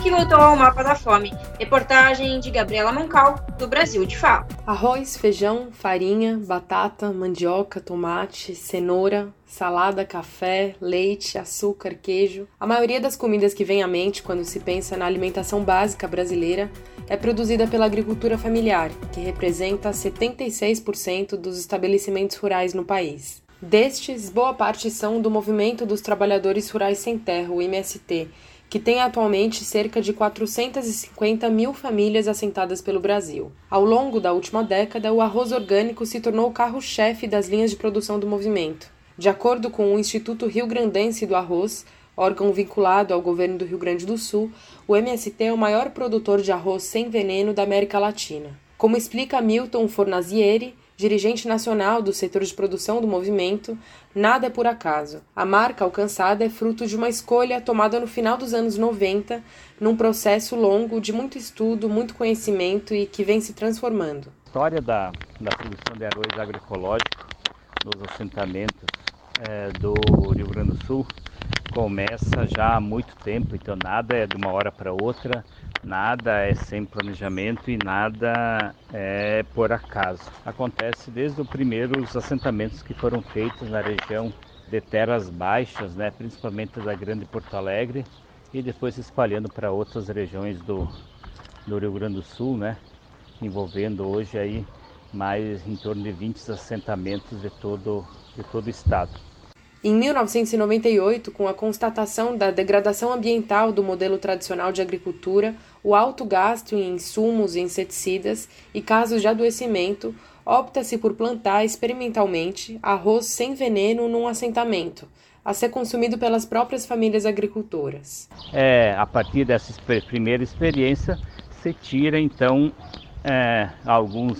Que voltou ao mapa da fome. Reportagem de Gabriela Moncal, do Brasil de Fala. Arroz, feijão, farinha, batata, mandioca, tomate, cenoura, salada, café, leite, açúcar, queijo. A maioria das comidas que vem à mente quando se pensa na alimentação básica brasileira é produzida pela agricultura familiar, que representa 76% dos estabelecimentos rurais no país. Destes, boa parte são do Movimento dos Trabalhadores Rurais Sem Terra, o MST, que tem atualmente cerca de 450 mil famílias assentadas pelo Brasil. Ao longo da última década, o arroz orgânico se tornou o carro-chefe das linhas de produção do movimento. De acordo com o Instituto Rio Grandense do Arroz, órgão vinculado ao governo do Rio Grande do Sul, o MST é o maior produtor de arroz sem veneno da América Latina. Como explica Milton Fornazieri, dirigente nacional do setor de produção do movimento, nada é por acaso. A marca alcançada é fruto de uma escolha tomada no final dos anos 90, num processo longo de muito estudo, muito conhecimento e que vem se transformando. A história da, da produção de arroz agroecológico nos assentamentos é, do Rio Grande do Sul começa já há muito tempo, então nada é de uma hora para outra Nada é sem planejamento e nada é por acaso. Acontece desde os primeiros assentamentos que foram feitos na região de terras baixas, né, principalmente da Grande Porto Alegre, e depois se espalhando para outras regiões do, do Rio Grande do Sul, né, envolvendo hoje aí mais em torno de 20 assentamentos de todo, de todo o estado. Em 1998, com a constatação da degradação ambiental do modelo tradicional de agricultura, o alto gasto em insumos e inseticidas e casos de adoecimento, opta-se por plantar experimentalmente arroz sem veneno num assentamento, a ser consumido pelas próprias famílias agricultoras. É, a partir dessa primeira experiência, se tira então é, alguns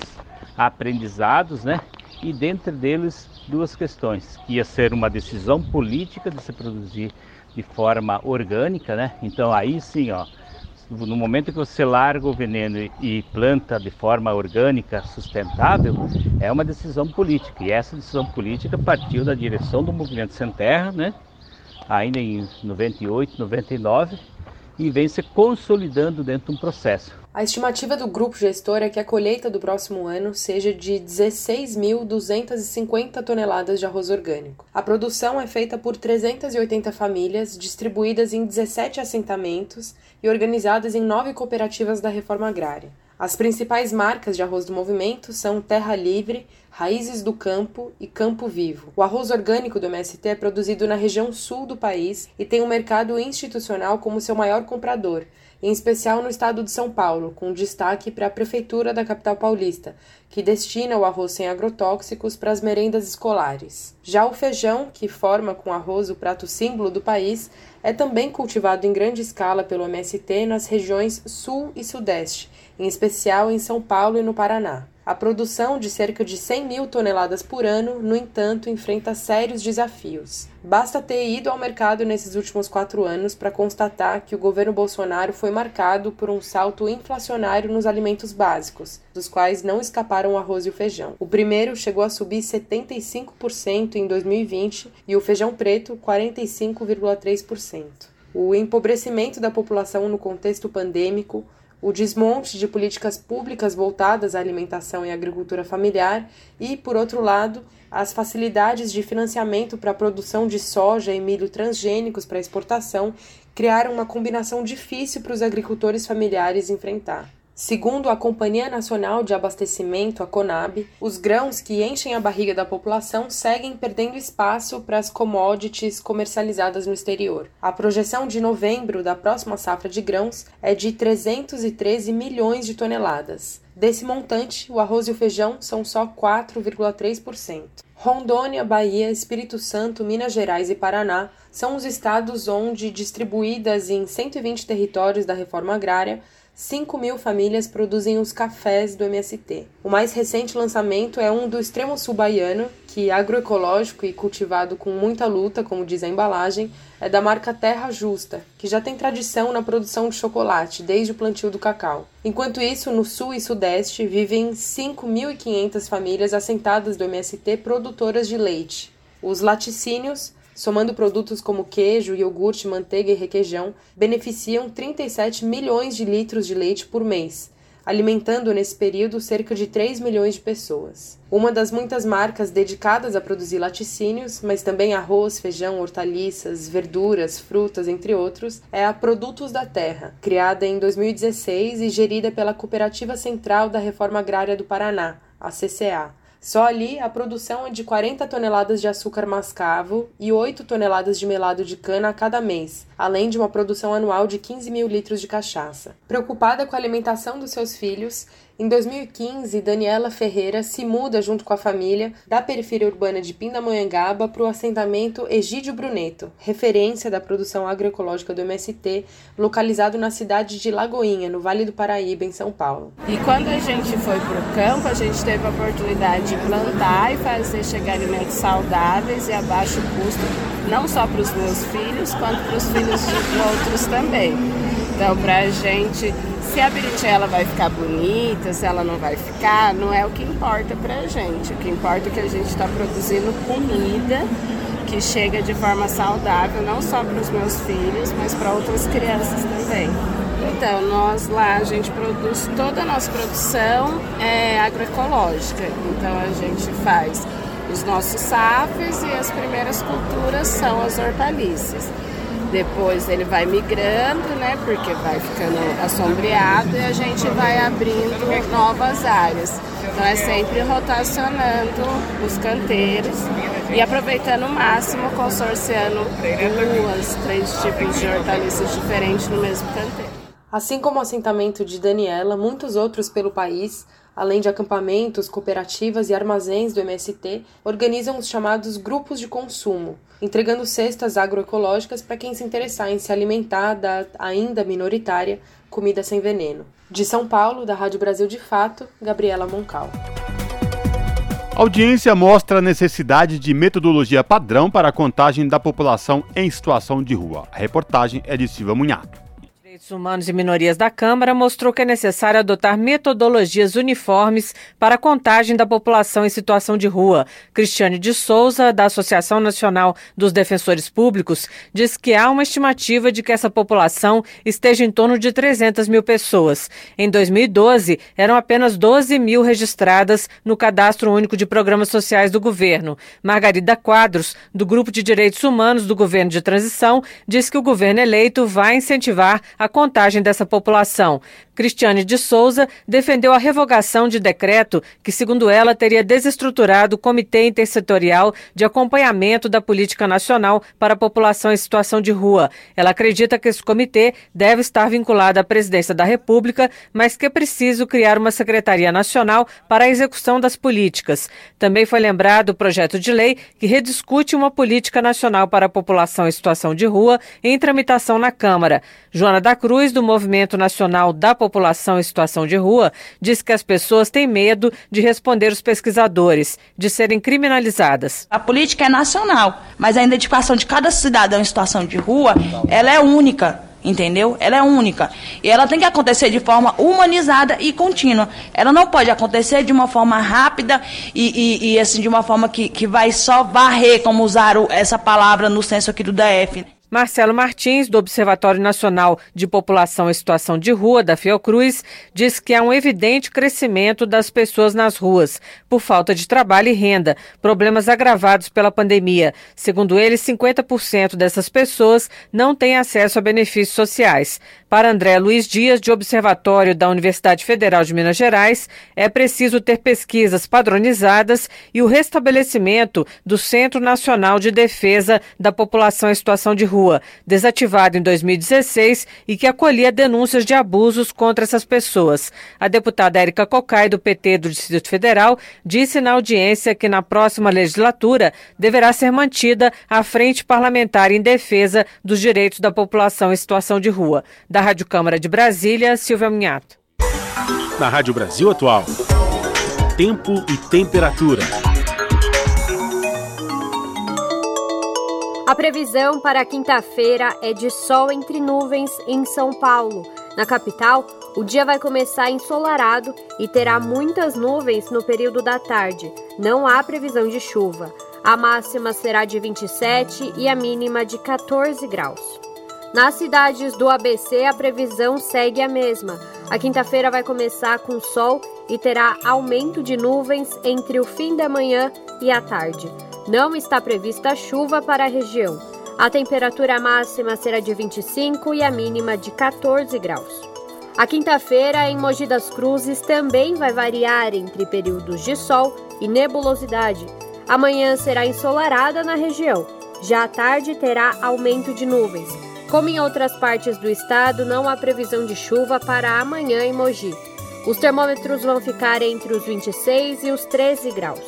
aprendizados, né? E dentre deles duas questões, que ia ser uma decisão política de se produzir de forma orgânica, né? Então aí sim, ó, no momento que você larga o veneno e planta de forma orgânica, sustentável, é uma decisão política. E essa decisão política partiu da direção do Movimento Sem Terra, né? ainda em 98, 99, e vem se consolidando dentro de um processo. A estimativa do grupo gestor é que a colheita do próximo ano seja de 16.250 toneladas de arroz orgânico. A produção é feita por 380 famílias, distribuídas em 17 assentamentos e organizadas em nove cooperativas da reforma agrária. As principais marcas de arroz do movimento são Terra Livre, Raízes do Campo e Campo Vivo. O arroz orgânico do MST é produzido na região sul do país e tem o um mercado institucional como seu maior comprador, em especial no estado de São Paulo, com destaque para a Prefeitura da capital paulista, que destina o arroz sem agrotóxicos para as merendas escolares. Já o feijão, que forma com arroz o prato símbolo do país, é também cultivado em grande escala pelo MST nas regiões Sul e Sudeste, em especial em São Paulo e no Paraná. A produção de cerca de 100 mil toneladas por ano, no entanto, enfrenta sérios desafios. Basta ter ido ao mercado nesses últimos quatro anos para constatar que o governo Bolsonaro foi marcado por um salto inflacionário nos alimentos básicos, dos quais não escaparam o arroz e o feijão. O primeiro chegou a subir 75% em 2020 e o feijão preto 45,3%. O empobrecimento da população no contexto pandêmico o desmonte de políticas públicas voltadas à alimentação e agricultura familiar e, por outro lado, as facilidades de financiamento para a produção de soja e milho transgênicos para exportação criaram uma combinação difícil para os agricultores familiares enfrentar. Segundo a Companhia Nacional de Abastecimento, a CONAB, os grãos que enchem a barriga da população seguem perdendo espaço para as commodities comercializadas no exterior. A projeção de novembro da próxima safra de grãos é de 313 milhões de toneladas. Desse montante, o arroz e o feijão são só 4,3%. Rondônia, Bahia, Espírito Santo, Minas Gerais e Paraná são os estados onde, distribuídas em 120 territórios da reforma agrária, 5 mil famílias produzem os cafés do MST. O mais recente lançamento é um do extremo sul baiano, que agroecológico e cultivado com muita luta, como diz a embalagem, é da marca Terra Justa, que já tem tradição na produção de chocolate desde o plantio do cacau. Enquanto isso, no sul e sudeste vivem 5.500 famílias assentadas do MST produtoras de leite. Os laticínios somando produtos como queijo, iogurte, manteiga e requeijão, beneficiam 37 milhões de litros de leite por mês, alimentando nesse período cerca de 3 milhões de pessoas. Uma das muitas marcas dedicadas a produzir laticínios, mas também arroz, feijão, hortaliças, verduras, frutas, entre outros, é a Produtos da Terra, criada em 2016 e gerida pela Cooperativa Central da Reforma Agrária do Paraná, a CCA só ali a produção é de 40 toneladas de açúcar mascavo e 8 toneladas de melado de cana a cada mês, além de uma produção anual de 15 mil litros de cachaça. Preocupada com a alimentação dos seus filhos, em 2015, Daniela Ferreira se muda junto com a família da periferia urbana de Pindamonhangaba para o assentamento Egídio Bruneto, referência da produção agroecológica do MST, localizado na cidade de Lagoinha, no Vale do Paraíba, em São Paulo. E quando a gente foi para o campo, a gente teve a oportunidade de plantar e fazer chegar alimentos saudáveis e a baixo custo, não só para os meus filhos, quanto para os filhos de outros também. Então, para a gente se a berinjela vai ficar bonita, se ela não vai ficar, não é o que importa pra gente. O que importa é que a gente está produzindo comida que chega de forma saudável, não só para os meus filhos, mas para outras crianças também. Então, nós lá, a gente produz, toda a nossa produção é agroecológica. Então, a gente faz os nossos safes e as primeiras culturas são as hortaliças. Depois ele vai migrando, né? Porque vai ficando assombreado e a gente vai abrindo novas áreas. Então é sempre rotacionando os canteiros e aproveitando o máximo, consorciando duas, três tipos de hortaliças diferentes no mesmo canteiro. Assim como o assentamento de Daniela, muitos outros pelo país além de acampamentos, cooperativas e armazéns do MST, organizam os chamados grupos de consumo, entregando cestas agroecológicas para quem se interessar em se alimentar da ainda minoritária comida sem veneno. De São Paulo, da Rádio Brasil de Fato, Gabriela Moncal. A audiência mostra a necessidade de metodologia padrão para a contagem da população em situação de rua. A reportagem é de Silva Munhato. Direitos Humanos e Minorias da Câmara mostrou que é necessário adotar metodologias uniformes para a contagem da população em situação de rua. Cristiane de Souza, da Associação Nacional dos Defensores Públicos, diz que há uma estimativa de que essa população esteja em torno de 300 mil pessoas. Em 2012, eram apenas 12 mil registradas no Cadastro Único de Programas Sociais do governo. Margarida Quadros, do Grupo de Direitos Humanos do Governo de Transição, diz que o governo eleito vai incentivar a contagem dessa população. Cristiane de Souza defendeu a revogação de decreto que, segundo ela, teria desestruturado o Comitê Intersetorial de Acompanhamento da Política Nacional para a População em Situação de Rua. Ela acredita que esse comitê deve estar vinculado à Presidência da República, mas que é preciso criar uma Secretaria Nacional para a execução das políticas. Também foi lembrado o projeto de lei que rediscute uma política nacional para a população em situação de rua em tramitação na Câmara. Joana da Cruz, do Movimento Nacional da População em Situação de Rua, diz que as pessoas têm medo de responder os pesquisadores, de serem criminalizadas. A política é nacional, mas a identificação de cada cidadão em situação de rua, ela é única entendeu? Ela é única. E ela tem que acontecer de forma humanizada e contínua. Ela não pode acontecer de uma forma rápida e, e, e assim, de uma forma que, que vai só varrer, como usaram essa palavra no senso aqui do DF. Marcelo Martins, do Observatório Nacional de População em Situação de Rua, da Fiocruz, diz que há um evidente crescimento das pessoas nas ruas, por falta de trabalho e renda, problemas agravados pela pandemia. Segundo ele, 50% dessas pessoas não têm acesso a benefícios sociais. Para André Luiz Dias, de Observatório da Universidade Federal de Minas Gerais, é preciso ter pesquisas padronizadas e o restabelecimento do Centro Nacional de Defesa da População em Situação de Rua, desativado em 2016 e que acolhia denúncias de abusos contra essas pessoas. A deputada Érica Cocai, do PT do Distrito Federal, disse na audiência que na próxima legislatura deverá ser mantida a Frente Parlamentar em Defesa dos Direitos da População em Situação de Rua. Da Rádio Câmara de Brasília, Silvia Minhato. Na Rádio Brasil Atual, tempo e temperatura. A previsão para quinta-feira é de sol entre nuvens em São Paulo. Na capital, o dia vai começar ensolarado e terá muitas nuvens no período da tarde. Não há previsão de chuva. A máxima será de 27 e a mínima de 14 graus. Nas cidades do ABC, a previsão segue a mesma. A quinta-feira vai começar com sol e terá aumento de nuvens entre o fim da manhã e a tarde. Não está prevista chuva para a região. A temperatura máxima será de 25 e a mínima de 14 graus. A quinta-feira em Mogi das Cruzes também vai variar entre períodos de sol e nebulosidade. Amanhã será ensolarada na região. Já à tarde terá aumento de nuvens. Como em outras partes do estado, não há previsão de chuva para amanhã em Mogi. Os termômetros vão ficar entre os 26 e os 13 graus.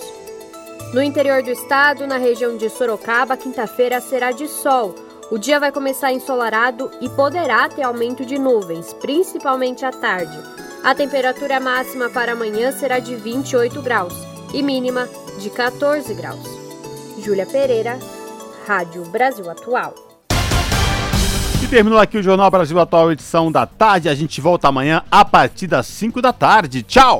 No interior do estado, na região de Sorocaba, quinta-feira será de sol. O dia vai começar ensolarado e poderá ter aumento de nuvens, principalmente à tarde. A temperatura máxima para amanhã será de 28 graus e mínima de 14 graus. Júlia Pereira, Rádio Brasil Atual. E terminou aqui o Jornal Brasil Atual, edição da tarde. A gente volta amanhã a partir das 5 da tarde. Tchau!